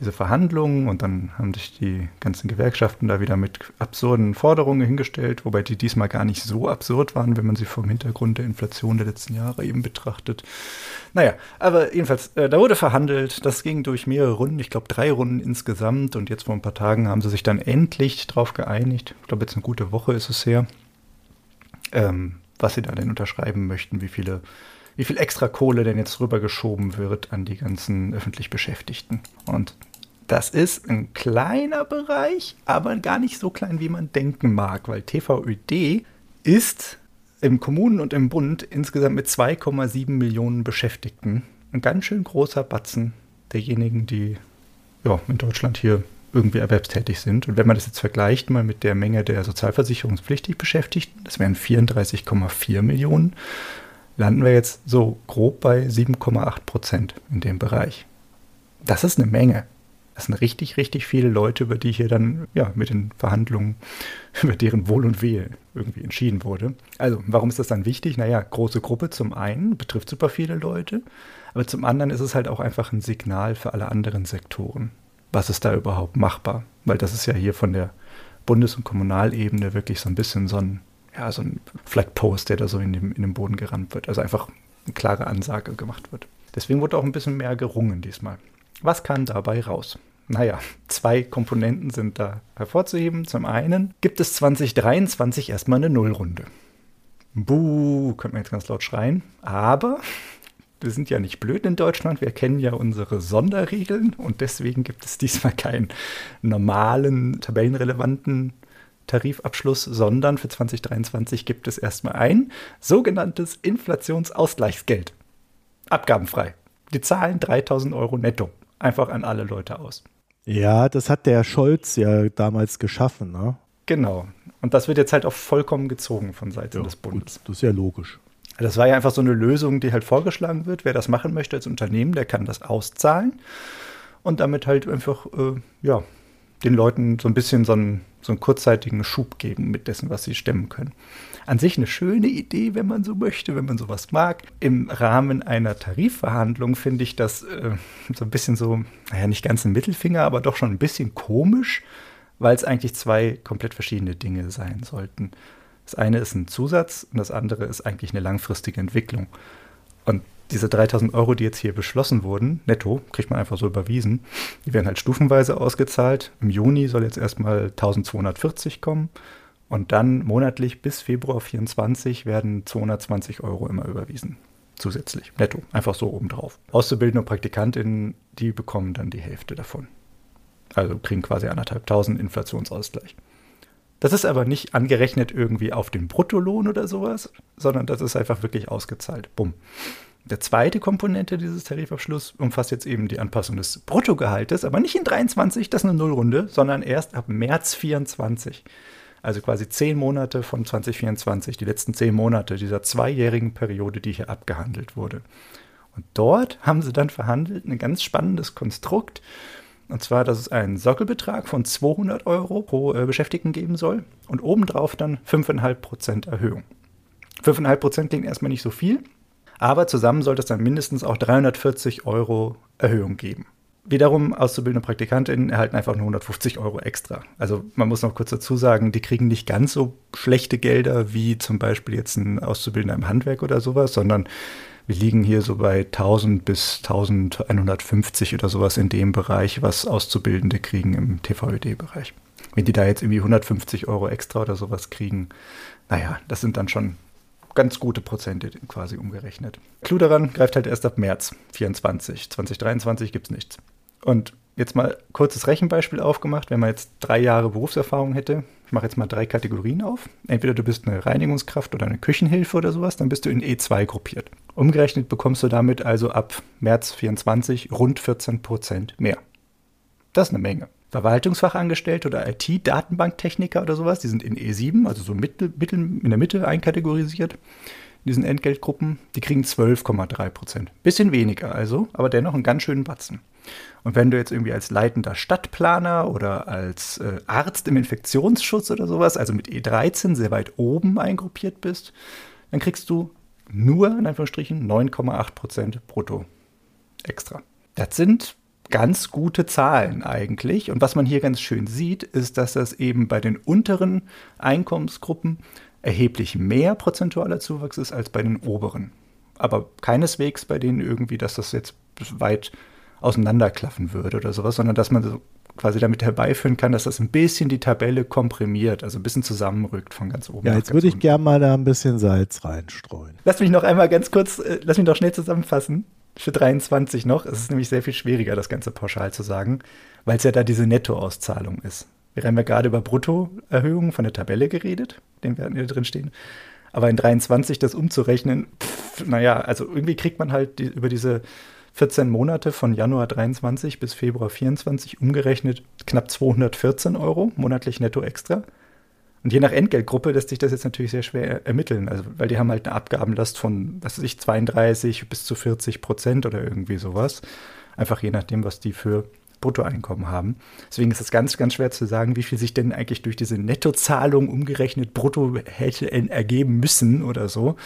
diese Verhandlungen und dann haben sich die ganzen Gewerkschaften da wieder mit absurden Forderungen hingestellt, wobei die diesmal gar nicht so absurd waren, wenn man sie vom Hintergrund der Inflation der letzten Jahre eben betrachtet. Naja, aber jedenfalls, äh, da wurde verhandelt, das ging durch mehrere Runden, ich glaube drei Runden insgesamt und jetzt vor ein paar Tagen haben sie sich dann endlich drauf geeinigt. Ich glaube, jetzt eine gute Woche ist es her, ähm, was sie da denn unterschreiben möchten, wie viele wie viel extra Kohle denn jetzt rübergeschoben wird an die ganzen öffentlich Beschäftigten. Und das ist ein kleiner Bereich, aber gar nicht so klein, wie man denken mag, weil TVÖD ist im Kommunen und im Bund insgesamt mit 2,7 Millionen Beschäftigten ein ganz schön großer Batzen derjenigen, die ja, in Deutschland hier irgendwie erwerbstätig sind. Und wenn man das jetzt vergleicht mal mit der Menge der sozialversicherungspflichtig Beschäftigten, das wären 34,4 Millionen, landen wir jetzt so grob bei 7,8 Prozent in dem Bereich. Das ist eine Menge. Das sind richtig, richtig viele Leute, über die hier dann ja mit den Verhandlungen [laughs] über deren Wohl und Wehe irgendwie entschieden wurde. Also, warum ist das dann wichtig? Naja, große Gruppe zum einen, betrifft super viele Leute, aber zum anderen ist es halt auch einfach ein Signal für alle anderen Sektoren. Was ist da überhaupt machbar? Weil das ist ja hier von der Bundes- und Kommunalebene wirklich so ein bisschen so ein, ja, so ein Flagpost, der da so in dem, in den Boden gerannt wird. Also einfach eine klare Ansage gemacht wird. Deswegen wurde auch ein bisschen mehr gerungen diesmal. Was kam dabei raus? Naja, zwei Komponenten sind da hervorzuheben. Zum einen gibt es 2023 erstmal eine Nullrunde. Buh, könnte man jetzt ganz laut schreien. Aber [laughs] wir sind ja nicht blöd in Deutschland, wir kennen ja unsere Sonderregeln und deswegen gibt es diesmal keinen normalen, tabellenrelevanten Tarifabschluss, sondern für 2023 gibt es erstmal ein sogenanntes Inflationsausgleichsgeld. Abgabenfrei. Die zahlen 3000 Euro netto. Einfach an alle Leute aus. Ja, das hat der Scholz ja damals geschaffen, ne? Genau. Und das wird jetzt halt auch vollkommen gezogen von Seiten ja, des Bundes. Gut, das ist ja logisch. Das war ja einfach so eine Lösung, die halt vorgeschlagen wird. Wer das machen möchte als Unternehmen, der kann das auszahlen und damit halt einfach, äh, ja, den Leuten so ein bisschen so einen, so einen kurzzeitigen Schub geben mit dessen, was sie stemmen können. An sich eine schöne Idee, wenn man so möchte, wenn man sowas mag. Im Rahmen einer Tarifverhandlung finde ich das äh, so ein bisschen so, naja, nicht ganz ein Mittelfinger, aber doch schon ein bisschen komisch, weil es eigentlich zwei komplett verschiedene Dinge sein sollten. Das eine ist ein Zusatz und das andere ist eigentlich eine langfristige Entwicklung. Und diese 3000 Euro, die jetzt hier beschlossen wurden, netto, kriegt man einfach so überwiesen, die werden halt stufenweise ausgezahlt. Im Juni soll jetzt erstmal 1240 kommen und dann monatlich bis Februar 24 werden 220 Euro immer überwiesen. Zusätzlich, netto, einfach so obendrauf. Auszubildende und Praktikantinnen, die bekommen dann die Hälfte davon. Also kriegen quasi anderthalbtausend Inflationsausgleich. Das ist aber nicht angerechnet irgendwie auf den Bruttolohn oder sowas, sondern das ist einfach wirklich ausgezahlt. Bumm. Der zweite Komponente dieses Tarifabschlusses umfasst jetzt eben die Anpassung des Bruttogehaltes, aber nicht in 23, das ist eine Nullrunde, sondern erst ab März 24 also quasi zehn Monate von 2024, die letzten zehn Monate dieser zweijährigen Periode, die hier abgehandelt wurde. Und dort haben sie dann verhandelt ein ganz spannendes Konstrukt. Und zwar, dass es einen Sockelbetrag von 200 Euro pro äh, Beschäftigten geben soll und obendrauf dann 5,5 Prozent Erhöhung. 5,5 Prozent klingt erstmal nicht so viel, aber zusammen sollte es dann mindestens auch 340 Euro Erhöhung geben. Wiederum auszubildende PraktikantInnen erhalten einfach nur 150 Euro extra. Also man muss noch kurz dazu sagen, die kriegen nicht ganz so schlechte Gelder wie zum Beispiel jetzt ein Auszubildender im Handwerk oder sowas, sondern wir liegen hier so bei 1000 bis 1150 oder sowas in dem Bereich, was Auszubildende kriegen im TVÖD-Bereich. Wenn die da jetzt irgendwie 150 Euro extra oder sowas kriegen, naja, das sind dann schon ganz gute Prozente quasi umgerechnet. Clou daran greift halt erst ab März 24. 2023 gibt es nichts. Und jetzt mal kurzes Rechenbeispiel aufgemacht, wenn man jetzt drei Jahre Berufserfahrung hätte. Ich mache jetzt mal drei Kategorien auf. Entweder du bist eine Reinigungskraft oder eine Küchenhilfe oder sowas, dann bist du in E2 gruppiert. Umgerechnet bekommst du damit also ab März 24 rund 14 Prozent mehr. Das ist eine Menge. Verwaltungsfachangestellte oder IT-Datenbanktechniker oder sowas, die sind in E7, also so mittel, mittel, in der Mitte einkategorisiert, in diesen Entgeltgruppen, die kriegen 12,3 Prozent. Bisschen weniger also, aber dennoch einen ganz schönen Batzen. Und wenn du jetzt irgendwie als leitender Stadtplaner oder als äh, Arzt im Infektionsschutz oder sowas, also mit E13 sehr weit oben eingruppiert bist, dann kriegst du nur in Anführungsstrichen 9,8 Prozent brutto extra. Das sind ganz gute Zahlen eigentlich. Und was man hier ganz schön sieht, ist, dass das eben bei den unteren Einkommensgruppen erheblich mehr prozentualer Zuwachs ist als bei den oberen. Aber keineswegs bei denen irgendwie, dass das jetzt weit auseinanderklaffen würde oder sowas, sondern dass man so quasi damit herbeiführen kann, dass das ein bisschen die Tabelle komprimiert, also ein bisschen zusammenrückt von ganz oben. Ja, jetzt würde ich gerne mal da ein bisschen Salz reinstreuen. Lass mich noch einmal ganz kurz, äh, lass mich noch schnell zusammenfassen. Für 23 noch. Es ist nämlich sehr viel schwieriger, das Ganze pauschal zu sagen, weil es ja da diese Nettoauszahlung ist. Wir haben ja gerade über Bruttoerhöhungen von der Tabelle geredet, den werden hier drin stehen. Aber in 23 das umzurechnen, pff, naja, also irgendwie kriegt man halt die, über diese 14 Monate von Januar 23 bis Februar 24 umgerechnet knapp 214 Euro monatlich netto extra. Und je nach Entgeltgruppe lässt sich das jetzt natürlich sehr schwer ermitteln, also weil die haben halt eine Abgabenlast von, was weiß ich, 32 bis zu 40 Prozent oder irgendwie sowas. Einfach je nachdem, was die für Bruttoeinkommen haben. Deswegen ist es ganz, ganz schwer zu sagen, wie viel sich denn eigentlich durch diese Nettozahlung umgerechnet brutto hätte ergeben müssen oder so.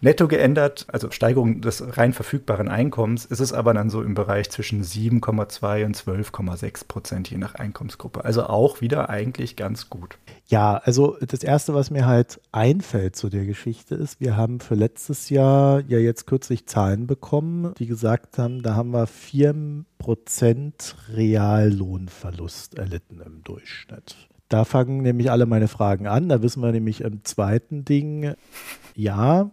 Netto geändert, also Steigerung des rein verfügbaren Einkommens, ist es aber dann so im Bereich zwischen 7,2 und 12,6 Prozent je nach Einkommensgruppe. Also auch wieder eigentlich ganz gut. Ja, also das Erste, was mir halt einfällt zu der Geschichte ist, wir haben für letztes Jahr ja jetzt kürzlich Zahlen bekommen, die gesagt haben, da haben wir 4 Prozent Reallohnverlust erlitten im Durchschnitt. Da fangen nämlich alle meine Fragen an. Da wissen wir nämlich im zweiten Ding, ja,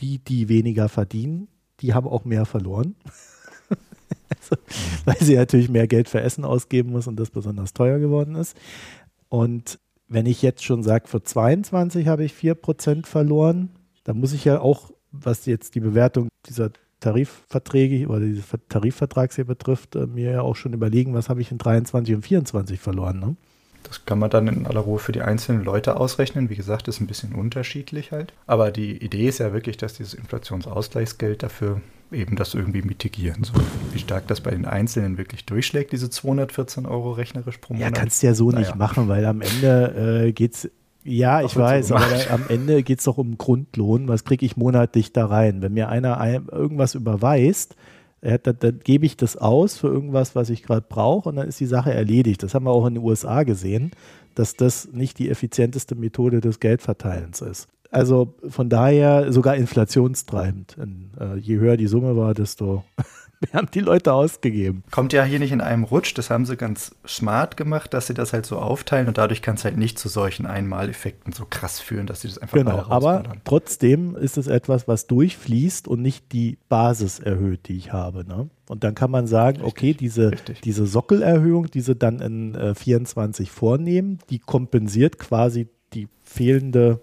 die, die weniger verdienen, die haben auch mehr verloren. [laughs] also, weil sie natürlich mehr Geld für Essen ausgeben muss und das besonders teuer geworden ist. Und wenn ich jetzt schon sage, für 22 habe ich 4% verloren, dann muss ich ja auch, was jetzt die Bewertung dieser Tarifverträge oder dieses Tarifvertrags hier betrifft, äh, mir ja auch schon überlegen, was habe ich in 23 und 24 verloren. Ne? Das kann man dann in aller Ruhe für die einzelnen Leute ausrechnen. Wie gesagt, ist ein bisschen unterschiedlich halt. Aber die Idee ist ja wirklich, dass dieses Inflationsausgleichsgeld dafür eben das irgendwie mitigieren soll. Wie stark das bei den Einzelnen wirklich durchschlägt, diese 214 Euro rechnerisch pro Monat. Ja, kannst du ja so naja. nicht machen, weil am Ende äh, geht es ja, ich weiß, aber am Ende geht es doch um Grundlohn. Was kriege ich monatlich da rein? Wenn mir einer ein, irgendwas überweist, dann, dann gebe ich das aus für irgendwas, was ich gerade brauche und dann ist die Sache erledigt. Das haben wir auch in den USA gesehen, dass das nicht die effizienteste Methode des Geldverteilens ist. Also von daher sogar inflationstreibend. Äh, je höher die Summe war, desto [laughs] Wir haben die Leute ausgegeben. Kommt ja hier nicht in einem Rutsch. Das haben sie ganz smart gemacht, dass sie das halt so aufteilen und dadurch kann es halt nicht zu solchen Einmaleffekten so krass führen, dass sie das einfach Genau, aber trotzdem ist es etwas, was durchfließt und nicht die Basis erhöht, die ich habe. Ne? Und dann kann man sagen, richtig, okay, diese, diese Sockelerhöhung, die sie dann in äh, 24 vornehmen, die kompensiert quasi die fehlende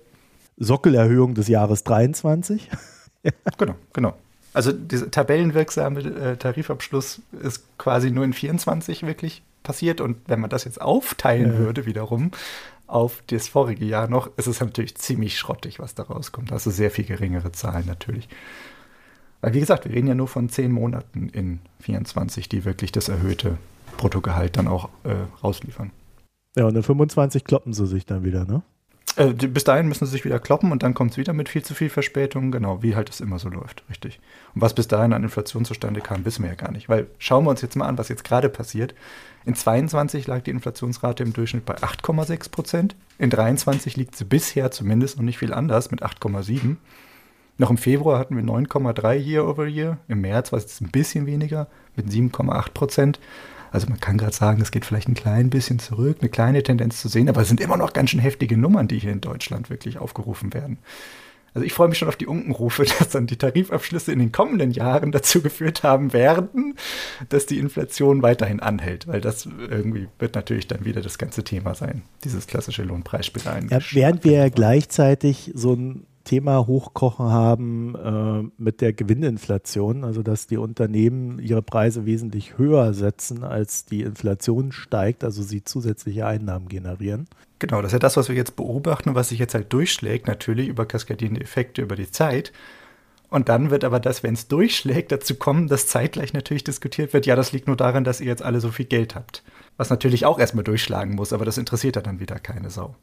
Sockelerhöhung des Jahres 23. [laughs] genau, genau. Also dieser tabellenwirksame äh, Tarifabschluss ist quasi nur in 24 wirklich passiert. Und wenn man das jetzt aufteilen ja. würde wiederum auf das vorige Jahr noch, ist es natürlich ziemlich schrottig, was da rauskommt. Also sehr viel geringere Zahlen natürlich. Weil wie gesagt, wir reden ja nur von zehn Monaten in 24, die wirklich das erhöhte Bruttogehalt dann auch äh, rausliefern. Ja, und in 25 kloppen sie sich dann wieder, ne? Äh, bis dahin müssen sie sich wieder kloppen und dann kommt es wieder mit viel zu viel Verspätung, genau, wie halt es immer so läuft, richtig. Und was bis dahin an Inflation zustande kam, wissen wir ja gar nicht. Weil schauen wir uns jetzt mal an, was jetzt gerade passiert. In 22 lag die Inflationsrate im Durchschnitt bei 8,6 Prozent. In 23 liegt sie bisher zumindest noch nicht viel anders mit 8,7. Noch im Februar hatten wir 9,3 Year over Year. Im März war es ein bisschen weniger mit 7,8 Prozent. Also man kann gerade sagen, es geht vielleicht ein klein bisschen zurück, eine kleine Tendenz zu sehen, aber es sind immer noch ganz schön heftige Nummern, die hier in Deutschland wirklich aufgerufen werden. Also ich freue mich schon auf die Unkenrufe, [laughs] dass dann die Tarifabschlüsse in den kommenden Jahren dazu geführt haben werden, dass die Inflation weiterhin anhält, weil das irgendwie wird natürlich dann wieder das ganze Thema sein, dieses klassische Lohnpreisspiel. Ja, während wir ja gleichzeitig so ein Thema hochkochen haben äh, mit der Gewinninflation, also dass die Unternehmen ihre Preise wesentlich höher setzen, als die Inflation steigt, also sie zusätzliche Einnahmen generieren. Genau, das ist ja das, was wir jetzt beobachten und was sich jetzt halt durchschlägt, natürlich über kaskadierende Effekte über die Zeit. Und dann wird aber das, wenn es durchschlägt, dazu kommen, dass zeitgleich natürlich diskutiert wird, ja, das liegt nur daran, dass ihr jetzt alle so viel Geld habt. Was natürlich auch erstmal durchschlagen muss, aber das interessiert dann wieder keine Sau.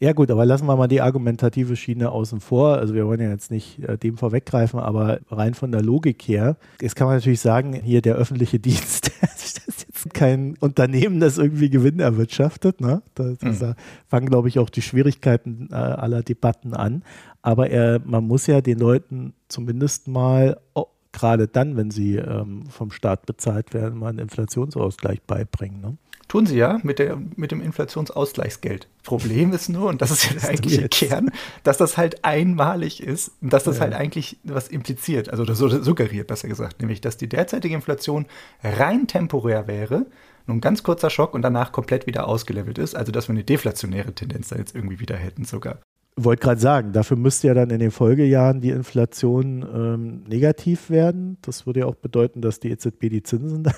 Ja gut, aber lassen wir mal die argumentative Schiene außen vor. Also wir wollen ja jetzt nicht äh, dem vorweggreifen, aber rein von der Logik her, jetzt kann man natürlich sagen, hier der öffentliche [laughs] Dienst, das ist jetzt kein Unternehmen, das irgendwie Gewinn erwirtschaftet. Ne? Da, mhm. fangen, glaube ich, auch die Schwierigkeiten äh, aller Debatten an. Aber er, man muss ja den Leuten zumindest mal, oh, gerade dann, wenn sie ähm, vom Staat bezahlt werden, mal einen Inflationsausgleich beibringen. Ne? Tun sie ja mit, der, mit dem Inflationsausgleichsgeld. Problem ist nur, und das ist ja der eigentliche Kern, dass das halt einmalig ist und dass das ja. halt eigentlich was impliziert, also das suggeriert, besser gesagt, nämlich, dass die derzeitige Inflation rein temporär wäre, nur ein ganz kurzer Schock und danach komplett wieder ausgelevelt ist, also dass wir eine deflationäre Tendenz da jetzt irgendwie wieder hätten sogar wollte gerade sagen, dafür müsste ja dann in den Folgejahren die Inflation ähm, negativ werden. Das würde ja auch bedeuten, dass die EZB die Zinsen. [laughs]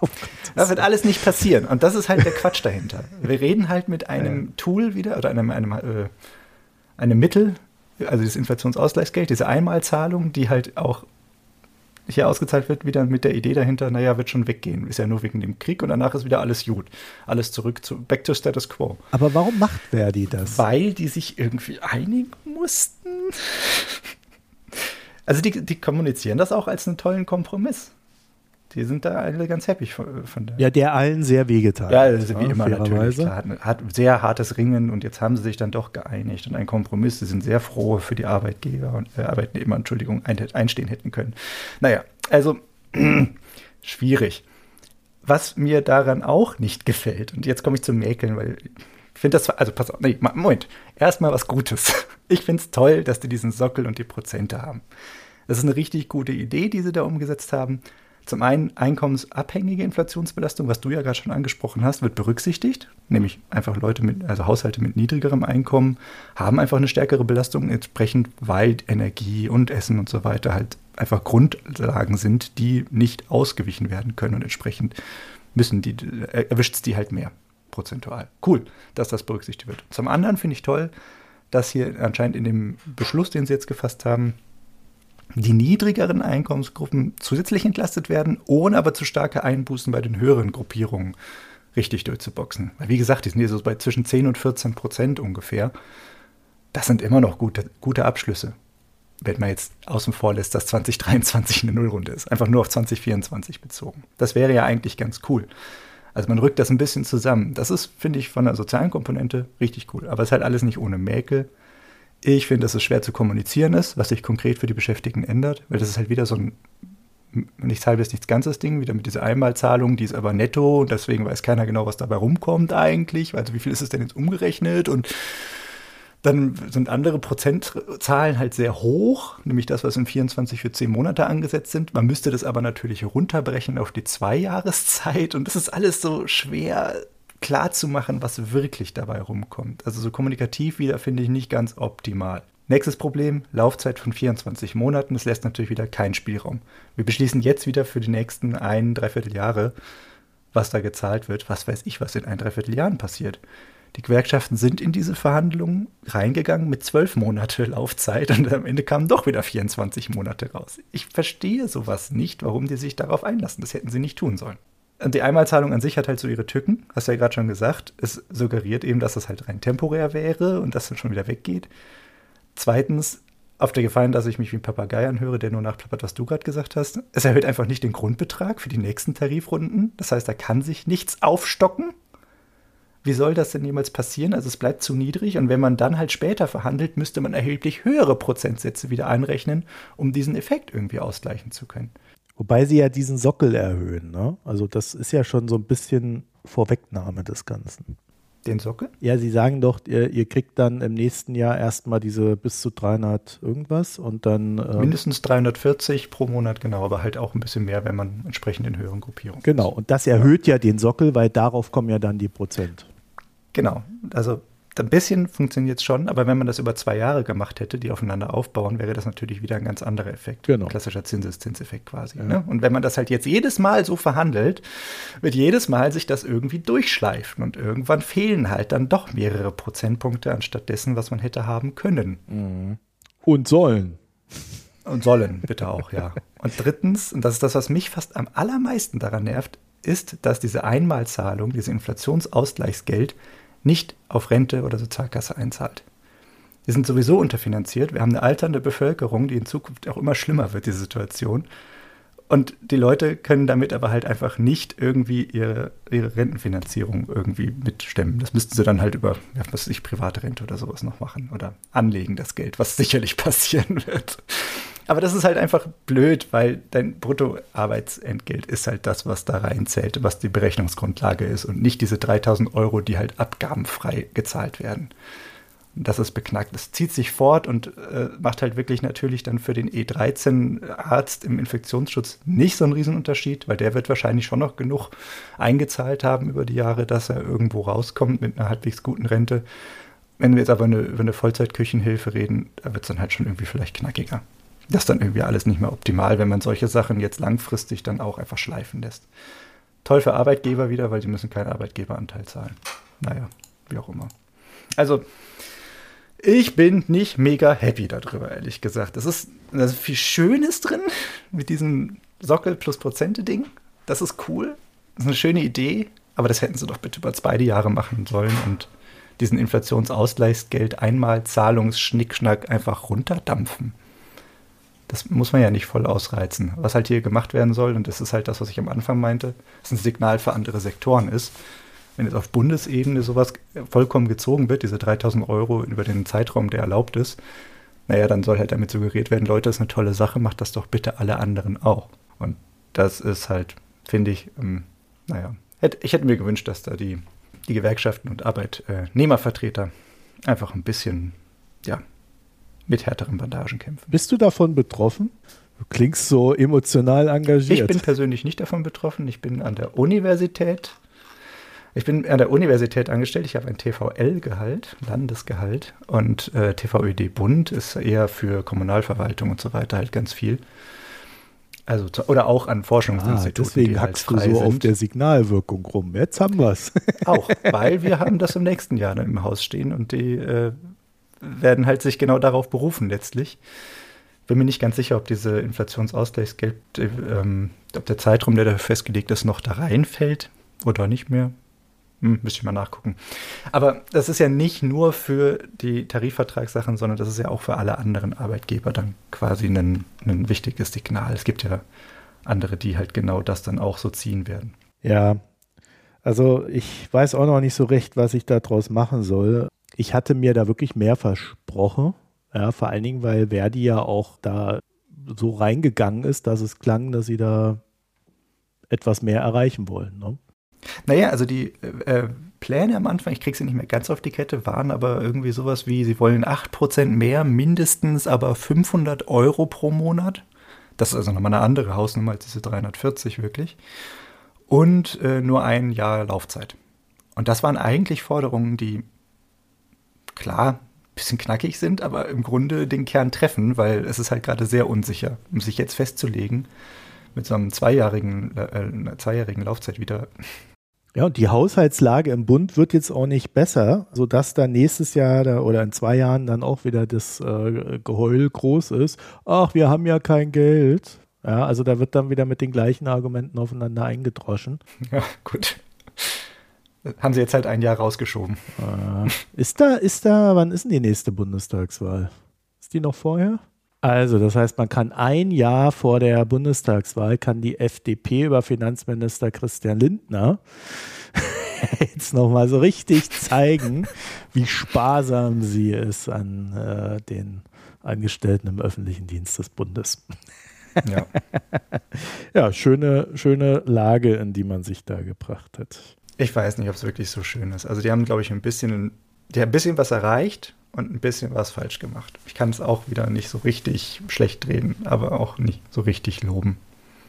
oh das wird alles nicht passieren. Und das ist halt der Quatsch dahinter. Wir reden halt mit einem ja. Tool wieder oder einem, einem, äh, einem Mittel, also das Inflationsausgleichsgeld, diese Einmalzahlung, die halt auch hier ausgezahlt wird, wieder mit der Idee dahinter, naja, wird schon weggehen. Ist ja nur wegen dem Krieg und danach ist wieder alles gut. Alles zurück zu back to status quo. Aber warum macht Verdi das? Weil die sich irgendwie einigen mussten. Also die, die kommunizieren das auch als einen tollen Kompromiss die sind da alle ganz happy von, von der. Ja, der allen sehr wehgetan. Ja, also wie immer natürlich. Klar, hat, hat, sehr hartes Ringen und jetzt haben sie sich dann doch geeinigt und ein Kompromiss. Sie sind sehr froh für die Arbeitgeber und äh, Arbeitnehmer, Entschuldigung, ein, einstehen hätten können. Naja, also [clears throat] schwierig. Was mir daran auch nicht gefällt, und jetzt komme ich zum Mäkeln, weil ich finde das, also pass auf, nee, Moment, erstmal was Gutes. [laughs] Ich finde es toll, dass die diesen Sockel und die Prozente haben. Das ist eine richtig gute Idee, die sie da umgesetzt haben. Zum einen einkommensabhängige Inflationsbelastung, was du ja gerade schon angesprochen hast, wird berücksichtigt. Nämlich einfach Leute mit, also Haushalte mit niedrigerem Einkommen haben einfach eine stärkere Belastung entsprechend, weil Energie und Essen und so weiter halt einfach Grundlagen sind, die nicht ausgewichen werden können und entsprechend müssen die, erwischt es die halt mehr prozentual. Cool, dass das berücksichtigt wird. Zum anderen finde ich toll, dass hier anscheinend in dem Beschluss, den sie jetzt gefasst haben, die niedrigeren Einkommensgruppen zusätzlich entlastet werden, ohne aber zu starke Einbußen bei den höheren Gruppierungen richtig durchzuboxen. Weil wie gesagt, die sind hier so bei zwischen 10 und 14 Prozent ungefähr. Das sind immer noch gute, gute Abschlüsse. Wenn man jetzt außen vor lässt, dass 2023 eine Nullrunde ist. Einfach nur auf 2024 bezogen. Das wäre ja eigentlich ganz cool. Also man rückt das ein bisschen zusammen. Das ist, finde ich, von der sozialen Komponente richtig cool. Aber es ist halt alles nicht ohne Mäkel. Ich finde, dass es schwer zu kommunizieren ist, was sich konkret für die Beschäftigten ändert, weil das ist halt wieder so ein nichts halbes, nichts ganzes Ding, wieder mit dieser Einmalzahlung, die ist aber netto und deswegen weiß keiner genau, was dabei rumkommt eigentlich. Also wie viel ist es denn jetzt umgerechnet und dann sind andere Prozentzahlen halt sehr hoch, nämlich das, was in 24 für 10 Monate angesetzt sind. Man müsste das aber natürlich runterbrechen auf die Zwei-Jahreszeit und das ist alles so schwer klar zu machen, was wirklich dabei rumkommt. Also so kommunikativ wieder finde ich nicht ganz optimal. Nächstes Problem, Laufzeit von 24 Monaten. Das lässt natürlich wieder keinen Spielraum. Wir beschließen jetzt wieder für die nächsten ein, dreiviertel Jahre, was da gezahlt wird. Was weiß ich, was in ein, dreiviertel Jahren passiert. Die Gewerkschaften sind in diese Verhandlungen reingegangen mit zwölf Monate Laufzeit und am Ende kamen doch wieder 24 Monate raus. Ich verstehe sowas nicht, warum die sich darauf einlassen. Das hätten sie nicht tun sollen. Und die Einmalzahlung an sich hat halt so ihre Tücken, hast du ja gerade schon gesagt. Es suggeriert eben, dass das halt rein temporär wäre und dass dann schon wieder weggeht. Zweitens, auf der Gefallen, dass ich mich wie ein Papagei anhöre, der nur nachplappert, was du gerade gesagt hast. Es erhöht einfach nicht den Grundbetrag für die nächsten Tarifrunden. Das heißt, da kann sich nichts aufstocken. Wie soll das denn jemals passieren? Also es bleibt zu niedrig und wenn man dann halt später verhandelt, müsste man erheblich höhere Prozentsätze wieder einrechnen, um diesen Effekt irgendwie ausgleichen zu können. Wobei sie ja diesen Sockel erhöhen. Ne? Also das ist ja schon so ein bisschen Vorwegnahme des Ganzen. Den Sockel? Ja, sie sagen doch, ihr, ihr kriegt dann im nächsten Jahr erstmal diese bis zu 300 irgendwas und dann. Äh, Mindestens 340 pro Monat, genau, aber halt auch ein bisschen mehr, wenn man entsprechend in höheren Gruppierungen Genau, ist. und das erhöht ja. ja den Sockel, weil darauf kommen ja dann die Prozent. Genau, also ein bisschen funktioniert es schon, aber wenn man das über zwei Jahre gemacht hätte, die aufeinander aufbauen, wäre das natürlich wieder ein ganz anderer Effekt. Genau. Klassischer Zinseszinseffekt quasi. Ja. Ne? Und wenn man das halt jetzt jedes Mal so verhandelt, wird jedes Mal sich das irgendwie durchschleifen und irgendwann fehlen halt dann doch mehrere Prozentpunkte anstatt dessen, was man hätte haben können. Mhm. Und sollen. Und sollen, bitte auch, ja. Und drittens, und das ist das, was mich fast am allermeisten daran nervt, ist, dass diese Einmalzahlung, diese Inflationsausgleichsgeld nicht auf Rente oder Sozialkasse einzahlt. Wir sind sowieso unterfinanziert. Wir haben eine alternde Bevölkerung, die in Zukunft auch immer schlimmer wird, diese Situation. Und die Leute können damit aber halt einfach nicht irgendwie ihre, ihre Rentenfinanzierung irgendwie mitstemmen. Das müssten sie dann halt über, ja, was weiß ich, private Rente oder sowas noch machen oder anlegen das Geld, was sicherlich [laughs] passieren wird. Aber das ist halt einfach blöd, weil dein Bruttoarbeitsentgelt ist halt das, was da reinzählt, was die Berechnungsgrundlage ist und nicht diese 3000 Euro, die halt abgabenfrei gezahlt werden. Und das ist beknackt. Das zieht sich fort und äh, macht halt wirklich natürlich dann für den E13-Arzt im Infektionsschutz nicht so einen Riesenunterschied, weil der wird wahrscheinlich schon noch genug eingezahlt haben über die Jahre, dass er irgendwo rauskommt mit einer halbwegs guten Rente. Wenn wir jetzt aber eine, über eine Vollzeitküchenhilfe reden, da wird es dann halt schon irgendwie vielleicht knackiger. Das ist dann irgendwie alles nicht mehr optimal, wenn man solche Sachen jetzt langfristig dann auch einfach schleifen lässt. Toll für Arbeitgeber wieder, weil sie müssen keinen Arbeitgeberanteil zahlen. Naja, wie auch immer. Also, ich bin nicht mega happy darüber, ehrlich gesagt. Das ist, ist viel Schönes drin mit diesem Sockel plus Prozente-Ding. Das ist cool. Das ist eine schöne Idee, aber das hätten sie doch bitte über beide Jahre machen sollen und diesen Inflationsausgleichsgeld einmal Zahlungsschnickschnack einfach runterdampfen das muss man ja nicht voll ausreizen. Was halt hier gemacht werden soll, und das ist halt das, was ich am Anfang meinte, dass ein Signal für andere Sektoren ist. Wenn jetzt auf Bundesebene sowas vollkommen gezogen wird, diese 3000 Euro über den Zeitraum, der erlaubt ist, naja, dann soll halt damit suggeriert werden, Leute, das ist eine tolle Sache, macht das doch bitte alle anderen auch. Und das ist halt, finde ich, ähm, naja, ich hätte mir gewünscht, dass da die, die Gewerkschaften und Arbeitnehmervertreter einfach ein bisschen, ja, mit härteren Bandagen kämpfen. Bist du davon betroffen? Du klingst so emotional engagiert. Ich bin persönlich nicht davon betroffen. Ich bin an der Universität. Ich bin an der Universität angestellt. Ich habe ein TVL-Gehalt, Landesgehalt. Und äh, TVÖD Bund ist eher für Kommunalverwaltung und so weiter halt ganz viel. Also, oder auch an Forschungsinstituten. Ah, deswegen halt hackst du so sind. auf der Signalwirkung rum. Jetzt haben wir es. auch, weil wir haben das im nächsten Jahr dann im Haus stehen und die äh, werden halt sich genau darauf berufen letztlich. Bin mir nicht ganz sicher, ob diese Inflationsausgleichsgeld, ähm, ob der Zeitraum, der da festgelegt ist, noch da reinfällt oder nicht mehr. Hm, müsste ich mal nachgucken. Aber das ist ja nicht nur für die Tarifvertragssachen, sondern das ist ja auch für alle anderen Arbeitgeber dann quasi ein, ein wichtiges Signal. Es gibt ja andere, die halt genau das dann auch so ziehen werden. Ja, also ich weiß auch noch nicht so recht, was ich daraus machen soll ich hatte mir da wirklich mehr versprochen. Ja, vor allen Dingen, weil Verdi ja auch da so reingegangen ist, dass es klang, dass sie da etwas mehr erreichen wollen. Ne? Naja, also die äh, Pläne am Anfang, ich kriege sie nicht mehr ganz auf die Kette, waren aber irgendwie sowas wie, sie wollen 8% mehr, mindestens aber 500 Euro pro Monat. Das ist also nochmal eine andere Hausnummer als diese 340 wirklich. Und äh, nur ein Jahr Laufzeit. Und das waren eigentlich Forderungen, die klar ein bisschen knackig sind, aber im Grunde den Kern treffen, weil es ist halt gerade sehr unsicher, um sich jetzt festzulegen mit so einem zweijährigen, äh, zweijährigen Laufzeit wieder. Ja, und die Haushaltslage im Bund wird jetzt auch nicht besser, sodass da nächstes Jahr da, oder in zwei Jahren dann auch wieder das äh, Geheul groß ist. Ach, wir haben ja kein Geld. Ja, also da wird dann wieder mit den gleichen Argumenten aufeinander eingedroschen. Ja, gut haben sie jetzt halt ein Jahr rausgeschoben. Äh, ist da, ist da, wann ist denn die nächste Bundestagswahl? Ist die noch vorher? Also, das heißt, man kann ein Jahr vor der Bundestagswahl kann die FDP über Finanzminister Christian Lindner [laughs] jetzt nochmal so richtig zeigen, wie sparsam sie ist an äh, den Angestellten im öffentlichen Dienst des Bundes. Ja. [laughs] ja, schöne, schöne Lage, in die man sich da gebracht hat. Ich weiß nicht, ob es wirklich so schön ist. Also die haben, glaube ich, ein bisschen, die haben ein bisschen was erreicht und ein bisschen was falsch gemacht. Ich kann es auch wieder nicht so richtig schlecht reden, aber auch nicht so richtig loben.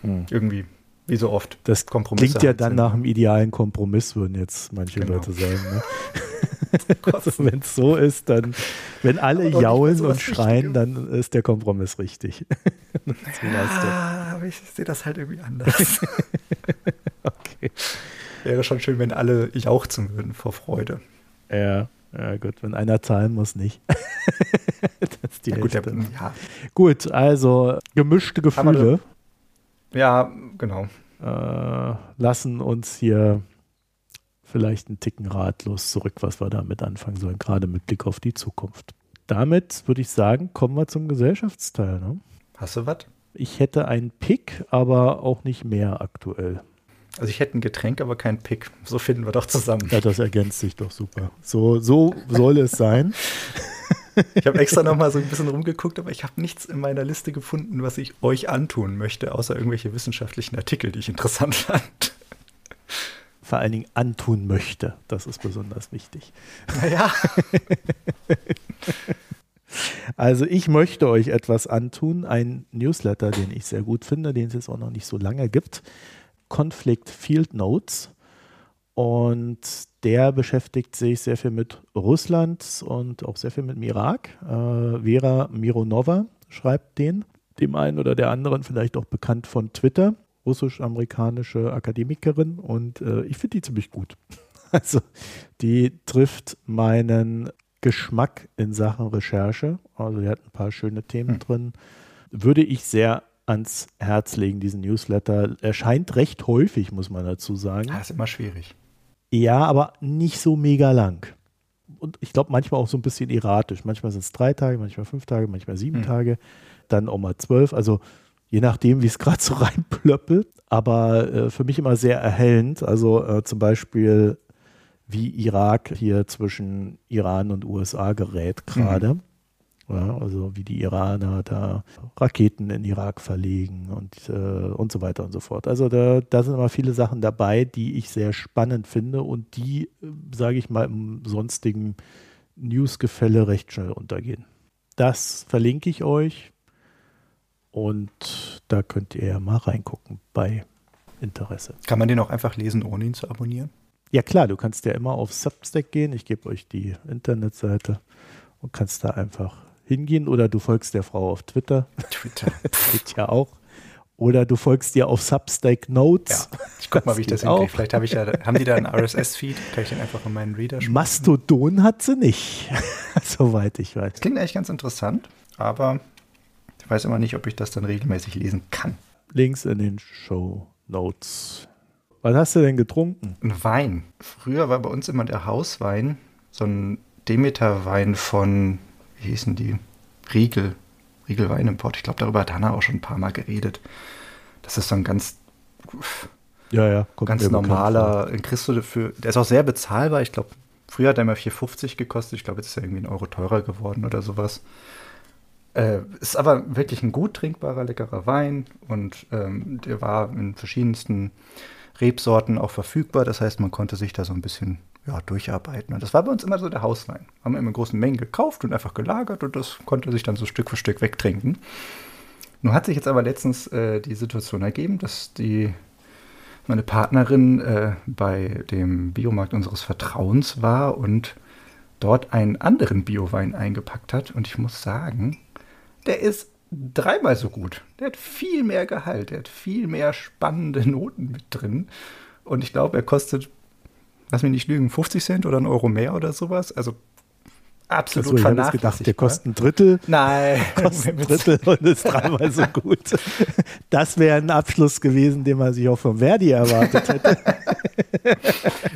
Hm. Irgendwie, wie so oft. Das Kompromisse klingt ja dann nach einem idealen Kompromiss, würden jetzt manche genau. Leute sagen. Ne? also, wenn es so ist, dann, wenn alle jaulen und schreien, dann ist der Kompromiss richtig. [laughs] ja, aber ich sehe das halt irgendwie anders. [laughs] okay. Wäre schon schön, wenn alle jauchzen würden vor Freude. Ja, ja gut, wenn einer zahlen muss, nicht. [laughs] ja, gut, der, ja. gut, also gemischte Gefühle. Ja, genau. Äh, lassen uns hier vielleicht einen Ticken ratlos zurück, was wir damit anfangen sollen, gerade mit Blick auf die Zukunft. Damit würde ich sagen, kommen wir zum Gesellschaftsteil. Ne? Hast du was? Ich hätte einen Pick, aber auch nicht mehr aktuell. Also ich hätte ein Getränk, aber kein Pick. So finden wir doch zusammen. Ja, das ergänzt sich doch super. So, so soll es sein. Ich habe extra noch mal so ein bisschen rumgeguckt, aber ich habe nichts in meiner Liste gefunden, was ich euch antun möchte, außer irgendwelche wissenschaftlichen Artikel, die ich interessant [laughs] fand. Vor allen Dingen antun möchte. Das ist besonders wichtig. Naja. [laughs] Also ich möchte euch etwas antun, ein Newsletter, den ich sehr gut finde, den es jetzt auch noch nicht so lange gibt. Conflict Field Notes. Und der beschäftigt sich sehr viel mit Russland und auch sehr viel mit dem Irak. Äh, Vera Mironova schreibt den, dem einen oder der anderen vielleicht auch bekannt von Twitter, russisch-amerikanische Akademikerin. Und äh, ich finde die ziemlich gut. [laughs] Also die trifft meinen Geschmack in Sachen Recherche. Also die hat ein paar schöne Themen hm. drin. Würde ich sehr ans Herz legen, diesen Newsletter. Erscheint recht häufig, muss man dazu sagen. Das ist immer schwierig. Ja, aber nicht so mega lang. Und ich glaube, manchmal auch so ein bisschen erratisch. Manchmal sind es drei Tage, manchmal fünf Tage, manchmal sieben hm. Tage, dann auch mal zwölf. Also je nachdem, wie es [laughs] gerade so reinplöppelt. Aber äh, für mich immer sehr erhellend. Also äh, zum Beispiel, wie Irak hier zwischen Iran und USA gerät gerade. Mhm. Ja, also wie die Iraner da Raketen in Irak verlegen und, äh, und so weiter und so fort. Also da, da sind immer viele Sachen dabei, die ich sehr spannend finde und die, äh, sage ich mal, im sonstigen Newsgefälle recht schnell untergehen. Das verlinke ich euch und da könnt ihr ja mal reingucken bei Interesse. Kann man den auch einfach lesen, ohne ihn zu abonnieren? Ja klar, du kannst ja immer auf Substack gehen. Ich gebe euch die Internetseite und kannst da einfach hingehen oder du folgst der Frau auf Twitter. Twitter. [laughs] Geht ja auch. Oder du folgst dir auf Substack Notes. Ja, ich guck mal, wie ich das hinkriege. Vielleicht habe ich ja, haben die da einen RSS-Feed? Kann ich den einfach in meinen Reader schmeißen? Mastodon hat sie nicht, [laughs] soweit ich weiß. Das klingt eigentlich ganz interessant, aber ich weiß immer nicht, ob ich das dann regelmäßig lesen kann. Links in den Show Notes. Was hast du denn getrunken? Ein Wein. Früher war bei uns immer der Hauswein so ein Demeter-Wein von wie hießen die? Riegel. Riegel Weinimport. Ich glaube, darüber hat Hanna auch schon ein paar Mal geredet. Das ist so ein ganz, ja, ja, ganz normaler, in Christo dafür, der ist auch sehr bezahlbar. Ich glaube, früher hat er immer 4,50 gekostet. Ich glaube, jetzt ist er irgendwie ein Euro teurer geworden oder sowas. Äh, ist aber wirklich ein gut trinkbarer, leckerer Wein und ähm, der war in verschiedensten Rebsorten auch verfügbar. Das heißt, man konnte sich da so ein bisschen ja, durcharbeiten. Und das war bei uns immer so der Hauswein. Haben wir immer in großen Mengen gekauft und einfach gelagert und das konnte sich dann so Stück für Stück wegtrinken. Nun hat sich jetzt aber letztens äh, die Situation ergeben, dass die meine Partnerin äh, bei dem Biomarkt unseres Vertrauens war und dort einen anderen Biowein eingepackt hat. Und ich muss sagen, der ist dreimal so gut. Der hat viel mehr Gehalt, der hat viel mehr spannende Noten mit drin. Und ich glaube, er kostet lass mich nicht lügen, 50 Cent oder ein Euro mehr oder sowas. Also absolut also, vernachlässigt. gedacht, der kostet ein Drittel. Nein. [laughs] Kostet ein Drittel und ist dreimal so gut. [laughs] Das wäre ein Abschluss gewesen, den man sich auch von Verdi erwartet hätte. [laughs]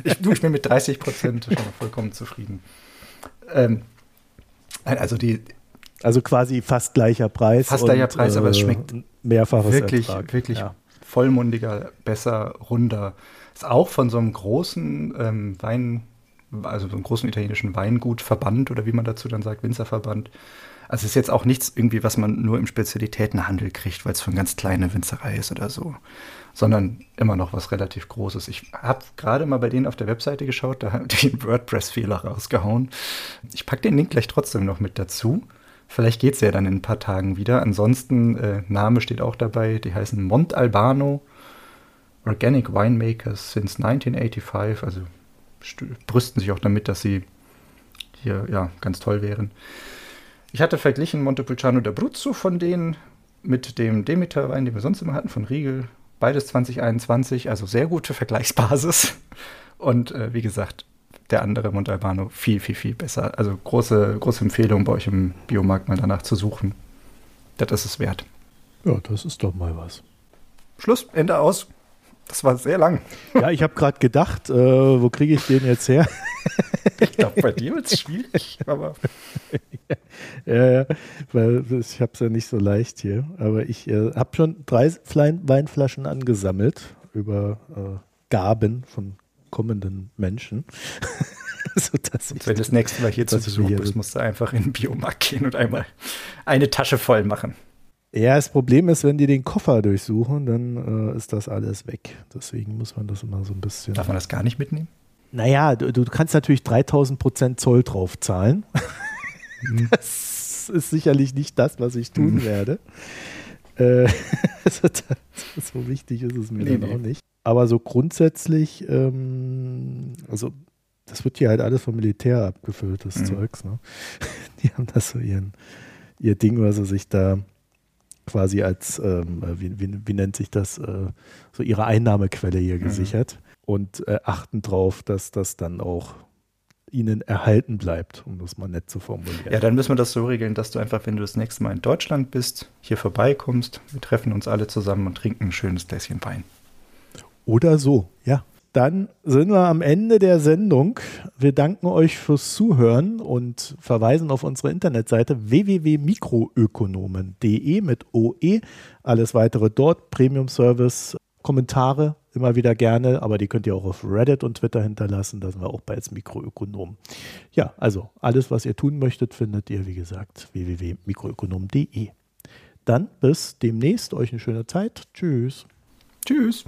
ich, du, ich bin mit 30 Prozent schon vollkommen zufrieden. Ähm, also die also quasi fast gleicher Preis. Fast gleicher Preis, aber es äh, schmeckt mehrfaches wirklich, Ertrag. wirklich ja. vollmundiger, besser, runder. Auch von so einem großen ähm, Wein, also so einem großen italienischen Weingutverband oder wie man dazu dann sagt, Winzerverband. Also ist jetzt auch nichts irgendwie, was man nur im Spezialitätenhandel kriegt, weil es von ganz kleine Winzerei ist oder so, sondern immer noch was relativ Großes. Ich habe gerade mal bei denen auf der Webseite geschaut, da haben die einen WordPress-Fehler rausgehauen. Ich packe den Link gleich trotzdem noch mit dazu. Vielleicht geht es ja dann in ein paar Tagen wieder. Ansonsten, äh, Name steht auch dabei, die heißen Montalbano Organic Winemakers since 1985, also brüsten sich auch damit, dass sie hier ja ganz toll wären. Ich hatte verglichen Montepulciano d'Abruzzo von denen mit dem Demeter-Wein, den wir sonst immer hatten, von Riegel. Beides 2021, also sehr gute Vergleichsbasis. Und äh, wie gesagt, der andere Montalbano viel, viel, viel besser. Also große, große Empfehlung bei euch im Biomarkt mal danach zu suchen. Das ist es wert. Ja, das ist doch mal was. Schluss, Ende aus. Das war sehr lang. Ja, ich habe gerade gedacht, äh, wo kriege ich den jetzt her? [laughs] ich glaube, bei dir wird es schwierig, aber. [laughs] ja, ja, weil ich habe es ja nicht so leicht hier. Aber ich äh, habe schon drei Weinflaschen angesammelt über äh, Gaben von kommenden Menschen. [laughs] so, dass ich, Wenn das nächste Mal hier zu Besuch bist, musst du einfach in den Biomarkt gehen und einmal eine Tasche voll machen. Ja, das Problem ist, wenn die den Koffer durchsuchen, dann äh, ist das alles weg. Deswegen muss man das immer so ein bisschen. Darf man das gar nicht mitnehmen? Naja, du, du kannst natürlich 3000 Prozent Zoll drauf zahlen. Mhm. [laughs] das ist sicherlich nicht das, was ich tun mhm. werde. Äh, [laughs] so wichtig ist es mir nee, dann nee. auch nicht. Aber so grundsätzlich, ähm, also das wird hier halt alles vom Militär abgefüllt, das mhm. Zeugs. Ne? [laughs] Die haben das so ihren, ihr Ding, was sie sich da quasi als, ähm, wie, wie, wie, nennt sich das, äh, so ihre Einnahmequelle hier mhm. gesichert und äh, achten darauf, dass das dann auch ihnen erhalten bleibt, um das mal nett zu formulieren. Ja, dann müssen wir das so regeln, dass du einfach, wenn du das nächste Mal in Deutschland bist, hier vorbeikommst. Wir treffen uns alle zusammen und trinken ein schönes Gläschen Wein. Oder so, ja. Dann sind wir am Ende der Sendung. Wir danken euch fürs Zuhören und verweisen auf unsere Internetseite www.mikroökonomen.de mit OE. Alles weitere dort, Premium Service, Kommentare immer wieder gerne, aber die könnt ihr auch auf Reddit und Twitter hinterlassen. Da sind wir auch bei als Mikroökonomen. Ja, also alles, was ihr tun möchtet, findet ihr, wie gesagt, www.mikroökonomen.de. Dann bis demnächst. Euch eine schöne Zeit. Tschüss. Tschüss.